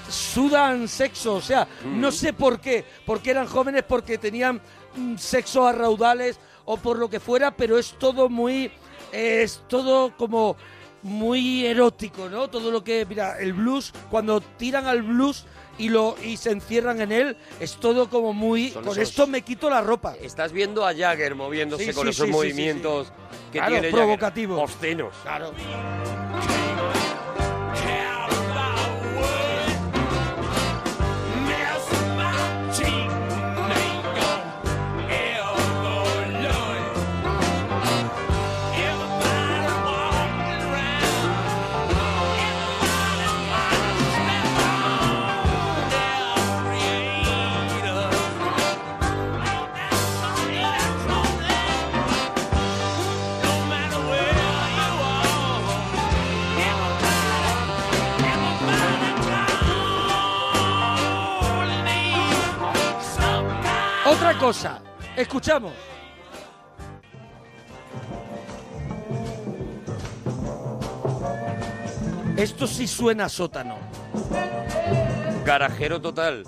sudan sexo. O sea, no sé por qué. Porque eran jóvenes, porque tenían mm, sexo a raudales o por lo que fuera, pero es todo muy. Es todo como muy erótico, ¿no? Todo lo que, mira, el blues, cuando tiran al blues y lo y se encierran en él, es todo como muy. Son con esos- esto me quito la ropa. Estás viendo a Jagger moviéndose Sí, con sí, esos sí, sí, movimientos sí, que Claro, tiene Jagger. provocativos. Obscenos. Claro. Cosa, escuchamos. Esto sí suena sótano. Garajero total.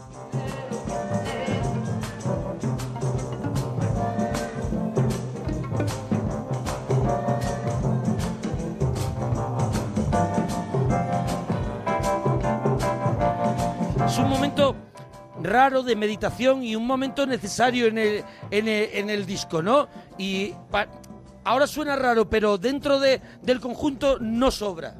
raro de meditación y un momento necesario en el, en el, en el disco, ¿no? Y ahora suena raro, pero dentro de, del conjunto no sobra.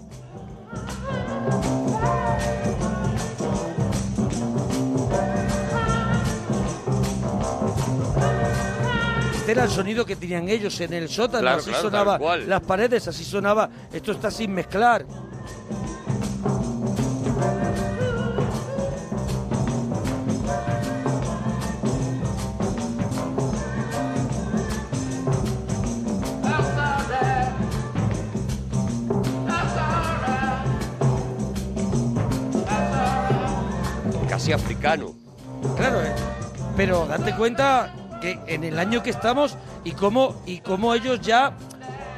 Este era el sonido que tenían ellos en el sótano, así claro, sonaban las paredes, así sonaba, esto está sin mezclar. Casi africano. Claro, eh, pero date cuenta que en el año que estamos y cómo y cómo ellos ya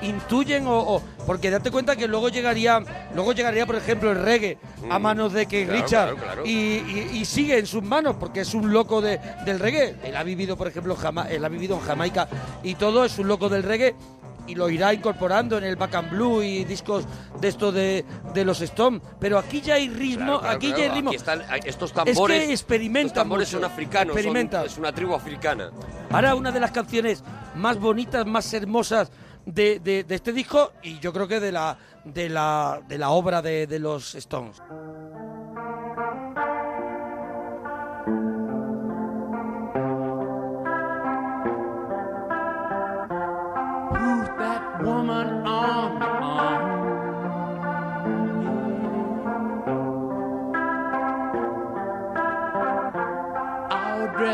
intuyen o, o- porque date cuenta que luego llegaría luego llegaría por ejemplo el reggae a Mm, manos de que claro, Richard claro, claro. Y, y- y sigue en sus manos porque es un loco de- del reggae él ha vivido por ejemplo Jama- él ha vivido en Jamaica y todo es un loco del reggae y lo irá incorporando en el back and blue y discos de esto de, de los Stones pero aquí ya hay ritmo Claro, claro, aquí ya claro. hay ritmo Aquí están estos tambores. es que experimentan estos tambores mucho, son africanos. son- es una tribu africana. Ahora una de las canciones más bonitas, más hermosas de, de- de este disco y yo creo que de la de la de la obra de, de los Stones.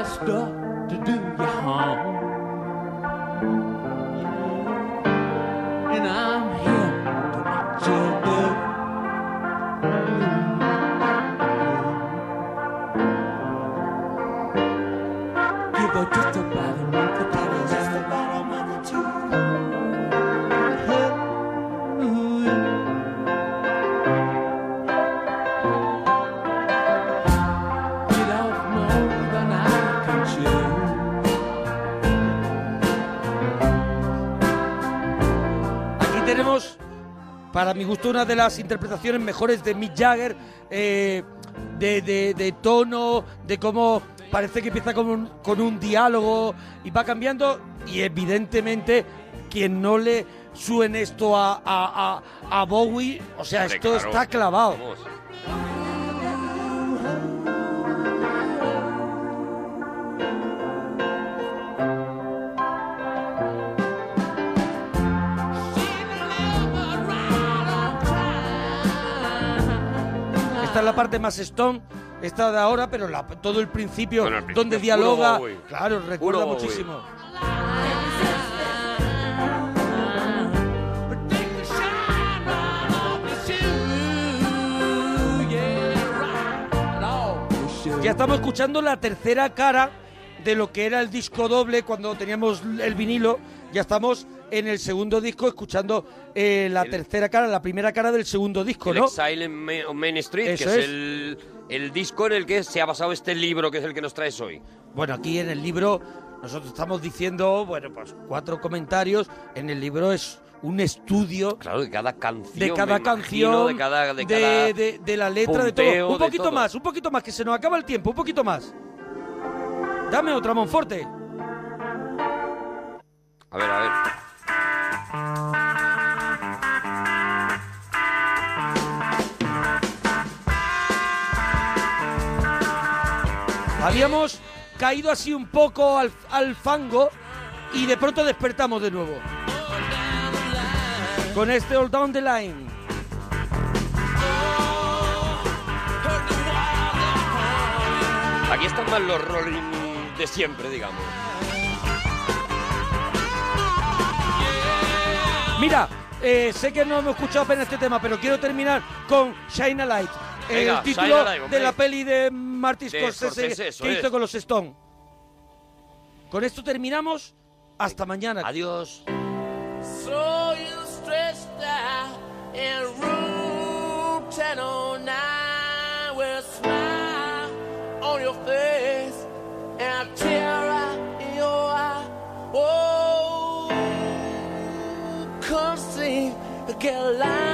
Dressed up para mi gusto una de las interpretaciones mejores de Mick Jagger eh, de, de- de tono, de cómo parece que empieza con un, con un diálogo y va cambiando y evidentemente quien no le suene esto a, a- a- a Bowie, o sea, Hombre, esto claro. está clavado. Vamos. Esta es la parte más Stone, esta de ahora, pero la- todo el principio, Bueno, al principio donde dialoga, Bowie. claro, recuerda Bowie. muchísimo. Ya estamos escuchando la tercera cara de lo que era el disco doble cuando teníamos el vinilo. Ya estamos en el segundo disco escuchando eh, la tercera cara, la primera cara del segundo disco, El ¿no? Exile on Main Street, Eso que es, es. El, el disco en el que se ha basado este libro, que es el que nos traes hoy. Bueno, aquí en el libro nosotros estamos diciendo, bueno, pues cuatro comentarios. En el libro es un estudio Claro, de cada canción. de cada imagino, canción, de cada, de de, cada de- de la letra, de todo. Un poquito todo. más, un poquito más, que se nos acaba el tiempo, un poquito más. Dame otra, Monforte. A ver, a ver. Habíamos caído así un poco al, al fango y de pronto despertamos de nuevo. Con este All Down the Line. Aquí están más los Rolling de siempre, digamos. Mira, eh, sé que no hemos escuchado apenas este tema, pero quiero terminar con Shine a Light. Venga, el título Shine a Light, hombre. de la peli de Martin De Scorsese Scorsese, eso que es. hizo con los Stone. Con esto terminamos. Hasta mañana. Adiós. So you stressed out in room 1009 with a smile on your face and a tear in your eye. Oh, girl I